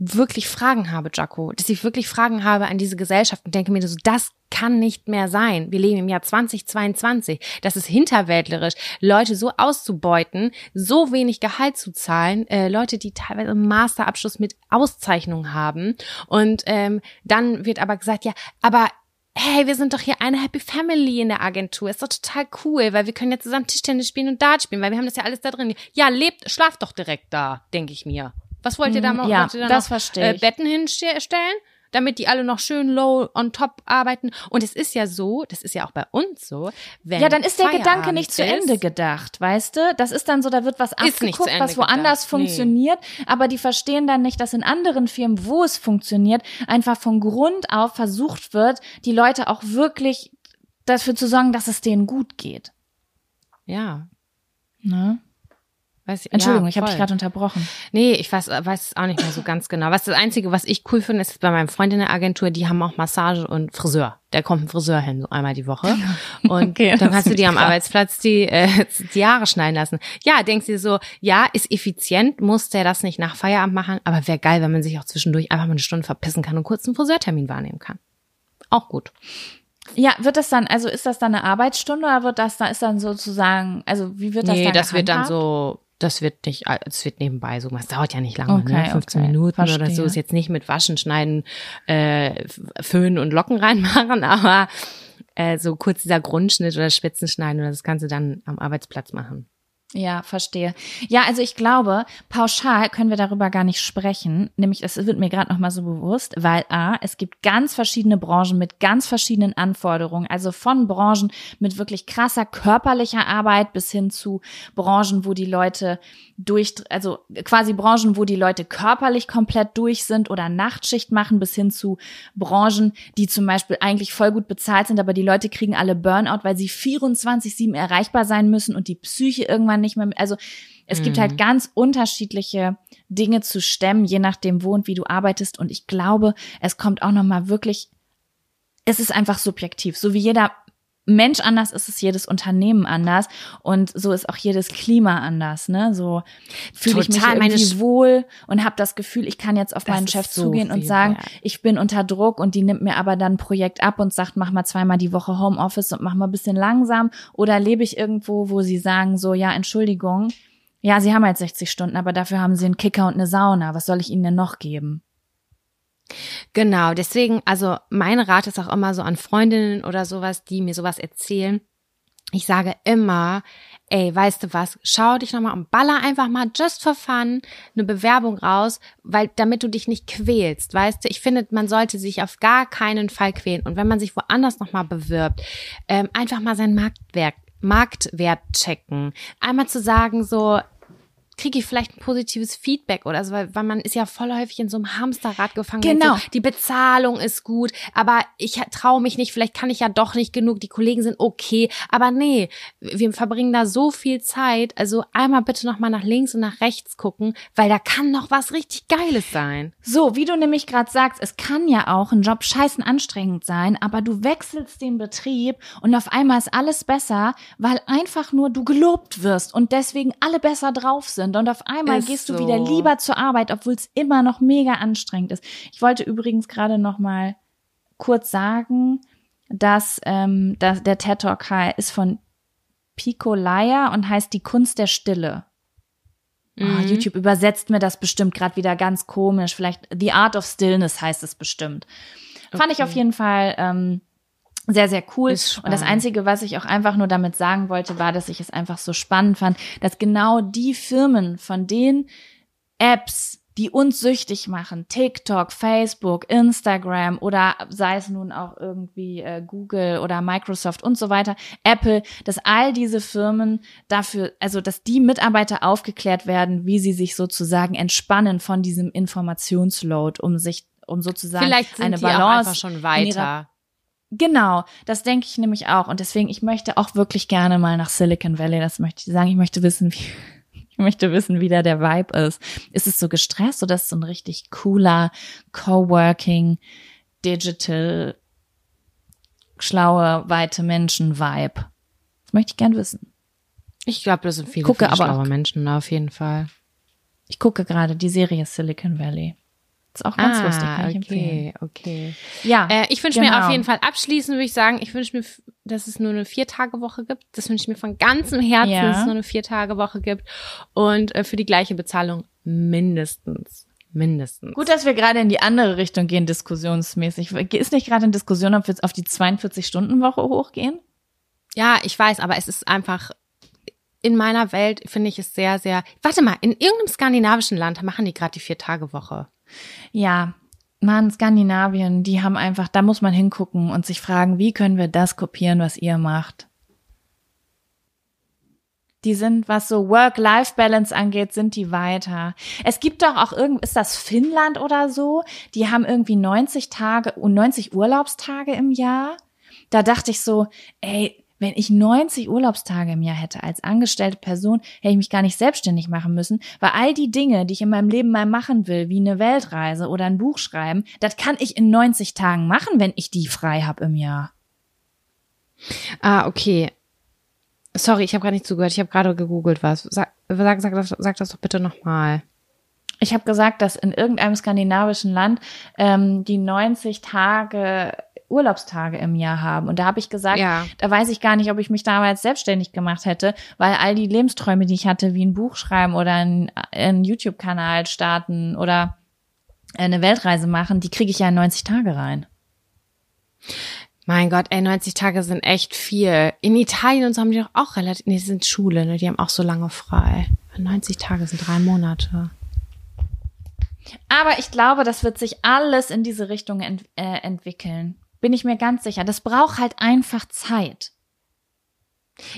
wirklich Fragen habe, Jaco, dass ich wirklich Fragen habe an diese Gesellschaft und denke mir so, das kann nicht mehr sein. Wir leben im Jahr 2022. Das ist hinterwäldlerisch, Leute so auszubeuten, so wenig Gehalt zu zahlen, äh, Leute, die teilweise einen Masterabschluss mit Auszeichnung haben. Und ähm, dann wird aber gesagt, ja, aber hey, wir sind doch hier eine Happy Family in der Agentur. Ist doch total cool, weil wir können ja zusammen Tischtennis spielen und Dart spielen, weil wir haben das ja alles da drin. Ja, lebt, schlaft doch direkt da, denke ich mir. Was wollt ihr da mal? Mm, ja, da das noch, verstehe äh, ich. Betten hinstellen? Damit die alle noch schön low on top arbeiten. Und es ist ja so, das ist ja auch bei uns so, wenn Ja, dann ist der Feierabend Gedanke nicht zu Ende gedacht, weißt du? Das ist dann so, da wird was abgeguckt, was woanders gedacht, nee. funktioniert, aber die verstehen dann nicht, dass in anderen Firmen, wo es funktioniert, einfach von Grund auf versucht wird, die Leute auch wirklich dafür zu sorgen, dass es denen gut geht. Ja. Ne? Weiß ich, Entschuldigung, ja, ich habe dich gerade unterbrochen. Nee, ich weiß, weiß es auch nicht mehr so ganz genau. Was das Einzige, was ich cool finde, ist bei meinem Freund in der Agentur, die haben auch Massage und Friseur. Da kommt ein Friseur hin, so einmal die Woche. Und Okay, dann kannst du dir am. Arbeitsplatz die, äh, die Haare schneiden lassen. Ja, denkst du dir so, ja, ist effizient, muss der das nicht nach Feierabend machen, aber wäre geil, wenn man sich auch zwischendurch einfach mal eine Stunde verpissen kann und kurz einen Friseurtermin wahrnehmen kann. Auch gut. Ja, wird das dann, also ist das dann eine Arbeitsstunde oder wird das da ist dann sozusagen, also wie wird das nee, dann das wird dann gehandhabt? so, das wird nicht, es wird nebenbei so, es dauert ja nicht lange, Okay, ne? 15 okay, Minuten oder verstehe. so, ist jetzt nicht mit Waschen, Schneiden, äh, Föhnen und Locken reinmachen, aber äh, so kurz dieser Grundschnitt oder Spitzenschneiden oder das kannst du dann am Arbeitsplatz machen. Ja, verstehe. Ja, also ich glaube, pauschal können wir darüber gar nicht sprechen. Nämlich, es wird mir gerade noch mal so bewusst, weil a, es gibt ganz verschiedene Branchen mit ganz verschiedenen Anforderungen. Also von Branchen mit wirklich krasser körperlicher Arbeit bis hin zu Branchen, wo die Leute durch, also quasi Branchen, wo die Leute körperlich komplett durch sind oder Nachtschicht machen, bis hin zu Branchen, die zum Beispiel eigentlich voll gut bezahlt sind, aber die Leute kriegen alle Burnout, weil sie 24-7 erreichbar sein müssen und die Psyche irgendwann nicht mehr, also es gibt halt ganz unterschiedliche Dinge zu stemmen, je nachdem, wo und wie du arbeitest. Und ich glaube, es kommt auch nochmal wirklich, es ist einfach subjektiv. So wie jeder Mensch anders ist es jedes Unternehmen anders und so ist auch jedes Klima anders, ne? So fühle ich mich irgendwie wohl und habe das Gefühl, ich kann jetzt auf Das meinen Chef so zugehen und sagen, wert. ich bin unter Druck und die nimmt mir aber dann ein Projekt ab und sagt, mach mal zweimal die Woche Homeoffice und mach mal ein bisschen langsam oder lebe ich irgendwo, wo sie sagen so, ja, Entschuldigung, ja, sie haben halt 60 Stunden, aber dafür haben sie einen Kicker und eine Sauna. Was soll ich ihnen denn noch geben? Genau, deswegen, also mein Rat ist auch immer so an Freundinnen oder sowas, die mir sowas erzählen. Ich sage immer, ey, weißt du was, schau dich nochmal und baller einfach mal just for fun eine Bewerbung raus, weil damit du dich nicht quälst, weißt du, ich finde, man sollte sich auf gar keinen Fall quälen. Und wenn man sich woanders nochmal bewirbt, ähm, einfach mal sein Marktwert, Marktwert checken. Einmal zu sagen, so, kriege ich vielleicht ein positives Feedback oder so, weil, weil man ist ja voll häufig in so einem Hamsterrad gefangen. Genau. So, die Bezahlung ist gut, aber ich traue mich nicht, vielleicht kann ich ja doch nicht genug, die Kollegen sind okay, aber nee, wir verbringen da so viel Zeit, also einmal bitte nochmal nach links und nach rechts gucken, weil da kann noch was richtig Geiles sein. So, wie du nämlich gerade sagst, es kann ja auch ein Job scheißen anstrengend sein, aber du wechselst den Betrieb und auf einmal ist alles besser, weil einfach nur du gelobt wirst und deswegen alle besser drauf sind und auf einmal Ist gehst du so. wieder lieber zur Arbeit, obwohl es immer noch mega anstrengend ist. Ich wollte übrigens gerade noch mal kurz sagen, dass, ähm, dass der TED Talk ist von Pico Leier und heißt Die Kunst der Stille. Oh, YouTube übersetzt mir das bestimmt gerade wieder ganz komisch. Vielleicht The Art of Stillness heißt es bestimmt. Fand ich auf jeden Fall ähm, sehr, sehr cool. Und das. Einzige, was ich auch einfach nur damit sagen wollte, war, dass ich es einfach so spannend fand, dass genau die Firmen von den Apps, die uns süchtig machen, TikTok, Facebook, Instagram oder sei es nun auch irgendwie äh, Google oder Microsoft und so weiter, Apple, dass all diese Firmen dafür, also dass die Mitarbeiter aufgeklärt werden, wie sie sich sozusagen entspannen von diesem Informationsload, um sich, um sozusagen Vielleicht sind eine die auch Balance einfach schon weiter. Genau, das denke ich nämlich auch. Und deswegen, ich möchte auch wirklich gerne mal nach Silicon Valley. Das möchte ich sagen. Ich möchte wissen, wie, ich möchte wissen, wie da der Vibe ist. Ist es so gestresst oder ist es so ein richtig cooler Coworking, Digital, schlaue, weite Menschen-Vibe? Das möchte ich gern wissen. Ich glaube, das sind viele, Gucke viele schlaue Menschen auf jeden Fall. Ich gucke gerade die Serie Silicon Valley. Ist auch ganz lustig, kann ich empfehlen. Ah, okay, okay. Ja, Äh, ich wünsche mir genau. auf jeden Fall abschließend, würde ich sagen, ich wünsche mir, dass es nur eine Vier-Tage-Woche gibt. Das wünsche ich mir von ganzem Herzen, Ja. dass es nur eine Vier-Tage-Woche gibt. Und äh, für die gleiche Bezahlung mindestens. Mindestens. Gut, dass wir gerade in die andere Richtung gehen, diskussionsmäßig. Ist nicht gerade in Diskussion, ob wir jetzt auf die 42-Stunden-Woche hochgehen? Ja, ich weiß, aber es ist einfach, in meiner Welt finde ich es sehr, sehr, warte mal, in irgendeinem skandinavischen Land machen die gerade die Vier-Tage-Woche. Ja, Mann, Skandinavien, die haben einfach, da muss man hingucken und sich fragen, wie können wir das kopieren, was ihr macht? Die sind, was so Work-Life-Balance angeht, sind die weiter. Es gibt doch auch irgend, ist das Finnland oder so? Die haben irgendwie 90 Tage, 90 Urlaubstage im Jahr. Da dachte ich so, ey, wenn ich 90 Urlaubstage im Jahr hätte als angestellte Person, hätte ich mich gar nicht selbstständig machen müssen, weil all die Dinge, die ich in meinem Leben mal machen will, wie eine Weltreise oder ein Buch schreiben, das kann ich in 90 Tagen machen, wenn ich die frei habe im Jahr. Ah, okay. Sorry, ich habe gerade nicht zugehört. Ich habe gerade gegoogelt was. Sag, sag, sag, das, sag das doch bitte nochmal. Ich habe gesagt, dass in irgendeinem skandinavischen Land ähm, die 90 Tage Urlaubstage im Jahr haben. Und da habe ich gesagt, Ja. da weiß ich gar nicht, ob ich mich damals selbstständig gemacht hätte, weil all die Lebensträume, die ich hatte, wie ein Buch schreiben oder einen, einen YouTube-Kanal starten oder eine Weltreise machen, die kriege ich ja in 90 Tage rein. Mein Gott, ey, 90 Tage sind echt viel. In Italien und so haben die doch auch relativ, nee, die sind Schule, ne? Die haben auch so lange frei. 90 Tage sind drei Monate. Aber ich glaube, das wird sich alles in diese Richtung ent äh, entwickeln. Bin ich mir ganz sicher. Das braucht halt einfach Zeit.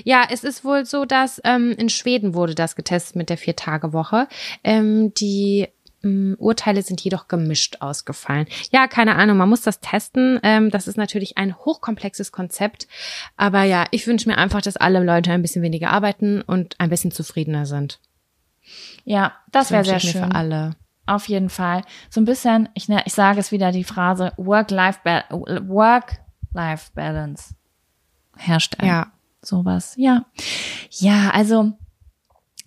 Ja, es ist wohl so, dass ähm, in Schweden wurde das getestet mit der Vier-Tage-Woche. Ähm, die ähm, Urteile sind jedoch gemischt ausgefallen. Ja, keine Ahnung, man muss das testen. Ähm, das ist natürlich ein hochkomplexes Konzept. Aber ja, ich wünsche mir einfach, dass alle Leute ein bisschen weniger arbeiten und ein bisschen zufriedener sind. Ja, das wäre wünsche sehr schön. für alle. Auf jeden Fall. So ein bisschen, ich, ne, ich sage es wieder, die Phrase Work-Life Work-Life-Balance herrscht ein. Ja. Sowas. Ja. Ja, also,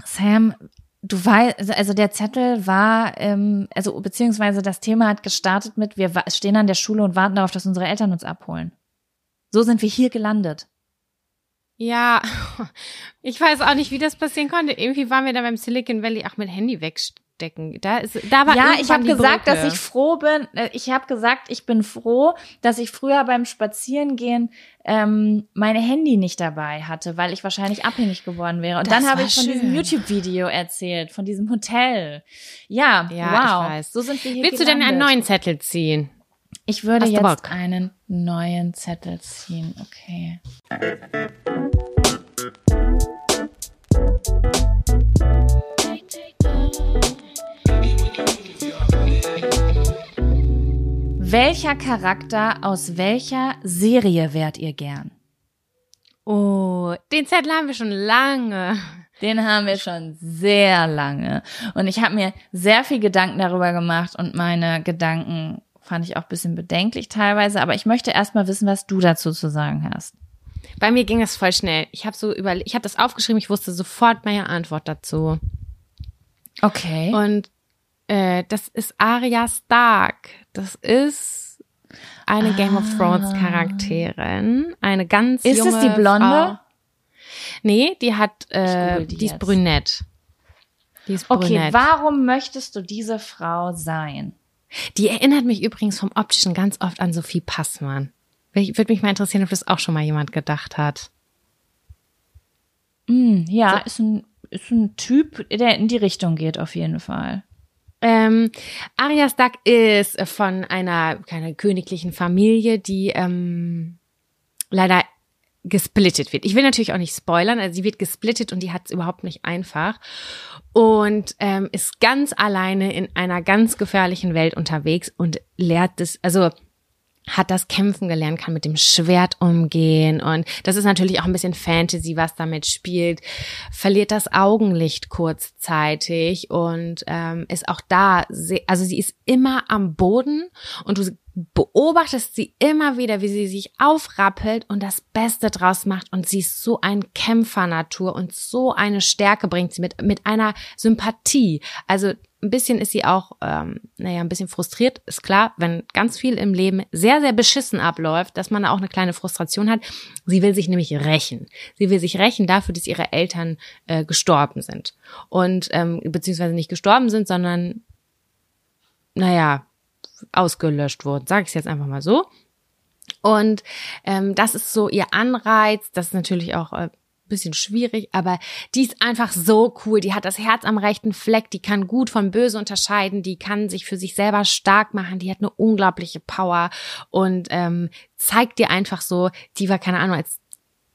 Sam, du weißt, also der Zettel war, ähm, also beziehungsweise das Thema hat gestartet mit, wir stehen an der Schule und warten darauf, dass unsere Eltern uns abholen. So sind wir hier gelandet. Ja, ich weiß auch nicht, wie das passieren konnte. Irgendwie waren wir da beim Silicon Valley auch mit Handy wegstecken. Da ist, da war ja, ich habe gesagt, Brücke. dass ich froh bin. äh, Ich habe gesagt, ich bin froh, dass ich früher beim Spazierengehen ähm, meine Handy nicht dabei hatte, weil ich wahrscheinlich abhängig geworden wäre. Und Das dann habe ich von diesem schön. YouTube-Video erzählt, von diesem Hotel. Ja, Ja, wow. ich weiß. So sind wir hier Willst du denn einen gelandet. neuen Zettel ziehen? Ich würde jetzt Bock? einen neuen Zettel ziehen. Okay. Welcher Charakter aus welcher Serie wärt ihr gern? Oh, den Zettel haben wir schon lange. Den haben wir schon sehr lange. Und ich habe mir sehr viel Gedanken darüber gemacht und meine Gedanken fand ich auch ein bisschen bedenklich teilweise. Aber ich möchte erst mal wissen, was du dazu zu sagen hast. Bei mir ging es voll schnell. Ich habe so über, ich habe das aufgeschrieben. Ich wusste sofort meine Antwort dazu. Okay. Und äh, das ist Arya Stark. Das ist eine Game of Thrones Charakterin, eine ganz Ist es junge die Blonde? Frau. Nee, die hat, äh, die, die ist brünett. Die ist Okay, brünett. warum möchtest du diese Frau sein? Die erinnert mich übrigens vom Optischen ganz oft an Sophie Passmann. Würde mich mal interessieren, ob das auch schon mal jemand gedacht hat. Hm, ja, ist ein, ist ein Typ, der in die Richtung geht, auf jeden Fall. Ähm, Arya Stark ist von einer, keine königlichen Familie, die ähm, leider gesplittet wird. Ich will natürlich auch nicht spoilern, also sie wird gesplittet und die hat es überhaupt nicht einfach und ähm, ist ganz alleine in einer ganz gefährlichen Welt unterwegs und lehrt das, also hat das Kämpfen gelernt, kann mit dem Schwert umgehen. Und das ist natürlich auch ein bisschen Fantasy, was damit spielt, verliert das Augenlicht kurzzeitig und ähm, ist auch da, also sie ist immer am Boden und du beobachtest sie immer wieder, wie sie sich aufrappelt und das Beste draus macht. Und sie ist so ein Kämpfernatur und so eine Stärke bringt sie mit, mit einer Sympathie. Also ein bisschen ist sie auch, ähm, naja, ein bisschen frustriert, ist klar, wenn ganz viel im Leben sehr, sehr beschissen abläuft, dass man auch eine kleine Frustration hat. Sie will sich nämlich rächen. Sie will sich rächen dafür, dass ihre Eltern äh, gestorben sind. Und, ähm, beziehungsweise nicht gestorben sind, sondern, naja, ausgelöscht wurden, sage ich jetzt einfach mal so. Und ähm, das ist so ihr Anreiz. Das ist natürlich auch äh, bisschen schwierig, aber die ist einfach so cool. Die hat das Herz am rechten Fleck, die kann gut von böse unterscheiden, die kann sich für sich selber stark machen, die hat eine unglaubliche Power und ähm, zeigt dir einfach so, die war keine Ahnung als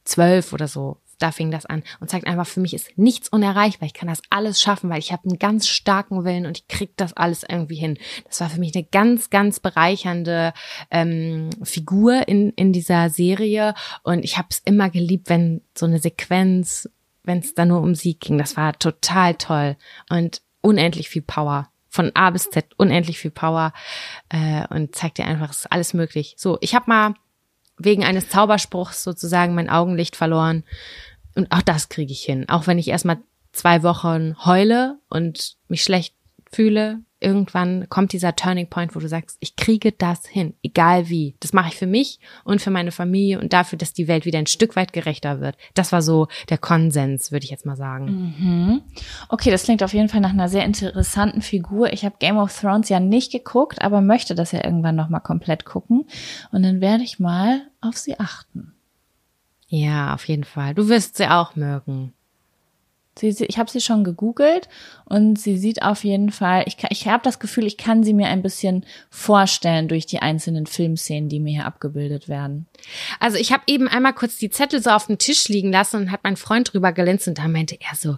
zwölf oder so, da fing das an und zeigt einfach, für mich ist nichts unerreichbar. Ich kann das alles schaffen, weil ich habe einen ganz starken Willen und ich krieg das alles irgendwie hin. Das war für mich eine ganz, ganz bereichernde ähm, Figur in, in dieser Serie und ich habe es immer geliebt, wenn so eine Sequenz, wenn es da nur um sie ging. Das war total toll und unendlich viel Power. Von A bis Z unendlich viel Power äh, und zeigt dir einfach, es ist alles möglich. So, ich habe mal wegen eines Zauberspruchs sozusagen mein Augenlicht verloren. Und auch das kriege ich hin. Auch wenn ich erstmal zwei Wochen heule und mich schlecht fühle, irgendwann kommt dieser Turning Point, wo du sagst, ich kriege das hin, egal wie. Das mache ich für mich und für meine Familie und dafür, dass die Welt wieder ein Stück weit gerechter wird. Das war so der Konsens, würde ich jetzt mal sagen. Mhm. Okay, das klingt auf jeden Fall nach einer sehr interessanten Figur. Ich habe Game of Thrones ja nicht geguckt, aber möchte das ja irgendwann noch mal komplett gucken. Und dann werde ich mal auf sie achten. Ja, auf jeden Fall. Du wirst sie auch mögen. Sie, sie, ich habe sie schon gegoogelt und sie sieht auf jeden Fall, ich, ich habe das Gefühl, ich kann sie mir ein bisschen vorstellen durch die einzelnen Filmszenen, die mir hier abgebildet werden. Also ich habe eben einmal kurz die Zettel so auf dem Tisch liegen lassen und hat mein Freund drüber gelinst und da meinte er so,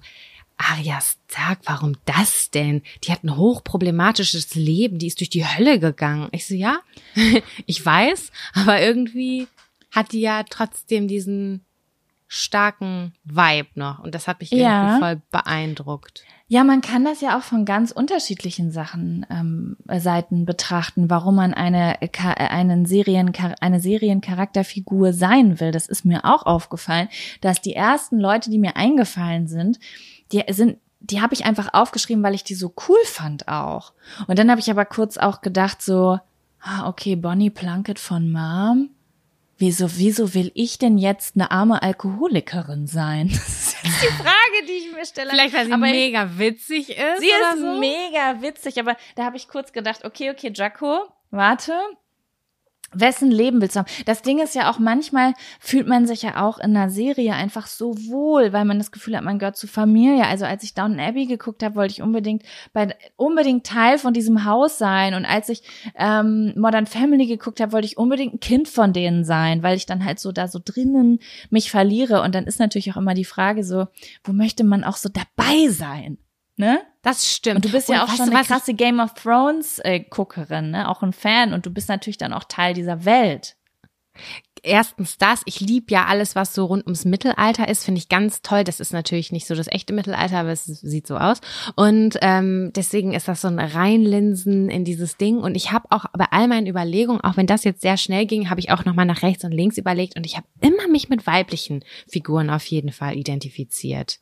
Arya Stark, warum das denn? Die hat ein hochproblematisches Leben, die ist durch die Hölle gegangen. Ich so, ja, ich weiß, aber irgendwie hat die ja trotzdem diesen starken Vibe noch und das hat mich irgendwie Ja. voll beeindruckt. Ja, man kann das ja auch von ganz unterschiedlichen Sachen ähm, Seiten betrachten, warum man eine Ka- äh, einen Serien eine Seriencharakterfigur sein will. Das ist mir auch aufgefallen, dass die ersten Leute, die mir eingefallen sind, die sind die habe ich einfach aufgeschrieben, weil ich die so cool fand auch. Und dann habe ich aber kurz auch gedacht so, ah, okay, Bonnie Plunkett von Mom. Wieso, wieso will ich denn jetzt eine arme Alkoholikerin sein? Das ist jetzt die Frage, die ich mir stelle. Vielleicht, weil sie Aber mega witzig ist. Sie ist so. mega witzig, aber da habe ich kurz gedacht, okay, okay, Jaco, warte. Wessen Leben willst du haben? Das Ding ist ja auch, manchmal fühlt man sich ja auch in einer Serie einfach so wohl, weil man das Gefühl hat, man gehört zur Familie. Also als ich Downton Abbey geguckt habe, wollte ich unbedingt bei unbedingt Teil von diesem Haus sein. Und als ich ähm, Modern Family geguckt habe, wollte ich unbedingt ein Kind von denen sein, weil ich dann halt so da so drinnen mich verliere. Und dann ist natürlich auch immer die Frage so, wo möchte man auch so dabei sein? Ne? Das stimmt. Und du bist ja Und auch weißt schon eine was krasse Game of Thrones äh, Guckerin, ne? Auch ein Fan und du bist natürlich dann auch Teil dieser Welt. erstens das, ich lieb ja alles, was so rund ums Mittelalter ist, finde ich ganz toll. Das ist natürlich nicht so das echte Mittelalter, aber es sieht so aus. Und ähm, deswegen ist das so ein Reinlinsen in dieses Ding. Und ich habe auch bei all meinen Überlegungen, auch wenn das jetzt sehr schnell ging, habe ich auch nochmal nach rechts und links überlegt und ich habe immer mich mit weiblichen Figuren auf jeden Fall identifiziert.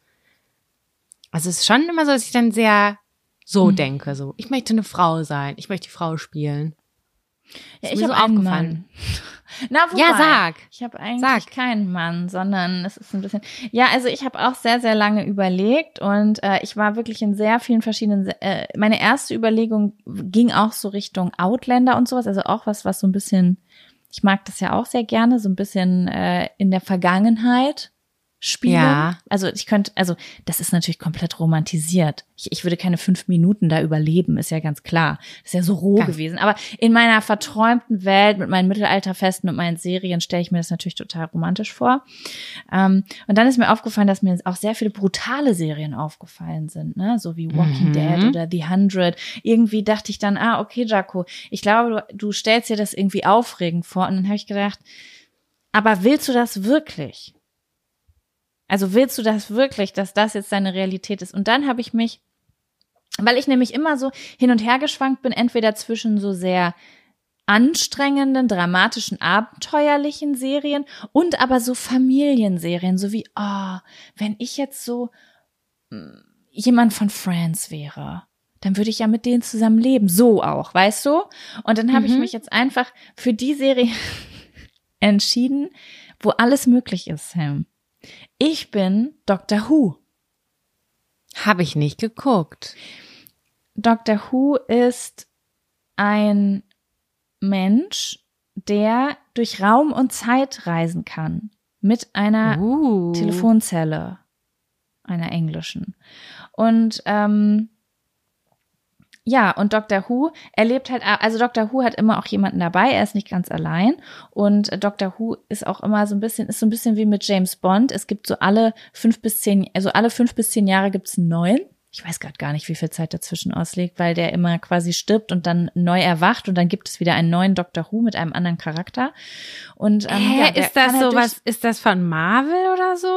Also es ist schon immer so, dass ich dann sehr so denke, so ich möchte eine Frau sein, ich möchte die Frau spielen. Ja, ich habe so einen. Mann. Na, wobei, Ja, sag. Ich habe eigentlich Sag. keinen Mann, sondern es ist ein bisschen. Ja, also ich habe auch sehr, sehr lange überlegt und äh, ich war wirklich in sehr vielen verschiedenen. Äh, meine erste Überlegung ging auch so Richtung Outlander und sowas, also auch was, was so ein bisschen. Ich mag das ja auch sehr gerne, so ein bisschen äh, in der Vergangenheit spielen. Ja. Also ich könnte, also das ist natürlich komplett romantisiert. Ich, ich würde keine fünf Minuten da überleben, ist ja ganz klar. Das ist ja so roh Ganz- gewesen. Aber in meiner verträumten Welt mit meinen Mittelalterfesten und meinen Serien stelle ich mir das natürlich total romantisch vor. Ähm, und dann ist mir aufgefallen, dass mir auch sehr viele brutale Serien aufgefallen sind, ne? So wie Walking Mhm. Dead oder The Hundred. Irgendwie dachte ich dann, ah, okay, Jaco, ich glaube, du, du stellst dir das irgendwie aufregend vor. Und dann habe ich gedacht, aber willst du das wirklich? Also willst du das wirklich, dass das jetzt deine Realität ist? Und dann habe ich mich, weil ich nämlich immer so hin und her geschwankt bin, entweder zwischen so sehr anstrengenden, dramatischen, abenteuerlichen Serien und aber so Familienserien, so wie, oh, wenn ich jetzt so mm, jemand von Friends wäre, dann würde ich ja mit denen zusammen leben. So auch, weißt du? Und dann habe ich Mhm. mich jetzt einfach für die Serie entschieden, wo alles möglich ist, Sam. Ich bin Dr. Who. Habe ich nicht geguckt. Dr. Who ist ein Mensch, der durch Raum und Zeit reisen kann. Mit einer Uh. Telefonzelle, einer englischen. Und ähm, ja, und Dr. Who erlebt halt, also Dr. Who hat immer auch jemanden dabei, er ist nicht ganz allein. Und äh, Dr. Who ist auch immer so ein bisschen, ist so ein bisschen wie mit James Bond. Es gibt so alle fünf bis zehn, also alle fünf bis zehn Jahre gibt es einen neuen. Ich weiß gerade gar nicht, wie viel Zeit dazwischen ausliegt, weil der immer quasi stirbt und dann neu erwacht und dann gibt es wieder einen neuen Dr. Who mit einem anderen Charakter. Und ähm, Hä, ja, ist das halt so durch- was, ist das von Marvel oder so?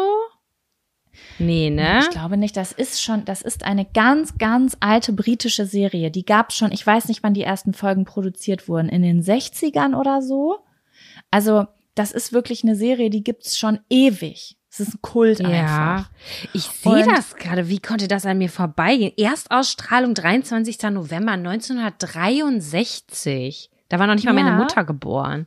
Nee, ne? Ich glaube nicht, das ist schon, das ist eine ganz, ganz alte britische Serie. Die gab es schon, ich weiß nicht, wann die ersten Folgen produziert wurden, in den 60ern oder so. Also, das ist wirklich eine Serie, die gibt's schon ewig. Es ist ein Kult Ja, einfach. ich sehe das gerade. Wie konnte das an mir vorbeigehen? Erstausstrahlung 23. November 1963. Da war noch nicht mal meine Ja. Mutter geboren.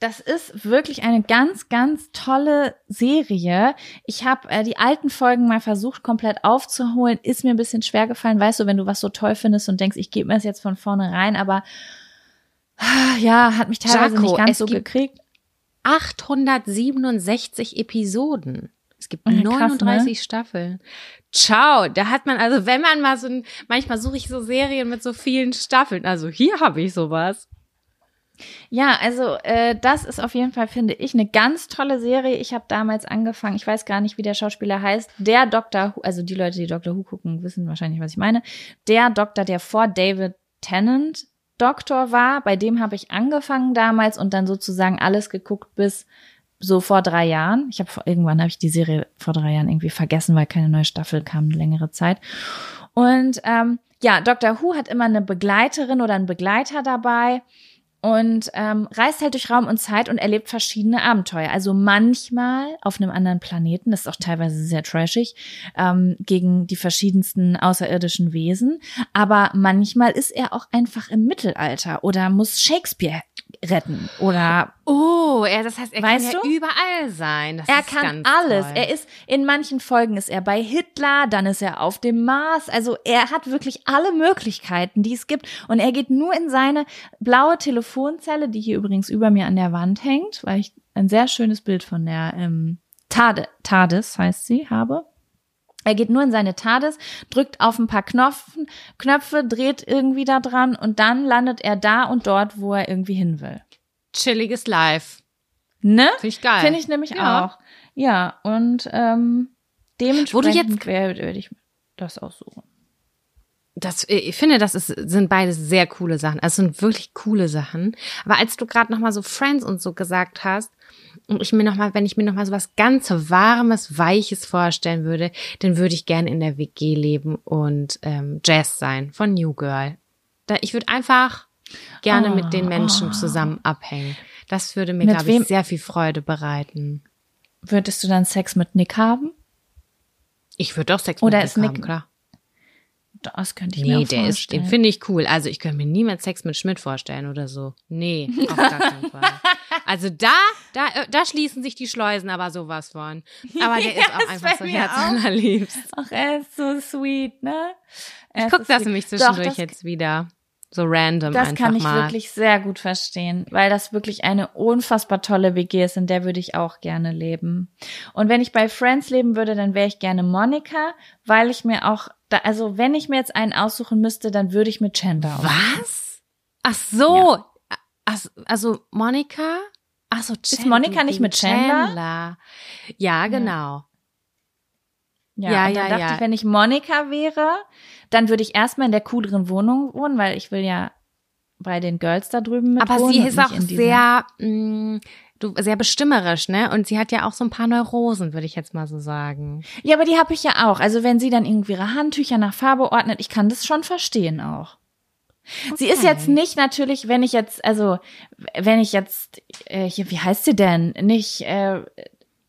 Das ist wirklich eine ganz, ganz tolle Serie. Ich habe äh, die alten Folgen mal versucht, komplett aufzuholen. Ist mir ein bisschen schwer gefallen. Weißt du, wenn du was so toll findest und denkst, ich gebe mir das jetzt von vorne rein, aber ja, hat mich teilweise Jaco, nicht ganz so gekriegt. 867 Episoden. Es gibt Ja, krass, 39 Staffeln. Ciao, da hat man also, wenn man mal so ein, manchmal suche ich so Serien mit so vielen Staffeln. Also hier habe ich sowas. Ja, also äh, das ist auf jeden Fall, finde ich, eine ganz tolle Serie. Ich habe damals angefangen, ich weiß gar nicht, wie der Schauspieler heißt, der Doktor, also die Leute, die Doctor Who gucken, wissen wahrscheinlich, was ich meine. Der Doktor, der vor David Tennant Doktor war, bei dem habe ich angefangen damals und dann sozusagen alles geguckt bis so vor drei Jahren. Ich habe irgendwann habe ich die Serie vor drei Jahren irgendwie vergessen, weil keine neue Staffel kam, längere Zeit. Und ähm, ja, Dr. Who hat immer eine Begleiterin oder einen Begleiter dabei und ähm, reist halt durch Raum und Zeit und erlebt verschiedene Abenteuer. Also manchmal auf einem anderen Planeten, das ist auch teilweise sehr trashig, ähm, gegen die verschiedensten außerirdischen Wesen. Aber manchmal ist er auch einfach im Mittelalter oder muss Shakespeare retten oder Oh, er, das heißt, er Weißt kann du? ja überall sein. Das er kann alles. Toll. Er ist in manchen Folgen ist er bei Hitler, dann ist er auf dem Mars. Also er hat wirklich alle Möglichkeiten, die es gibt. Und er geht nur in seine blaue Telefonzelle, die hier übrigens über mir an der Wand hängt, weil ich ein sehr schönes Bild von der ähm, Tade, TARDIS heißt sie habe. Er geht nur in seine TARDIS, drückt auf ein paar Knopfen, Knöpfe, dreht irgendwie da dran und dann landet er da und dort, wo er irgendwie hin will. Chilliges Live. Ne? Finde ich geil. Finde ich nämlich Ja. auch. Ja, und ähm, dementsprechend Wo du jetzt- werde werd ich das aussuchen. Das, ich finde, das ist, sind beides sehr coole Sachen. Also sind wirklich coole Sachen. Aber als du gerade noch mal so Friends und so gesagt hast, und ich mir noch mal, wenn ich mir noch mal so was ganz warmes, weiches vorstellen würde, dann würde ich gerne in der WG leben und ähm, Jazz sein von New Girl. Da, ich würde einfach gerne Oh, mit den Menschen oh. zusammen abhängen. Das würde mir, glaube ich, sehr viel Freude bereiten. Würdest du dann Sex mit Nick haben? Ich würde auch Sex Oder mit ist Nick Nick- haben, klar. Das könnte ich mir Nee, ist, vorstellen. den finde ich cool. Also ich könnte mir niemals Sex mit Schmidt vorstellen oder so. Nee, auf gar keinen Fall. Also da, da, äh, da schließen sich die Schleusen aber sowas von. Aber der Ja, ist auch einfach so mir herzallerliebst. Ach, er ist so sweet, ne? Er Ich ist guck so das nämlich Doch, zwischendurch das, jetzt wieder. So random Das einfach kann ich mal. wirklich sehr gut verstehen, weil das wirklich eine unfassbar tolle WG ist, in der würde ich auch gerne leben. Und wenn ich bei Friends leben würde, dann wäre ich gerne Monika, weil ich mir auch, da, also wenn ich mir jetzt einen aussuchen müsste, dann würde ich mit Chandler aussuchen. Was? Ach so. Ach, also Monika? Ach so, Chandler. Monika nicht mit Chandler? Chandler. Ja, genau. Ja, Ja, und dann ja, dachte ja. ich, wenn ich Monika wäre, dann würde ich erstmal in der cooleren Wohnung wohnen, weil ich will ja bei den Girls da drüben mit Aber sie ist auch sehr, mh, du, sehr bestimmerisch, ne? Und sie hat ja auch so ein paar Neurosen, würde ich jetzt mal so sagen. Ja, aber die habe ich ja auch. Also wenn sie dann irgendwie ihre Handtücher nach Farbe ordnet, ich kann das schon verstehen auch. Sie ist Okay. jetzt nicht natürlich, wenn ich jetzt, also wenn ich jetzt, äh, hier, wie heißt sie denn? Nicht äh,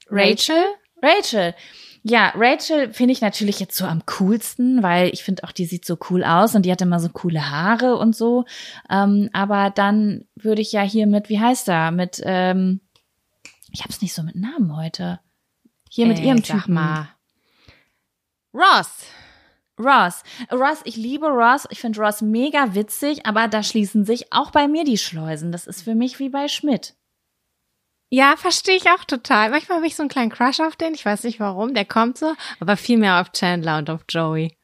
Rachel? Rachel. Ja, Rachel finde ich natürlich jetzt so am coolsten, weil ich finde auch, die sieht so cool aus und die hat immer so coole Haare und so. Ähm, aber dann würde ich ja hier mit, wie heißt er? Mit, ähm, ich hab's nicht so mit Namen heute. Hier mit Äh, ihrem sag Typen. mal. Ross. Ross. Ross, ich liebe Ross. Ich finde Ross mega witzig, aber da schließen sich auch bei mir die Schleusen. Das ist für mich wie bei Schmidt. Ja, verstehe ich auch total. Manchmal habe ich so einen kleinen Crush auf den. Ich weiß nicht warum. Der kommt so, aber viel mehr auf Chandler und auf Joey.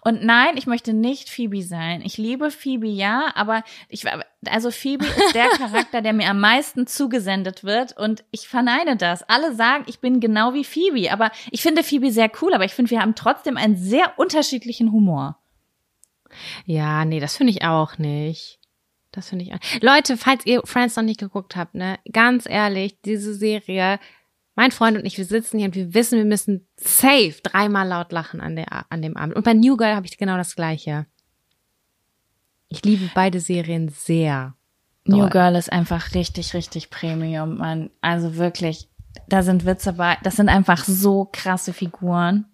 Und nein, ich möchte nicht Phoebe sein. Ich liebe Phoebe, ja, aber ich also Phoebe ist der Charakter, der mir am meisten zugesendet wird und ich verneine das. Alle sagen, ich bin genau wie Phoebe, aber ich finde Phoebe sehr cool, aber ich finde, wir haben trotzdem einen sehr unterschiedlichen Humor. Ja, nee, das finde ich auch nicht. Das finde ich. Leute, falls ihr Friends noch nicht geguckt habt, ne, ganz ehrlich, diese Serie, mein Freund und ich, wir sitzen hier und wir wissen, wir müssen safe dreimal laut lachen an, der, an dem Abend. Und bei New Girl habe ich genau das Gleiche. Ich liebe beide Serien sehr. New Doll. Girl ist einfach richtig, richtig Premium, man. Also wirklich, da sind Witze bei. Das sind einfach so krasse Figuren.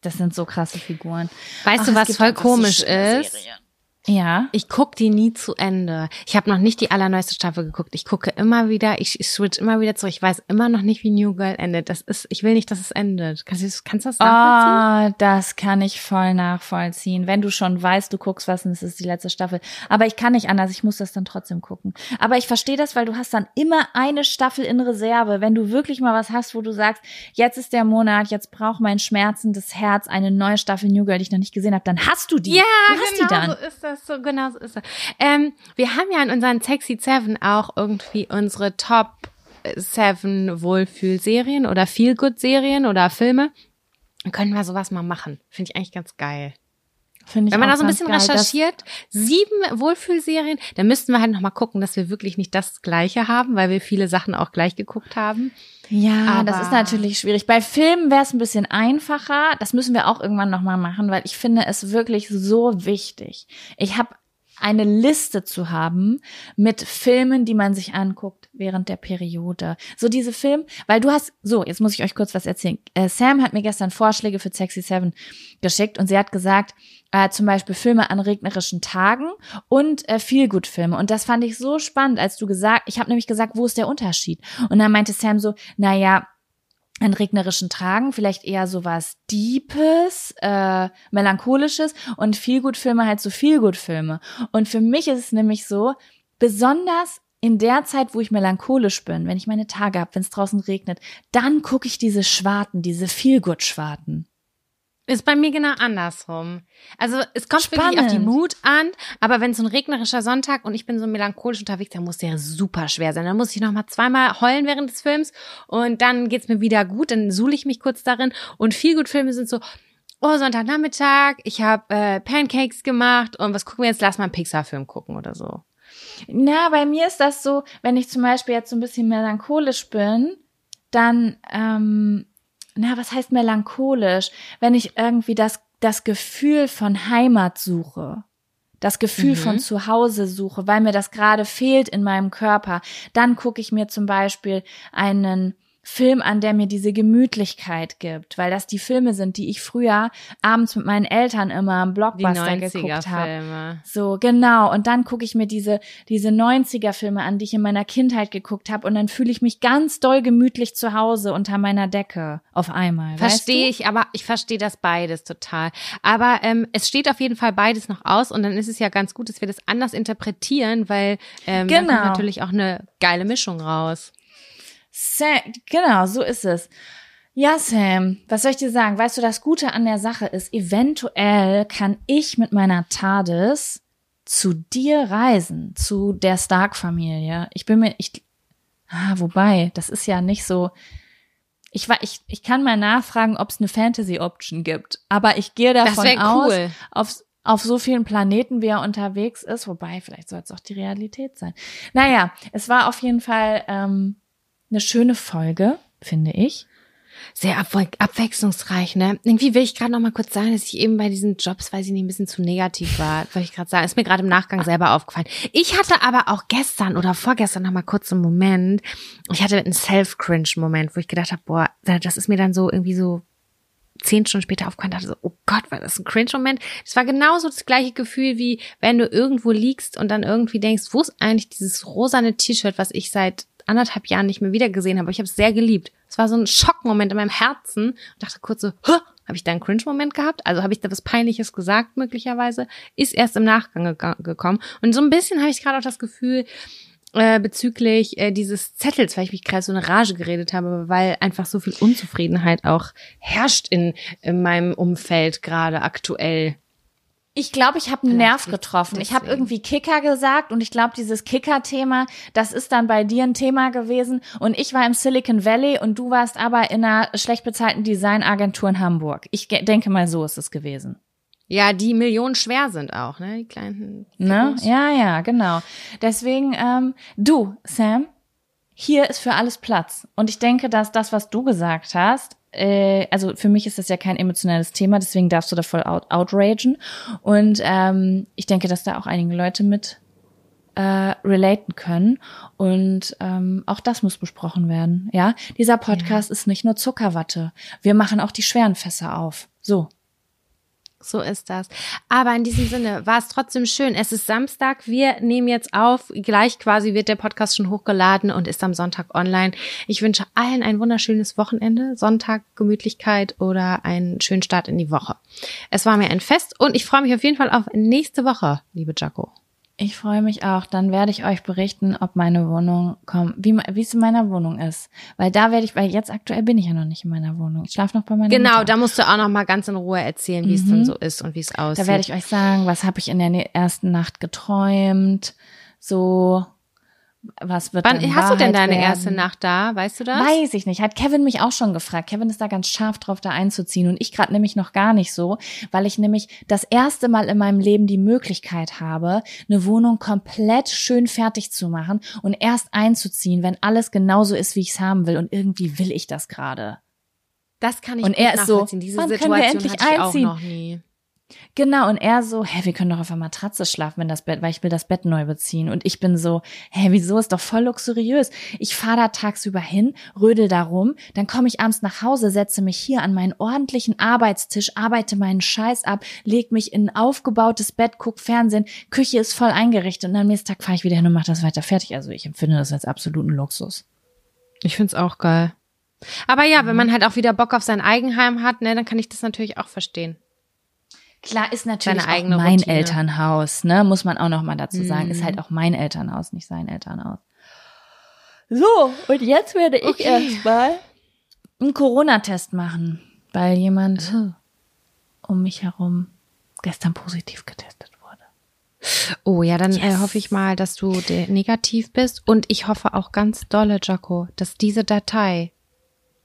Das sind so krasse Figuren. Weißt Ach, du, was voll so komisch ist? Serien. Ja. Ich guck die nie zu Ende. Ich habe noch nicht die allerneueste Staffel geguckt. Ich gucke immer wieder, ich, ich switch immer wieder zurück. Ich weiß immer noch nicht, wie New Girl endet. Das ist, ich will nicht, dass es endet. Kannst du, kannst du das nachvollziehen? Ah, das kann ich voll nachvollziehen. Wenn du schon weißt, du guckst was und es ist die letzte Staffel. Aber ich kann nicht anders, ich muss das dann trotzdem gucken. Aber ich verstehe das, weil du hast dann immer eine Staffel in Reserve. Wenn du wirklich mal was hast, wo du sagst, jetzt ist der Monat, jetzt braucht mein schmerzendes Herz eine neue Staffel New Girl, die ich noch nicht gesehen habe, dann hast du die. Ja, du hast genau die dann. so ist das. So genau so ist. Ähm, wir haben ja in unseren Sexy Seven auch irgendwie unsere Top Seven Wohlfühlserien oder Feel-Good-Serien oder Filme. Können wir sowas mal machen. Finde ich eigentlich ganz geil. Finde ich Wenn man da so ein bisschen geil. Das- recherchiert, sieben Wohlfühlserien, dann müssten wir halt noch mal gucken, dass wir wirklich nicht das Gleiche haben, weil wir viele Sachen auch gleich geguckt haben. Ja, das Aber- ist natürlich schwierig. Bei Filmen wäre es ein bisschen einfacher. Das müssen wir auch irgendwann nochmal machen, weil ich finde es wirklich so wichtig. Ich habe eine Liste zu haben mit Filmen, die man sich anguckt während der Periode. So diese Film, weil du hast, so, jetzt muss ich euch kurz was erzählen. Äh, Sam hat mir gestern Vorschläge für Sexy Seven geschickt und sie hat gesagt, äh, zum Beispiel Filme an regnerischen Tagen und äh, Feelgood-Filme. Und das fand ich so spannend, als du gesagt, ich habe nämlich gesagt, wo ist der Unterschied? Und dann meinte Sam so, na an regnerischen Tagen vielleicht eher sowas Deepes, äh, Melancholisches und Feelgood-Filme halt so Feelgood-Filme. Und für mich ist es nämlich so, besonders in der Zeit, wo ich melancholisch bin, wenn ich meine Tage habe, wenn es draußen regnet, dann gucke ich diese Schwarten, diese Feelgood-Schwarten. Ist bei mir genau andersrum. Also es kommt wirklich auf die Spannend. Mut an, aber wenn so ein regnerischer Sonntag und ich bin so melancholisch unterwegs, dann muss der super schwer sein. Dann muss ich noch mal zweimal heulen während des Films und dann geht's mir wieder gut, dann suhle ich mich kurz darin und viel gut Filme sind so Oh, Sonntagnachmittag, ich habe äh, Pancakes gemacht und was gucken wir jetzt? Lass mal einen Pixar-Film gucken oder so. Na, bei mir ist das so, wenn ich zum Beispiel jetzt so ein bisschen melancholisch bin, dann, ähm, na, was heißt melancholisch? Wenn ich irgendwie das, das Gefühl von Heimat suche, das Gefühl Mhm. von Zuhause suche, weil mir das gerade fehlt in meinem Körper, dann gucke ich mir zum Beispiel einen Film an, der mir diese Gemütlichkeit gibt, weil das die Filme sind, die ich früher abends mit meinen Eltern immer im Blockbuster geguckt habe. 90er-Filme. So, genau. Und dann gucke ich mir diese, diese 90er-Filme an, die ich in meiner Kindheit geguckt habe. Und dann fühle ich mich ganz doll gemütlich zu Hause unter meiner Decke auf einmal. Verstehe ich, aber ich verstehe das beides total. Aber ähm, es steht auf jeden Fall beides noch aus und dann ist es ja ganz gut, dass wir das anders interpretieren, weil ähm, Genau. kommt natürlich auch eine geile Mischung raus. Sam, genau, so ist es. Ja, Sam, was soll ich dir sagen? Weißt du, das Gute an der Sache ist, eventuell kann ich mit meiner TARDIS zu dir reisen, zu der Stark-Familie. Ich bin mir, ich, ah, wobei, das ist ja nicht so, ich, wa- ich, ich kann mal nachfragen, ob es eine Fantasy-Option gibt, aber ich gehe davon aus, cool. auf, auf so vielen Planeten, wie er unterwegs ist, wobei, vielleicht soll es auch die Realität sein. Naja, es war auf jeden Fall ähm, eine schöne Folge, finde ich. Sehr abwe abwechslungsreich, ne? Irgendwie will ich gerade noch mal kurz sagen, dass ich eben bei diesen Jobs, weiß ich nicht, ein bisschen zu negativ war. Wollte ich gerade sagen. Ist mir gerade im Nachgang selber aufgefallen. Ich hatte aber auch gestern oder vorgestern noch mal kurz einen Moment. Ich hatte einen Self-Cringe-Moment, wo ich gedacht habe, boah, das ist mir dann so irgendwie so zehn Stunden später aufgefallen, dachte so, oh Gott, war das ein Cringe-Moment. Das war genauso das gleiche Gefühl, wie wenn du irgendwo liegst und dann irgendwie denkst, wo ist eigentlich dieses rosane T-Shirt, was ich seit anderthalb Jahren nicht mehr wiedergesehen habe. Ich habe es sehr geliebt. Es war so ein Schockmoment in meinem Herzen und dachte kurz so, Hä? habe ich da einen Cringe-Moment gehabt? Also habe ich da was Peinliches gesagt möglicherweise? Ist erst im Nachgang gega- gekommen. Und so ein bisschen habe ich gerade auch das Gefühl, äh, bezüglich äh, dieses Zettels, weil ich mich gerade so eine Rage geredet habe, weil einfach so viel Unzufriedenheit auch herrscht in, in meinem Umfeld gerade aktuell. Ich glaube, ich habe einen Nerv getroffen. Ich habe deswegen. irgendwie Kicker gesagt und ich glaube, dieses Kicker-Thema, das ist dann bei dir ein Thema gewesen. Und ich war im Silicon Valley und du warst aber in einer schlecht bezahlten Designagentur in Hamburg. Ich denke mal, so ist es gewesen. Ja, die Millionen schwer sind auch, ne? Die kleinen. Ne? Ja, ja, genau. Deswegen, ähm, du, Sam, hier ist für alles Platz. Und ich denke, dass das, was du gesagt hast, äh, also für mich ist das ja kein emotionales Thema, deswegen darfst du da voll out outragen. Und ähm, ich denke, dass da auch einige Leute mit äh, relaten können. Und ähm, auch das muss besprochen werden. Ja, dieser Podcast ist nicht nur Zuckerwatte. Wir machen auch die schweren Fässer auf. So. So ist das. Aber in diesem Sinne war es trotzdem schön. Es ist Samstag. Wir nehmen jetzt auf. Gleich quasi wird der Podcast schon hochgeladen und ist am Sonntag online. Ich wünsche allen ein wunderschönes Wochenende. Sonntag, Gemütlichkeit oder einen schönen Start in die Woche. Es war mir ein Fest und ich freue mich auf jeden Fall auf nächste Woche, liebe Jaco. Ich freue mich auch. Dann werde ich euch berichten, ob meine Wohnung kommt, wie, wie es in meiner Wohnung ist. Weil da werde ich, weil jetzt aktuell bin ich ja noch nicht in meiner Wohnung. Ich schlafe noch bei meiner Genau, Mutter. da musst du auch noch mal ganz in Ruhe erzählen, wie es denn so ist und wie es aussieht. Da werde ich euch sagen, was habe ich in der ne- ersten Nacht geträumt. So, was wird Wann dann hast du denn Wahrheit deine werden? erste Nacht da? Weißt du das? Weiß ich nicht. Hat Kevin mich auch schon gefragt. Kevin ist da ganz scharf drauf, da einzuziehen. Und ich gerade nämlich noch gar nicht so, weil ich nämlich das erste Mal in meinem Leben die Möglichkeit habe, eine Wohnung komplett schön fertig zu machen und erst einzuziehen, wenn alles genauso ist, wie ich es haben will. Und irgendwie will ich das gerade. Das kann ich Und er ist so. Diese wann können Situation wir endlich hatte ich auch einziehen? Genau, und er so, hä, wir können doch auf der Matratze schlafen, wenn das Bett, weil ich will das Bett neu beziehen. Und ich bin so, hä, wieso ist doch voll luxuriös. Ich fahre da tagsüber hin, rödel da rum, dann komme ich abends nach Hause, setze mich hier an meinen ordentlichen Arbeitstisch, arbeite meinen Scheiß ab, leg mich in ein aufgebautes Bett, guck Fernsehen, Küche ist voll eingerichtet und am nächsten Tag fahre ich wieder hin und mache das weiter fertig. Also ich empfinde das als absoluten Luxus. Ich find's auch geil. Aber ja, wenn man halt auch wieder Bock auf sein Eigenheim hat, ne, dann kann ich das natürlich auch verstehen. Klar, ist natürlich Seine auch eigene mein Routine. Elternhaus, ne? Muss man auch noch mal dazu sagen. Ist Mhm. halt auch mein Elternhaus, nicht sein Elternhaus. So, und jetzt werde ich Okay. erstmal einen Corona-Test machen, weil jemand um mich herum gestern positiv getestet wurde. Oh ja, dann äh, Yes. hoffe ich mal, dass du negativ bist. Und ich hoffe auch ganz dolle, Jaco, dass diese Datei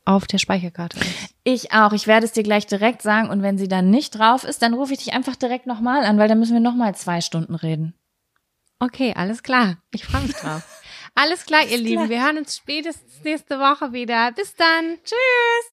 auf der Speicherkarte ist. Ich auch. Ich werde es dir gleich direkt sagen. Und wenn sie dann nicht drauf ist, dann rufe ich dich einfach direkt nochmal an, weil dann müssen wir nochmal zwei Stunden reden. Okay, alles klar. Ich freue mich drauf. alles klar, ihr Lieben. Wir hören uns spätestens nächste Woche wieder. Bis dann. Tschüss.